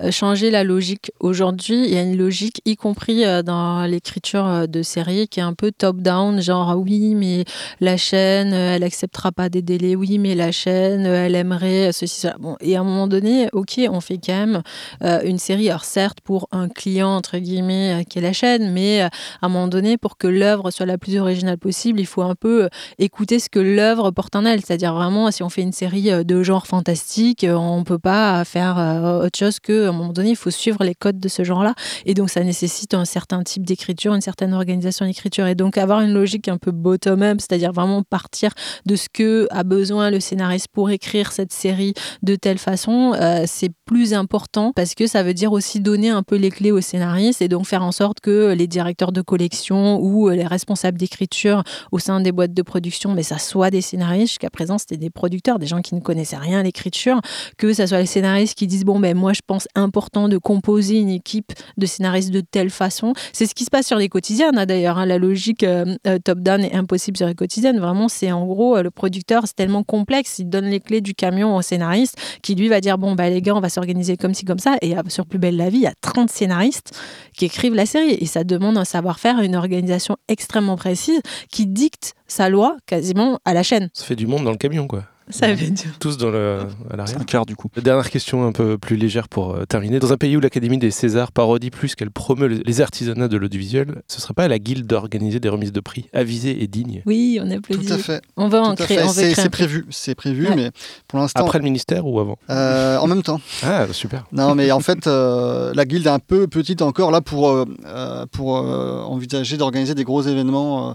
euh, changer la logique. Aujourd'hui, il y a une logique, y compris euh, dans l'écriture euh, de séries, qui est un peu top-down, genre ah oui, mais la chaîne, euh, elle acceptera pas des délais, oui, mais la chaîne, euh, elle aimerait ceci, cela. Bon, et à un moment donné, ok, on fait quand même euh, une série, alors certes pour un client, entre guillemets, euh, qui est la chaîne, mais euh, à un moment donné, pour que l'œuvre soit la plus originale possible, il faut un peu euh, écouter ce que l'œuvre porte en elle. C'est-à-dire vraiment, si on fait une série euh, de genre fantastique, euh, on peut pas faire euh, autre chose que, à un moment donné, il faut suivre les codes de ce genre-là. Et donc, ça nécessite un certain type d'écriture, une certaine organisation d'écriture. Et donc, avoir une logique un peu bottom-up, c'est-à-dire vraiment partir de ce que a besoin le scénariste pour écrire cette série de telle façon, c'est plus important parce que ça veut dire aussi donner un peu les clés au scénariste et donc faire en sorte que les directeurs de collection ou les responsables d'écriture au sein des boîtes de production, mais ça soit des scénaristes. Jusqu'à présent, c'était des producteurs, des gens qui ne connaissaient rien à l'écriture, que ça soit les scénaristes qui disent bon ben moi je pense important de composer une équipe de scénaristes de telle façon. C'est ce qui se passe sur les quotidiennes hein, d'ailleurs. hein. La logique euh, euh, top-down est impossible sur les quotidiennes. Vraiment, c'est en gros euh, le producteur, c'est tellement complexe, il donne les clés du camion au scénariste qui lui va dire bon bah les gars, on va s'organiser comme ci comme ça. Et sur Plus belle la vie, il y a 30 scénaristes qui écrivent la série et ça demande un savoir-faire, une organisation extrêmement précise qui dicte sa loi quasiment à la chaîne. Ça fait du monde dans le camion, quoi. Ça veut dire. Tous dans le, à l'arrière. un quart du coup. Dernière question un peu plus légère pour euh, terminer. Dans un pays où l'Académie des Césars parodie plus qu'elle promeut les- artisanats de l'audiovisuel, ce serait pas à la guilde d'organiser des remises de prix avisées et dignes? Oui, on Tout applaudit. à fait. On va en Tout à créer. fait. On veut C'est créer prévu, c'est prévu, Ouais. mais pour l'instant, Après le ministère ou avant? Euh, en même temps. Ah, super. Non, mais en fait, euh, la guilde est un peu petite encore là pour, pour euh, envisager d'organiser des gros événements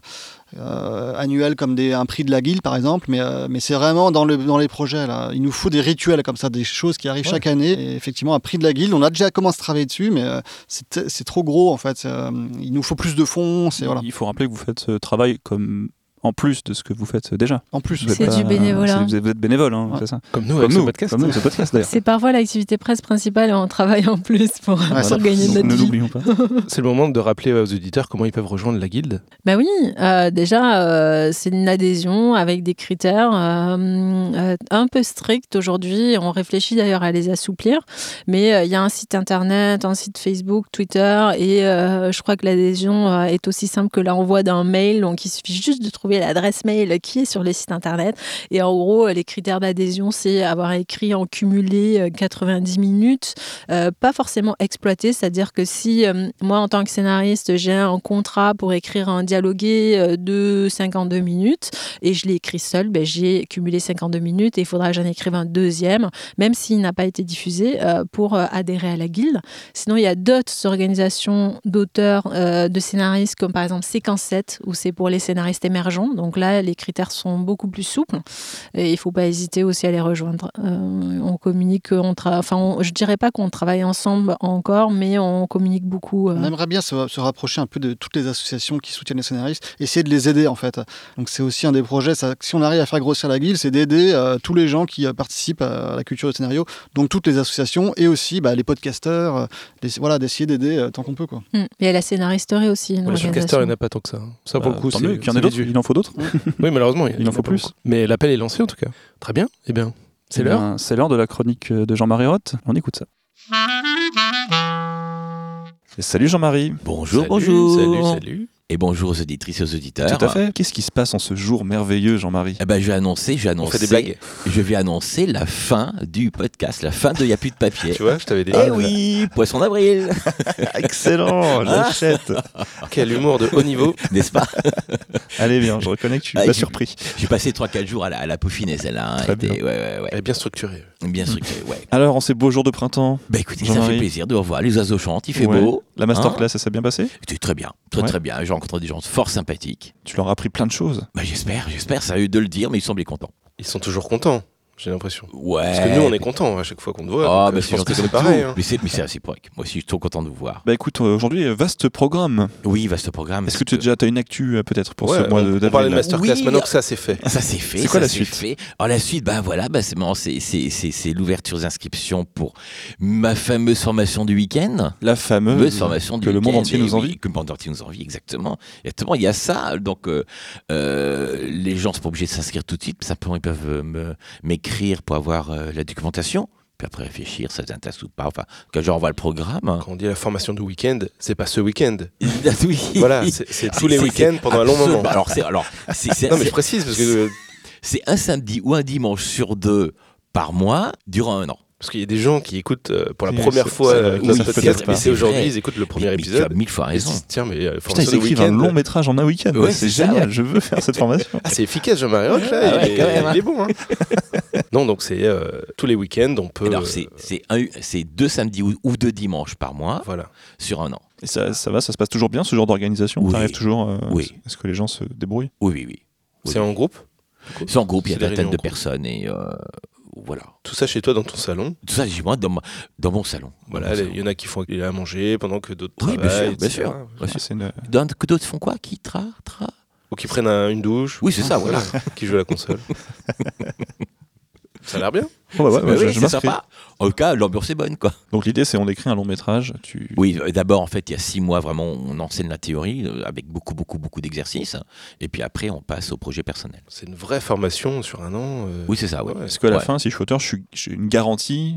euh, annuels comme des, un prix de la guilde par exemple. Mais, euh, mais c'est vraiment dans, le, dans les projets là. Il nous faut des rituels comme ça, des choses qui arrivent Ouais. chaque année. Et effectivement, un prix de la guilde, on a déjà commencé à travailler dessus, mais euh, c'est trop gros en fait. Euh, il nous faut plus de fonds. C'est voilà. Il faut rappeler que vous faites ce travail comme en plus de ce que vous faites déjà. En plus, C'est du bénévolat. Vous êtes, vous êtes bénévole, hein, Ouais. c'est ça. Comme nous, Comme avec ce nous, podcast. comme nous, ce podcast d'ailleurs. C'est parfois l'activité presse principale et on travaille en plus pour, gagner notre ne vie. l'oublions pas. C'est le moment de rappeler aux auditeurs comment ils peuvent rejoindre la guilde. Bah oui, euh, déjà, euh, c'est une adhésion avec des critères euh, un peu stricts aujourd'hui. On réfléchit d'ailleurs à les assouplir. Mais euh, il y a un site internet, un site Facebook, Twitter. Et euh, je crois que l'adhésion euh, est aussi simple que l'envoi d'un mail. Donc il suffit juste de trouver l'adresse mail qui est sur le site internet. Et en gros, les critères d'adhésion, c'est avoir écrit en cumulé euh, 90 minutes, euh, pas forcément exploité. C'est-à-dire que si euh, moi, en tant que scénariste, j'ai un contrat pour écrire un dialogué euh, de 52 minutes et je l'ai écrit seul, ben, j'ai cumulé 52 minutes et il faudra que j'en écrive un deuxième, même s'il n'a pas été diffusé, euh, pour euh, adhérer à la guilde. Sinon, il y a d'autres organisations d'auteurs, euh, de scénaristes, comme par exemple Séquence 7, où c'est pour les scénaristes émergents. Donc là, les critères sont beaucoup plus souples et il ne faut pas hésiter aussi à les rejoindre. Euh, on communique, on tra- enfin, on- je dirais pas qu'on travaille ensemble encore, mais on communique beaucoup. euh, On aimerait bien se, se rapprocher un peu de toutes les associations qui soutiennent les scénaristes, essayer de les aider en fait. Donc c'est aussi un des projets, ça, si on arrive à faire grossir la guilde, c'est d'aider euh, tous les gens qui euh, participent à la culture de scénario, donc toutes les associations et aussi bah, les podcasteurs, euh, les- voilà, d'essayer d'aider euh, tant qu'on peut. Quoi. Mm. Et à la scénaristerie aussi. Pour les podcasteurs, il n'y en a pas tant que ça. hein. Ça, pour Bah, le coup, tant c'est mieux qu'il y en ait. Il en faut d'autres. Oui, malheureusement, Il en faut plus. beaucoup. Mais l'appel est lancé en tout cas. Très bien. Eh bien, c'est Eh l'heure. C'est l'heure de la chronique de Jean-Marie Roth. On écoute ça. Et salut Jean-Marie. Bonjour, Salut, bonjour. Salut, salut. Et bonjour aux auditrices et aux auditeurs. Tout à fait. Qu'est-ce qui se passe en ce jour merveilleux, Jean-Marie Eh ben, je vais annoncer, je vais On annoncer, fait des blagues. je vais annoncer la fin du podcast, la fin de Y a plus de papier. Tu vois, je t'avais dit. Eh oui, poisson d'avril, Excellent, j'achète. Quel humour de haut niveau. n'est-ce pas? Allez bien, je reconnais que tu Ah, surpris. J'ai passé 3-4 jours à la, à la peaufiner celle-là. hein. Très Était- bien. Ouais, ouais, ouais. Elle est bien structurée. Bien structuré, ouais. Alors, en ces beaux jours de printemps, Bah écoutez, ça fait plaisir de revoir les oiseaux chantent, il fait ouais, beau. la masterclass, ça s'est bien passé C'était très bien, très Ouais. très bien. J'ai rencontré des gens fort sympathiques. Tu leur as appris plein de choses. Bah j'espère, j'espère, ça a eu de le dire, mais ils semblaient contents. Ils sont toujours contents. J'ai l'impression. Ouais. Parce que nous, on est contents à chaque fois qu'on te voit. Ah, donc, bah, c'est gentil comme pareil. hein. Mais c'est mais c'est réciproque. Moi aussi, je suis trop content de vous voir. Bah écoute, aujourd'hui, vaste programme. Oui, vaste programme. Est-ce que tu as déjà as une actu euh, peut-être pour Ouais, ce mois de on d'avril parlait de masterclass, Oui, maintenant que ça c'est fait. Ça c'est fait. C'est quoi ça, la suite fait. Alors la suite, ben voilà, ben c'est bon, c'est- c'est c'est- c'est l'ouverture d'inscription pour ma fameuse formation du week-end. La fameuse formation du que le monde entier nous oui, envie. que le monde entier nous envie, exactement. Exactement, il y a ça. Donc, euh, les gens sont pas obligés de s'inscrire tout de suite. Simplement, ils peuvent euh, pour avoir euh, la documentation. Puis après réfléchir, ça les intéresse ou pas. Enfin, quand j'envoie le programme. Quand on dit la formation du week-end, c'est pas ce week-end. Oui. Voilà, c'est c'est tous les week-ends pendant un long moment. Alors, alors, Non, mais je précise parce que c'est un samedi ou un dimanche sur deux par mois durant un an. Parce qu'il y a des gens qui écoutent euh, pour la Oui, première fois euh, notre ça podcast, peut-être mais c'est aujourd'hui, vrai. ils écoutent le premier Mais- mais Tu as épisode. mille fois raison. disent, Tiens, mais euh, Putain, ils écrivent un long métrage en un week-end. Ouais, c'est génial, ouais. je veux faire cette formation. Ah, c'est efficace, Jean-Marie Roch, là. Ah ouais, il, est, même, hein. il est bon. Hein. non, donc c'est euh, tous les week-ends, on peut. Alors, euh, c'est deux samedis ou, ou deux dimanches par mois Voilà. sur un an. Et ça, ça va, ça se passe toujours bien ce genre d'organisation? Oui. T'arrives toujours euh, Oui. Est-ce que les gens se débrouillent? Oui, oui, oui. Oui. C'est en groupe? C'est en groupe, il y a des une vingtaine réunions de personnes et euh, voilà. Tout ça chez toi dans ton salon. Tout ça, chez moi, dans, ma- dans mon salon. Voilà, il y en a qui font à manger pendant que d'autres Oui, bien travaillent. sûr, bien sûr. Bien Ah, sûr. c'est une- Dans- que d'autres font quoi? Qui tra, tra? Ou qui prennent un- une douche. Oui, c'est ça, voilà. qui jouent à la console. ça a l'air bien. Oh, bah ouais, Bah je- oui, je sympa. En tout cas, l'ambiance est bonne, quoi. Donc l'idée c'est on écrit un long métrage, tu... Oui, euh, d'abord, en fait, il y a six mois, vraiment, on enseigne la théorie euh, avec beaucoup, beaucoup, beaucoup d'exercices. Et puis après, on passe au projet personnel. C'est une vraie formation sur un an. euh, Oui, c'est ça. Ouais. Est-ce qu'à la Ouais. fin, si je suis auteur, je suis- j'ai une garantie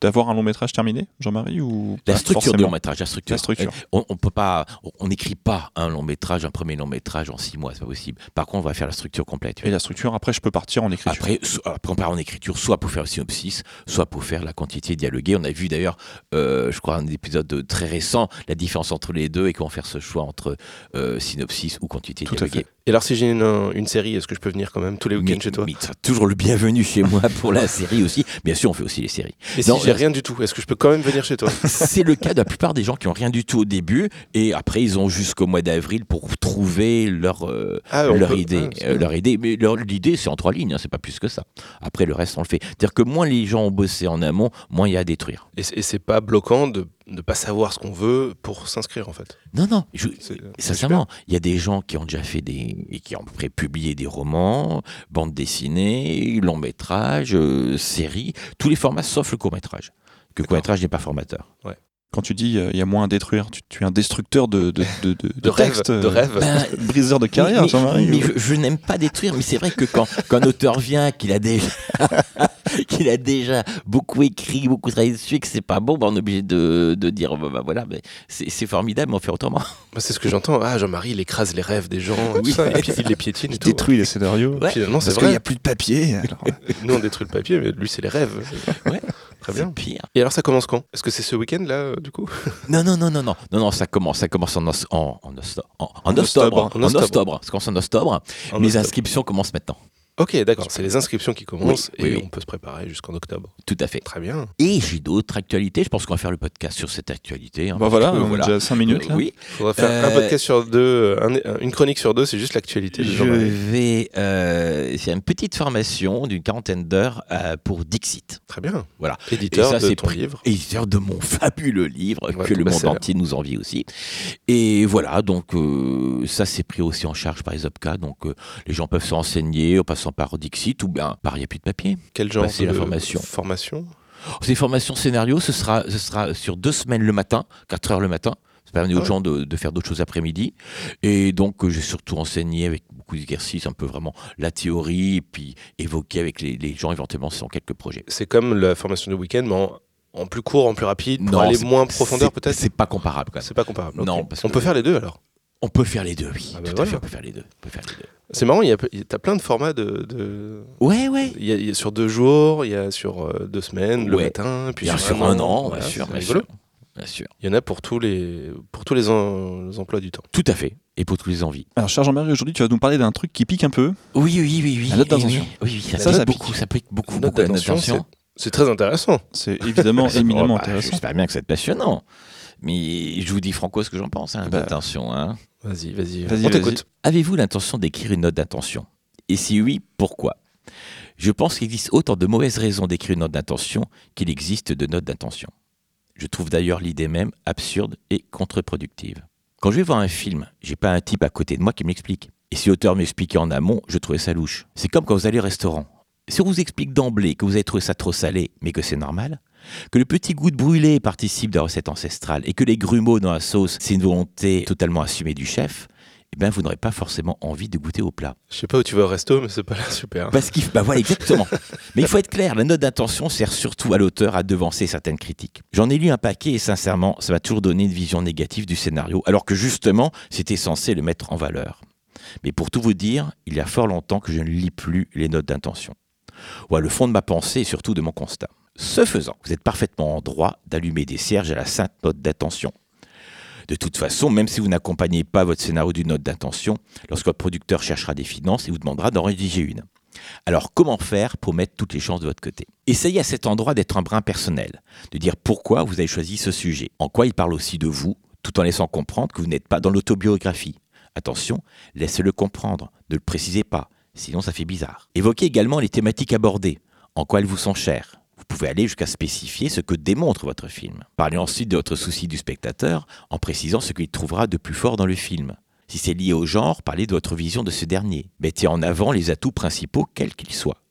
d'avoir un long métrage terminé, Jean-Marie ou La structure du long métrage, la structure. La structure. On, on peut pas, on- n'écrit pas un long métrage, un premier long métrage en six mois, c'est pas possible. Par contre, on va faire la structure complète. Et la structure, après je peux partir en écriture. Après, so- après, on part en écriture, soit pour faire le synopsis, soit pour faire la quantité dialoguée. On a vu d'ailleurs, euh, je crois, un épisode très récent, la différence entre les deux et comment faire ce choix entre euh, synopsis ou quantité Tout à dialoguée. fait. Et alors, si j'ai une, une série, est-ce que je peux venir quand même tous les week-ends chez toi? toujours le bienvenu chez moi pour la série aussi. Bien sûr, on fait aussi les séries. Et si j'ai euh, rien du tout, est-ce que je peux quand même venir chez toi? C'est le cas de la plupart des gens qui ont rien du tout au début et après ils ont jusqu'au mois d'avril pour trouver leur euh, Ah, leur peut- idée, ah, euh, leur idée. Mais leur- l'idée c'est en trois lignes, hein, c'est pas plus que ça. Après le reste on le fait. C'est-à-dire que moins les gens ont bossé en amont, moins il y a à détruire. Et c'est pas bloquant de ne pas savoir ce qu'on veut pour s'inscrire en fait. Non non, je- Sincèrement, il y a des gens qui ont déjà fait des. et qui ont publié des romans, bandes dessinées, longs métrages, euh, séries, tous les formats sauf le court métrage. Que le court métrage n'est pas formateur. Quand tu dis euh, il y a moins à détruire, tu, tu es un destructeur de, de, de, de, De rêve, textes, de euh, rêve. Ben, briseur de carrière, mais, Jean-Marie. mais je, je n'aime pas détruire, mais c'est vrai que quand, quand un auteur vient, qu'il a déjà. qu'il a déjà beaucoup écrit, beaucoup travaillé dessus, et que c'est pas bon, ben on est obligé de, de dire bah, bah, voilà, mais c'est formidable, mais on fait autrement. Moi, c'est ce que j'entends. Ah, Jean-Marie, il écrase les rêves des gens, et tout Oui. ça, et puis il les piétine et Il tout. détruit les scénarios. Ouais. Finalement, c'est Parce qu'il vrai. n'y a plus de papier. alors. Nous, on détruit le papier, mais lui, c'est les rêves. Ouais. Très bien. pire. Et alors, ça commence quand? Est-ce que c'est ce week-end là, euh, du coup? Non, non, non, non, non, non, non, ça commence, ça commence en, os- en, en, osto- en- en En octobre, octobre, en octobre. ça commence en octobre. Octobre. inscriptions commencent maintenant. Ok, d'accord. C'est les inscriptions qui commencent Oui, et oui. on peut se préparer jusqu'en octobre. Tout à fait. Très bien. Et j'ai d'autres actualités. Je pense qu'on va faire le podcast sur cette actualité. hein, Bah voilà, que, on a déjà 5 minutes. Euh, là. oui, Il faudra faire un Euh, podcast sur deux, un- un- une chronique sur deux, c'est juste l'actualité je vais. Euh, c'est une petite formation d'une quarantaine d'heures euh, pour Dixit. Très bien. Voilà. Éditeur et ça, de c'est ton livre. Éditeur de mon fabuleux livre Ouais, que le monde best-seller. entier nous envie aussi. Et voilà, donc euh, ça c'est pris aussi en charge par les OPCA. Donc euh, les gens peuvent se renseigner en passant par Dixit ou bien par Il n'y a plus de papier. Quel genre passer de formation. formation? Ces formations scénario, ce sera, ce sera sur deux semaines le matin, 4 heures le matin. Ça permet aux Ah ouais. gens de, de faire d'autres choses après-midi. Et donc, euh, j'ai surtout enseigné avec beaucoup d'exercices, un peu vraiment la théorie, et puis évoquer avec les, les gens éventuellement sur quelques projets. C'est comme la formation de week-end, mais en, en plus court, en plus rapide, pour Non, aller moins en profondeur peut-être? C'est pas comparable. C'est pas comparable. Non, parce On peut faire les deux alors. On peut faire les deux, oui. Ah bah Tout à fait, on peut faire les deux. On peut faire les deux. C'est marrant, il y a, il y a- t'as plein de formats de. de- Ouais, ouais. Il, y a, y a sur deux jours, il y a sur euh, deux semaines, le Ouais. matin, puis Bien sur sûr, un an, Voilà, bien sûr, bien sûr. Bien sûr. Il y en a pour tous les, pour tous les, en- les emplois du temps. Tout à fait. Et pour tous les envies. Alors, cher Jean-Marie, aujourd'hui, tu vas nous parler d'un truc qui pique un peu. Oui, oui, oui, oui. La note Eh d'attention. Oui, oui, oui, ça, Ça, pique ça pique. beaucoup, ça pique beaucoup, la note d'attention, d'attention. C'est très intéressant. C'est évidemment éminemment Oh, bah, intéressant. J'espère bien que c'est passionnant. Mais je vous dis franco ce que j'en pense. Hein, Bah, attention. Hein. Vas-y, vas-y. Vas-y, On t'écoute. Avez-vous l'intention d'écrire une note d'intention? Et si oui, pourquoi? Je pense qu'il existe autant de mauvaises raisons d'écrire une note d'intention qu'il existe de notes d'intention. Je trouve d'ailleurs l'idée même absurde et contre-productive. Quand je vais voir un film, j'ai pas un type à côté de moi qui m'explique. Et si l'auteur m'expliquait en amont, je trouvais ça louche. C'est comme quand vous allez au restaurant. Si on vous explique d'emblée que vous avez trouvé ça trop salé, mais que c'est normal, que le petit goût de brûlé participe de la recette ancestrale et que les grumeaux dans la sauce, c'est une volonté totalement assumée du chef, eh ben, vous n'aurez pas forcément envie de goûter au plat. Je sais pas où tu vas au resto, mais c'est pas là super. Parce qu'il, bah voilà, exactement. mais il faut être clair, la note d'intention sert surtout à l'auteur à devancer certaines critiques. J'en ai lu un paquet et sincèrement, ça va toujours donner une vision négative du scénario, alors que justement, c'était censé le mettre en valeur. Mais pour tout vous dire, il y a fort longtemps que je ne lis plus les notes d'intention. Voilà le fond de ma pensée et surtout de mon constat. Ce faisant, vous êtes parfaitement en droit d'allumer des cierges à la sainte note d'intention. De toute façon, même si vous n'accompagnez pas votre scénario d'une note d'intention, lorsque votre producteur cherchera des finances, il vous demandera d'en rédiger une. Alors comment faire pour mettre toutes les chances de votre côté? Essayez à cet endroit d'être un brin personnel, de dire pourquoi vous avez choisi ce sujet, en quoi il parle aussi de vous, tout en laissant comprendre que vous n'êtes pas dans l'autobiographie. Attention, laissez-le comprendre, ne le précisez pas, sinon ça fait bizarre. Évoquez également les thématiques abordées, en quoi elles vous sont chères, vous pouvez aller jusqu'à spécifier ce que démontre votre film. Parlez ensuite de votre souci du spectateur en précisant ce qu'il trouvera de plus fort dans le film. Si c'est lié au genre, parlez de votre vision de ce dernier. Mettez en avant les atouts principaux, quels qu'ils soient.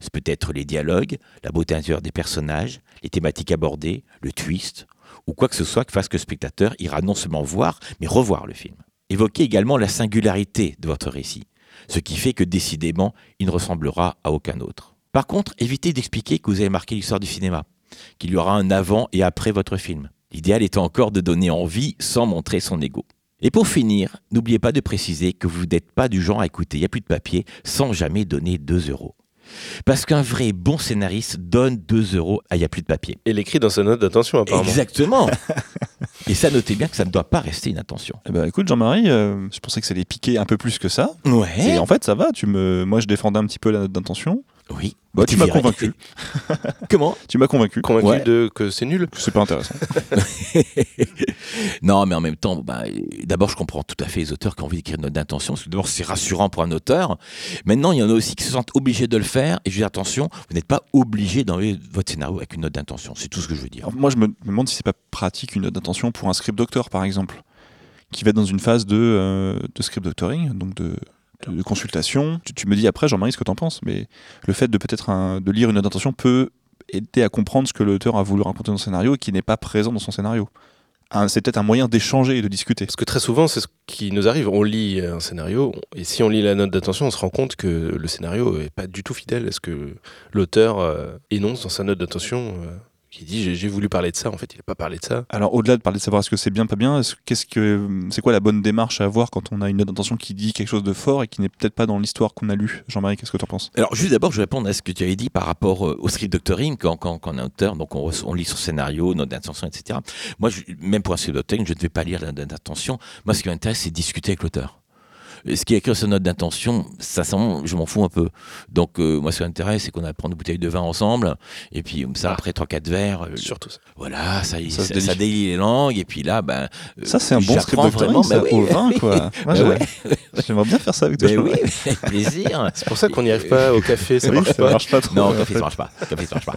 Ce peut être les dialogues, la beauté intérieure des personnages, les thématiques abordées, le twist, ou quoi que ce soit qui fasse que le spectateur ira non seulement voir, mais revoir le film. Évoquez également la singularité de votre récit, ce qui fait que décidément, il ne ressemblera à aucun autre. Par contre, évitez d'expliquer que vous avez marqué l'histoire du cinéma, qu'il y aura un avant et après votre film. L'idéal étant encore de donner envie sans montrer son ego. Et pour finir, n'oubliez pas de préciser que vous n'êtes pas du genre à écouter Il n'y a plus de papier sans jamais donner 2 euros. Parce qu'un vrai bon scénariste donne 2 euros à Il n'y a plus de papier. Et l'écrit dans sa note d'attention, apparemment. Exactement. Et ça, notez bien que ça ne doit pas rester une intention. Eh ben, écoute, Jean-Marie, euh, je pensais que ça allait piquer un peu plus que ça. Ouais. Et en fait, ça va. Tu me... Moi, je défendais un petit peu la note d'intention. Oui. Bah, tu Tu m'as convaincu. Comment Tu m'as convaincu. Convaincu Ouais. de que c'est nul. C'est pas intéressant. Non, mais en même temps, bah, d'abord, je comprends tout à fait les auteurs qui ont envie d'écrire une note d'intention, parce que d'abord, c'est rassurant pour un auteur. Maintenant, il y en a aussi qui se sentent obligés de le faire, et je dis attention, vous n'êtes pas obligé d'envoyer votre scénario avec une note d'intention. C'est tout ce que je veux dire. Alors, moi, je me demande si c'est pas pratique une note d'intention pour un script doctor, par exemple, qui va être dans une phase de, euh, de script doctoring, donc de, de- consultation. Tu, me dis après, Jean-Marie, ce que tu en penses, mais le fait de peut-être de lire une note d'intention peut aider à comprendre ce que l'auteur a voulu raconter dans son scénario et qui n'est pas présent dans son scénario. C'est peut-être un moyen d'échanger et de discuter. Parce que très souvent, c'est ce qui nous arrive. On lit un scénario, et si on lit la note d'attention, on se rend compte que le scénario est pas du tout fidèle à ce que l'auteur euh, énonce dans sa note d'attention. euh, qui dit j'ai- j'ai voulu parler de ça, en fait, il n'a pas parlé de ça. Alors, au-delà de parler de savoir est-ce que c'est bien, pas bien, est-ce- qu'est-ce que c'est quoi la bonne démarche à avoir quand on a une note d'intention qui dit quelque chose de fort et qui n'est peut-être pas dans l'histoire qu'on a lue? Jean-Marie, qu'est-ce que tu en penses? Alors, juste d'abord, je vais répondre à ce que tu avais dit par rapport euh, au script doctoring, quand, quand, quand on est auteur, donc on, reçoit- on lit son scénario, note d'intention, etc. Moi, je- même pour un script doctoring, je ne vais pas lire la note d'intention. Moi, ce qui m'intéresse, c'est discuter avec l'auteur. Ce qui est écrit sur note d'intention, ça sent, je m'en fous un peu. Donc, euh, moi, ce qui m'intéresse, c'est qu'on a prendre une bouteille de vin ensemble, et puis comme ça, Ah. après 3-4 verres, euh, Surtout ça. voilà, ça, Ça ça, délie. ça délie les langues, et puis là, ben. euh, Ça, c'est un bon script vraiment, ça, bah oui, au vin, quoi. Moi, Bah j'ai- ouais. J'aimerais bien faire ça avec toi. Ben oui, avec plaisir. C'est pour ça qu'on n'y arrive pas au café, ça Oui, marche ça pas. marche pas trop. Non, au café, ça marche pas. Café, ça marche pas.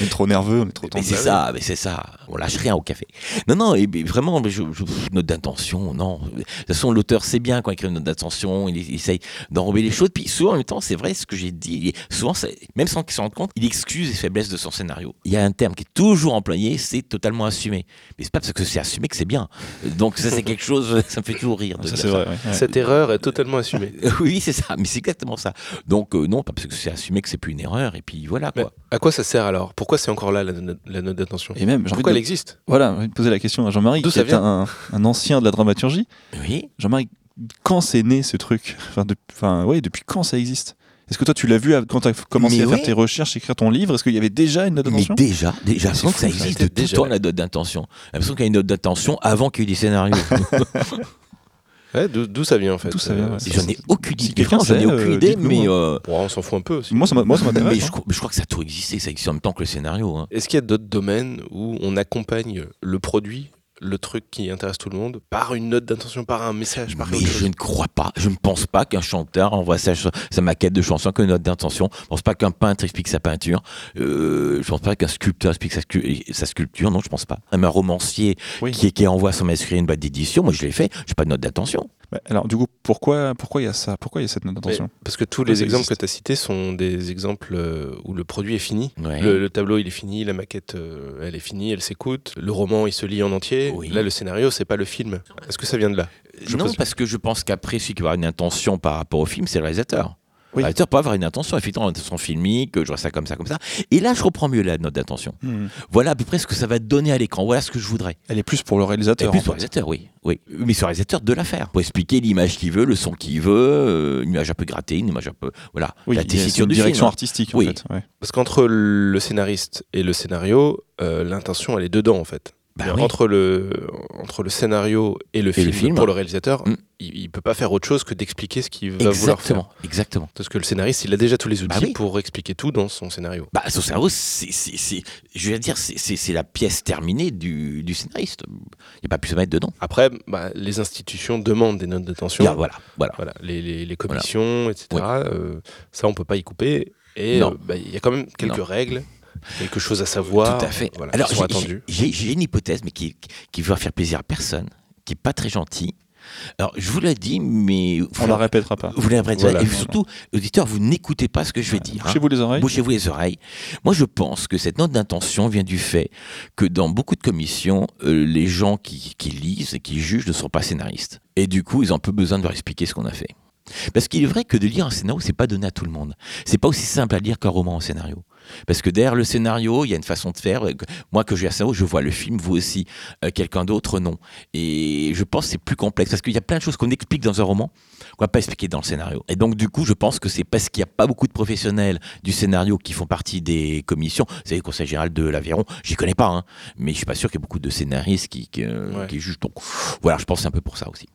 On est trop nerveux, on est trop Mais tendu. c'est ça, mais c'est ça. On lâche rien au café. Non, non, et, mais vraiment, mais je, je- pff, note d'intention, non. De toute façon, l'auteur sait bien quand il écrit une note d'intention, il, il essaye d'enrober les choses. Puis souvent, en même temps, c'est vrai ce que j'ai dit. souvent, même sans qu'il s'en rende compte, il excuse les faiblesses de son scénario. Il y a un terme qui est toujours employé, c'est totalement assumé. Mais c'est pas parce que c'est assumé que c'est bien. Donc ça, c'est quelque chose, ça me fait toujours rire. de Ça, dire vrai. ouais. Cette erreur est totalement assumée. Oui, c'est ça, mais c'est exactement ça. Donc euh, non, pas parce que c'est assumé que c'est plus une erreur, et puis voilà Mais quoi. à quoi ça sert alors? Pourquoi c'est encore là la, note- la note d'attention? Et même, Pourquoi de- elle existe? Voilà, envie de poser la question à Jean-Marie, qui ça est vient? un, un ancien de la dramaturgie. Oui. Jean-Marie, quand c'est né ce truc? Enfin, de- enfin, ouais, depuis quand ça existe? Est-ce que toi tu l'as vu quand tu as commencé Mais à faire tes recherches, écrire ton livre? Est-ce qu'il y avait déjà une note Mais d'intention déjà, déjà, j'ai l'impression que ça fou, ça. existe de tout Déjà. temps la note d'intention. J'ai l'impression qu'il y a une note d'intention avant qu'il y ait des scénarios. Ouais, D'où ça vient en fait ça vient, ouais. Et j'en ai aucune Si idée. quelqu'un Franchement, J'en ai aucune euh, idée, mais. hein. euh, Bon, on s'en fout un peu aussi. Moi, ça mais m'intéresse. je, hein. crois- mais je crois que ça a toujours existé, ça existe en même temps que le scénario. hein. Est-ce qu'il y a d'autres domaines où on accompagne le produit le truc qui intéresse tout le monde par une note d'intention, par un message, par Mais je ne crois pas, je ne pense pas qu'un chanteur envoie sa, maquette de chanson que note d'intention. Je ne pense pas qu'un peintre explique sa peinture. Euh, je ne pense pas qu'un sculpteur explique sa, scu- sa sculpture. Non, je pense pas. Même un romancier Oui. qui, qui envoie son manuscrit à une boîte d'édition, moi je l'ai fait, je pas de note d'intention. Bah, alors, du coup, pourquoi pourquoi il y a ça? Pourquoi il y a cette note d'intention Mais- Parce que tous Pourquoi les ça exemples existe? que tu as cités sont des exemples euh, où le produit est fini. Ouais. Le, le tableau, il est fini, la maquette, euh, elle est finie, elle s'écoute. Le roman, il se lit en entier. Oui. Là, le scénario, c'est pas le film. Est-ce que ça vient de là? Je non, parce que je pense qu'après, celui qui va avoir une intention par rapport au film, c'est le réalisateur. Oui. Le réalisateur peut avoir une intention, effectivement, une intention filmique, je vois ça comme ça, comme ça. Et là, je reprends mieux la note d'intention. Hmm. Voilà à peu près ce que ça va donner à l'écran. Voilà ce que je voudrais. Elle est plus pour le réalisateur. puis en sur le fait. réalisateur, oui. oui. Mais le réalisateur de l'affaire. Pour expliquer l'image qu'il veut, le son qu'il veut, euh, une image un peu grattée, une image un peu. Voilà. Oui, la tessiture une du direction film. hein. artistique en Oui. fait. ouais. Parce qu'entre le scénariste et le scénario, euh, l'intention, elle est dedans, en fait. Bah oui. entre, le, entre le scénario et le, Et film, le film. pour le réalisateur, Mm. il, il peut pas faire autre chose que d'expliquer ce qu'il va vouloir faire. Exactement. Exactement. Parce que le scénariste, il a déjà tous les outils Bah oui. pour expliquer tout dans son scénario. Bah, son c'est, c'est- je vais dire, c'est, la pièce terminée du, du scénariste. Il n'y a pas pu se mettre dedans. Après, bah, les institutions demandent des notes d'intention. Là, voilà, voilà. Voilà, les, les- les commissions, etc. euh, ça, on peut pas y couper. Et euh, il y a quand même quelques Non. règles, quelque chose à savoir. Tout à fait. Voilà, Alors, j'ai, attendues. j'ai, j'ai une hypothèse, mais qui, qui va faire plaisir à personne, qui est pas très gentille. Alors, je vous l'ai dit, mais On la répétera pas. vous l'avez Voilà. Et surtout, auditeurs, vous n'écoutez pas ce que je vais dire. hein. Chez vous les oreilles. Bouchez-vous les oreilles. Moi, je pense que cette note d'intention vient du fait que dans beaucoup de commissions, euh, les gens qui, qui lisent et qui jugent ne sont pas scénaristes. Et du coup, ils ont un peu besoin de leur expliquer ce qu'on a fait. Parce qu'il est vrai que de lire un scénario, c'est pas donné à tout le monde. C'est pas aussi simple à lire qu'un roman en scénario. Parce que derrière le scénario, il y a une façon de faire. Moi, que j'ai un scénario, je vois le film, vous aussi. Euh, Quelqu'un d'autre, non. Et je pense que c'est plus complexe. Parce qu'il y a plein de choses qu'on explique dans un roman qu'on va pas expliquer dans le scénario. Et donc, du coup, je pense que c'est parce qu'il n'y a pas beaucoup de professionnels du scénario qui font partie des commissions. Vous savez, le Conseil général de l'Aveyron, j'y connais pas, hein, mais je suis pas sûr qu'il y ait beaucoup de scénaristes qui, qui, euh, Ouais. qui jugent. Donc, voilà, je pense que c'est un peu pour ça aussi.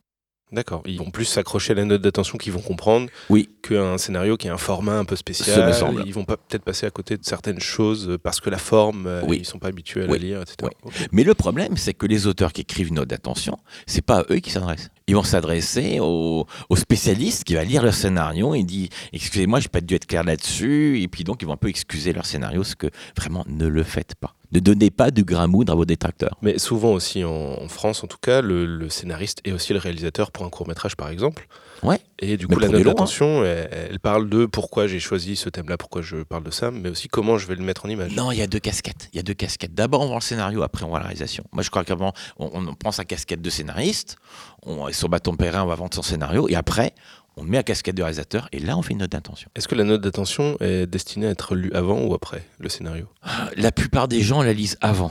D'accord. Ils vont plus s'accrocher à la note d'attention qu'ils vont comprendre Oui. qu'un scénario qui a un format un peu spécial. Ce me semble. Ils vont pas peut-être passer à côté de certaines choses euh, parce que la forme, euh, Oui. ils sont pas habitués à Oui. la lire, etc. Oui. Mais le problème, c'est que les auteurs qui écrivent une note d'attention, c'est pas à eux qui s'adressent. Ils vont s'adresser aux, aux spécialistes qui va lire leur scénario et dit excusez-moi, j'ai pas dû être clair là-dessus. Et puis donc ils vont un peu excuser leur scénario, ce que vraiment ne le faites pas. Ne donnez pas du grain moudre à vos détracteurs. Mais souvent aussi en, en France, en tout cas, le, le scénariste est aussi le réalisateur pour un court métrage, par exemple. Ouais. Et du coup, la prenez note hein. d'attention, elle, elle parle de pourquoi j'ai choisi ce thème-là, pourquoi je parle de ça, mais aussi comment je vais le mettre en image. Non, il y a deux casquettes. Il y a deux casquettes. D'abord, on voit le scénario, après, on voit la réalisation. Moi, je crois qu'avant, on, on prend sa casquette de scénariste, on est sur bâton périn, on va vendre son scénario, et après, on met la casquette de réalisateur, et là, on fait une note d'intention. Est-ce que la note d'attention est destinée à être lue avant ou après le scénario? La plupart des gens la lisent avant.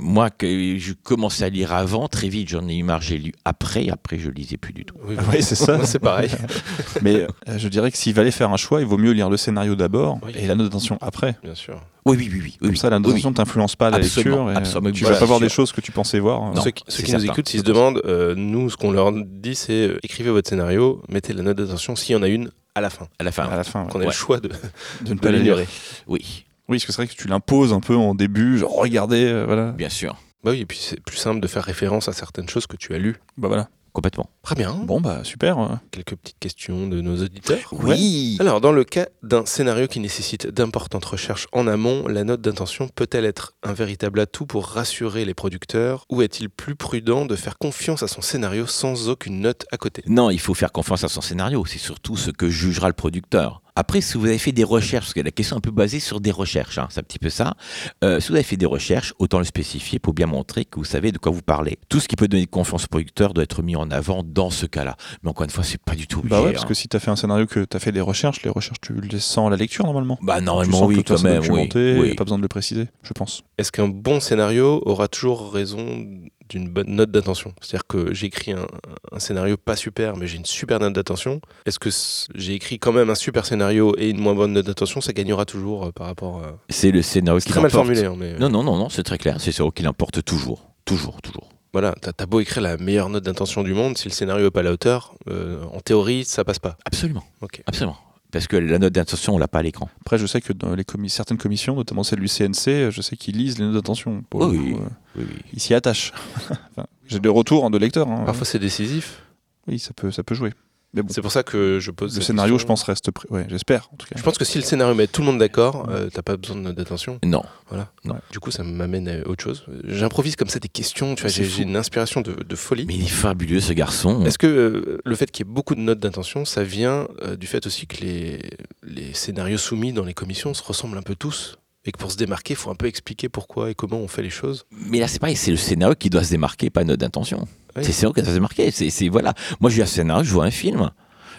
Moi, que je commençais à lire avant, très vite, j'en ai eu marre, j'ai lu après, après, je lisais plus du tout. Oui, Oui, c'est ça. C'est pareil. Mais euh, je dirais que s'il fallait faire un choix, il vaut mieux lire le scénario d'abord Oui. et la note d'intention après. Bien sûr. Oui, oui, oui, oui. Comme oui. ça, la d'intention ne t'influence pas la Absolument, lecture. Et absolument. Tu Voilà, vas pas voir des choses que tu pensais voir. Non. ceux qui, ceux c'est qui nous écoutent, s'ils se demandent, euh, nous, ce qu'on leur dit, c'est euh, écrivez votre scénario, mettez la note d'attention s'il y en a une à la fin. À la fin, à la fin. ouais. Qu'on ait Ouais. le choix de, De ne de pas la lire. l'ignorer. oui, Oui, parce que c'est vrai que tu l'imposes un peu en début, genre regardez, euh, voilà. bien sûr, Bah oui, et puis c'est plus simple de faire référence à certaines choses que tu as lues. Bah voilà. complètement. Très bien. Bon bah super. Quelques petites questions de nos auditeurs. Oui. Alors, dans le cas d'un scénario qui nécessite d'importantes recherches en amont, la note d'intention peut-elle être un véritable atout pour rassurer les producteurs ou est-il plus prudent de faire confiance à son scénario sans aucune note à côté? Non, il faut faire confiance à son scénario. C'est surtout ce que jugera le producteur. Après, si vous avez fait des recherches, parce que la question est un peu basée sur des recherches, hein, c'est un petit peu ça. Euh, si vous avez fait des recherches, autant le spécifier pour bien montrer que vous savez de quoi vous parlez. Tout ce qui peut donner confiance au producteur doit être mis en avant dans ce cas-là. Mais encore une fois, c'est pas du tout obligé. Bah ouais, parce hein. que si t'as fait un scénario que t'as fait des recherches, les recherches tu les sens à la lecture normalement. Bah Tu normalement sens oui, quand même, oui. documenté, y a oui. pas besoin de le préciser, je pense. Est-ce qu'un bon scénario aura toujours raison d'une bonne note d'attention C'est-à-dire que j'ai écrit un, un scénario pas super, mais j'ai une super note d'attention. Est-ce que j'ai écrit quand même un super scénario et une moins bonne note d'attention Ça gagnera toujours euh, par rapport à... C'est le scénario qui très mal formulé, hein, mais... Non, non, non, non, c'est très clair. C'est ça qui l'emporte toujours. Toujours, toujours. Voilà, t'as beau écrire la meilleure note d'intention du monde, si le scénario est pas à la hauteur, euh, en théorie, ça passe pas. Absolument. Ok. Absolument. Parce que la note d'intention, on l'a pas à l'écran. Après, je sais que dans les commis- certaines commissions, notamment celle du CNC, je sais qu'ils lisent les notes d'intention. Oui, oui. euh, Oui, oui. Ils s'y attachent. Enfin, J'ai des retours hein, de lecteurs. hein. Parfois, c'est décisif. Oui, ça peut, ça peut jouer. Mais bon, C'est pour ça que je pose. le scénario, question. je pense, reste. prêt. Ouais, j'espère en tout cas. Je pense que si le scénario met tout le monde d'accord, euh, t'as pas besoin d'attention. Non. Voilà. Non. Du coup, ça m'amène à autre chose. J'improvise comme ça des questions. Tu vois, j'ai une inspiration de, de folie. Mais il est fabuleux ce garçon. Est-ce que euh, le fait qu'il y ait beaucoup de notes d'intention, ça vient euh, du fait aussi que les, les scénarios soumis dans les commissions se ressemblent un peu tous et que pour se démarquer, il faut un peu expliquer pourquoi et comment on fait les choses? Mais là, c'est pareil, c'est le scénario qui doit se démarquer, pas notre intention. Oui. C'est le scénario qui doit se démarquer. C'est, voilà. Moi, je vois un scénario, je vois un film.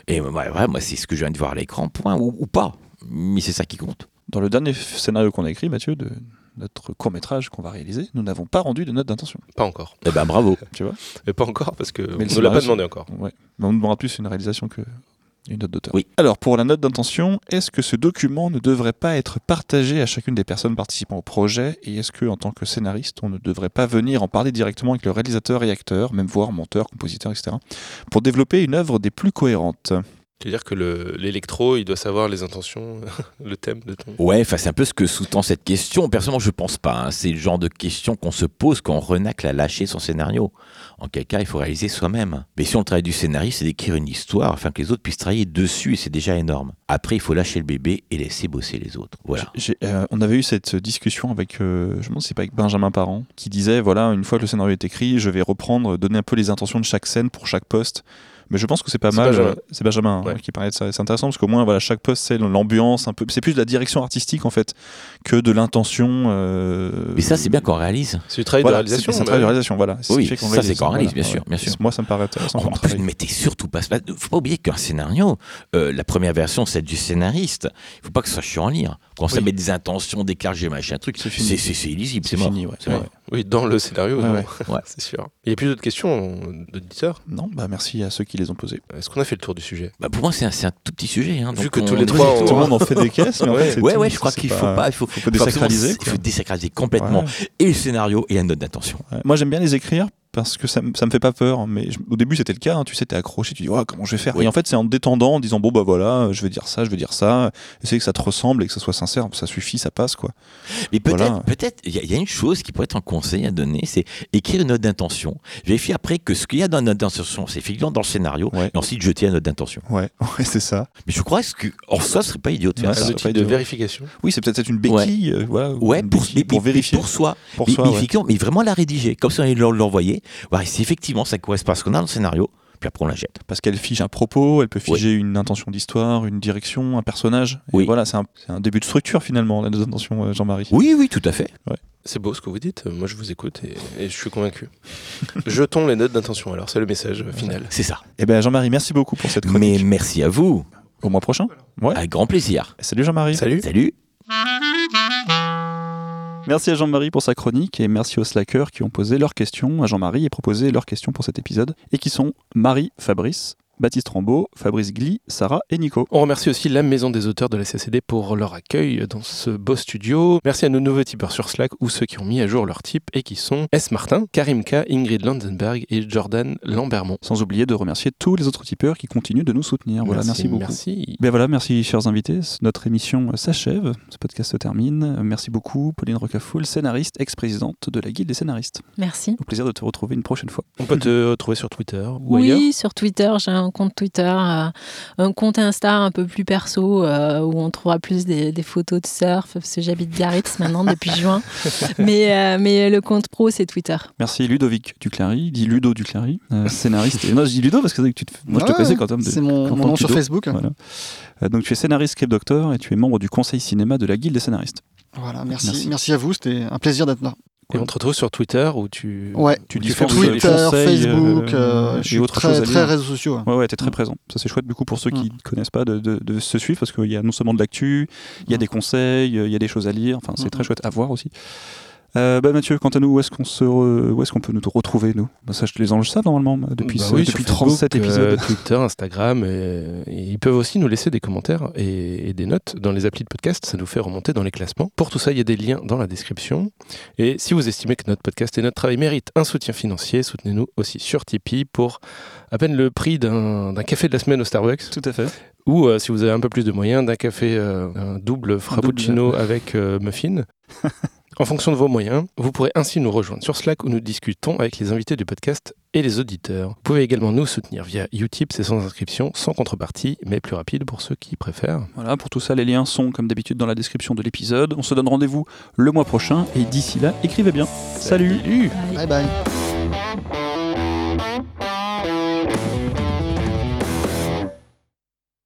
Et ouais, ouais, moi, c'est ce que je viens de voir à l'écran, point, ou, ou pas. Mais c'est ça qui compte. Dans le dernier scénario qu'on a écrit, Mathieu, de notre court métrage qu'on va réaliser, nous n'avons pas rendu de note d'intention. Pas encore. Eh ben, bravo. Tu vois? Mais pas encore parce que le on ne l'a pas demandé encore. Ouais. Mais on demandera plus une réalisation que une note d'auteur. Oui. Alors, pour la note d'intention, est-ce que ce document ne devrait pas être partagé à chacune des personnes participant au projet Et est-ce que, en tant que scénariste, on ne devrait pas venir en parler directement avec le réalisateur et acteur, même voire monteur, compositeur, etc., pour développer une œuvre des plus cohérentes? C'est-à-dire que le- l'électro, il doit savoir les intentions, le thème de ton. Ouais, enfin, c'est un peu ce que sous-tend cette question. Personnellement, je pense pas. hein. C'est le genre de question qu'on se pose quand on renacle à lâcher son scénario. En quel cas, il faut réaliser soi-même. Mais si on le travail du scénariste, c'est d'écrire une histoire afin que les autres puissent travailler dessus et c'est déjà énorme. Après, il faut lâcher le bébé et laisser bosser les autres. Voilà. Euh, on avait eu cette discussion avec, euh, je me demande si c'est pas avec Benjamin Parent, qui disait voilà, une fois que le scénario est écrit, je vais reprendre, donner un peu les intentions de chaque scène pour chaque poste. Mais je pense que c'est pas mal. Benjamin. euh, C'est Benjamin hein, Ouais. qui parlait de ça. C'est intéressant parce qu'au moins, voilà, chaque poste, c'est l'ambiance, un peu. C'est plus de la direction artistique en fait que de l'intention. euh, Mais ça, c'est bien qu'on réalise. C'est du travail voilà, de réalisation. C'est un mais- travail de réalisation, voilà. Oui, fait qu'on ça, réalise. c'est qu'on réalise, Voilà, bien sûr, bien sûr. Moi, ça me paraît intéressant. En plus, ne mettez surtout pas. ce- faut pas oublier qu'un scénario, euh, la première version, celle du scénariste, il faut pas que ça soit chiant à lire. Quand ça met des intentions, des clergés, machin, truc, C'est illisible, C'est mort. fini, ouais. Ouais. Oui, dans le scénario, Ouais, non. ouais. Ouais. c'est sûr. Il y a plus d'autres questions d'auditeurs Non, bah merci à ceux qui les ont posées. Est-ce qu'on a fait le tour du sujet Bah, pour moi, c'est un, tout petit sujet. hein, Vu que on- tous les trois, Tout le monde en fait des caisses, mais en Ouais. fait, c'est Ouais, tout. ouais, je crois qu'il faut pas, il faut, faut désacraliser, Il quoi. faut désacraliser complètement Ouais. et le scénario et la note d'intention. Ouais. Moi, j'aime bien les écrire parce que ça, me- ça me fait pas peur. Mais je- au début, c'était le cas. hein, tu sais, t'es accroché, tu dis, oh, comment je vais faire? Oui. Et en fait, c'est en te détendant, en disant, bon, bah voilà, je vais dire ça, je vais dire ça. Essayer que ça te ressemble et que ça soit sincère. Ça suffit, ça passe, quoi. Mais peut-être, Voilà. peut-être, il y, a- il y a une chose qui pourrait être un conseil à donner, c'est écrire une note d'intention. Vérifier après que ce qu'il y a dans la note d'intention, c'est figurant dans le scénario, Ouais. et ensuite jeter la note d'intention. Ouais, ouais c'est ça. Mais je crois que, en soi, ce serait pas idiot de faire Ouais, ça. Un ça outil va de vérification. Oui, c'est peut-être une béquille, euh, voilà, Ouais, une pour, béquille mais- pour mais- vérifier. Pour soi. Pour mais, soi, mais mais vraiment la rédiger. Comme si on l'envoyer. Voir si effectivement ça correspond à ce qu'on a dans le scénario. Puis après, on la jette. Parce qu'elle fige un propos, elle peut figer une intention d'histoire, une direction, un personnage. Et Oui. voilà, c'est un, c'est un début de structure finalement, la note d'intention, euh, Jean-Marie. Oui, oui, tout à fait. C'est beau ce que vous dites. Moi, je vous écoute et, et je suis convaincu. Jetons les notes d'intention. Alors, c'est le message final. C'est ça. Eh ben Jean-Marie, merci beaucoup pour cette Mais chronique. merci à vous. Au mois prochain Ouais. Avec grand plaisir. Salut Jean-Marie. Salut. Salut. Merci à Jean-Marie pour sa chronique et merci aux slackers qui ont posé leurs questions à Jean-Marie et proposé leurs questions pour cet épisode et qui sont Marie, Fabrice, Baptiste Rambaud, Fabrice Gly, Sarah et Nico. On remercie aussi la maison des auteurs de la CCD pour leur accueil dans ce beau studio. Merci à nos nouveaux tipeurs sur Slack ou ceux qui ont mis à jour leur type et qui sont S. Martin, Karim K, Ingrid Landenberg et Jordan Lambermont. Sans oublier de remercier tous les autres tipeurs qui continuent de nous soutenir. Voilà, merci, beaucoup. Merci. Ben voilà, merci chers invités. Notre émission s'achève, ce podcast se termine. Merci beaucoup Pauline Rocafoul, scénariste, ex-présidente de la Guilde des scénaristes. Merci. Au plaisir de te retrouver une prochaine fois. On peut te retrouver sur Twitter ou Oui, ailleurs sur Twitter, j'ai un compte Twitter, euh, un compte Insta un peu plus perso euh, où on trouvera plus des, des photos de surf parce que j'habite Biarritz maintenant depuis juin. Mais, euh, mais le compte pro, c'est Twitter. Merci Ludovic Duclary, dit Ludo Duclary, euh, scénariste. Et non, je dis Ludo parce que tu te- moi je te Ouais, connaissais quand même. C'est mon, mon nom sur Facebook. Voilà. Donc tu es scénariste Script Doctor et tu es membre du conseil cinéma de la Guilde des scénaristes. Voilà, merci. Merci. merci. à vous, c'était un plaisir d'être là. Et on te retrouve sur Twitter où tu. Ouais, Tu Tu diffères fais des Twitter, conseils, Facebook, euh, euh, et je suis autres très, à très réseaux sociaux. hein. Ouais, ouais, t'es très présent. Ça, c'est chouette, du coup, pour ceux qui ne connaissent pas, de, de, de se suivre, parce qu'il y a non seulement de l'actu, il y a Mm. des conseils, il y a des choses à lire. Enfin, c'est Mm, très mm. chouette à voir aussi. Euh, bah, Mathieu, quant à nous, où est-ce qu'on se, re- où est-ce qu'on peut nous retrouver, nous? Bah, Ça, je les anges savent normalement, depuis, Bah ce- oui, depuis sur 37 Facebook, épisodes. euh, Twitter, Instagram. Et, et ils peuvent aussi nous laisser des commentaires et, et des notes dans les applis de podcast. Ça nous fait remonter dans les classements. Pour tout ça, il y a des liens dans la description. Et si vous estimez que notre podcast et notre travail méritent un soutien financier, soutenez-nous aussi sur Tipeee pour à peine le prix d'un café de la semaine au Starbucks Tout à fait. Ou euh, si vous avez un peu plus de moyens, d'un café euh, un double frappuccino avec euh, muffin. En fonction de vos moyens, vous pourrez ainsi nous rejoindre sur Slack où nous discutons avec les invités du podcast et les auditeurs. Vous pouvez également nous soutenir via Utip, c'est sans inscription, sans contrepartie, mais plus rapide pour ceux qui préfèrent. Voilà, pour tout ça, les liens sont comme d'habitude dans la description de l'épisode. On se donne rendez-vous le mois prochain et d'ici là, écrivez bien. Salut Salut Bye bye.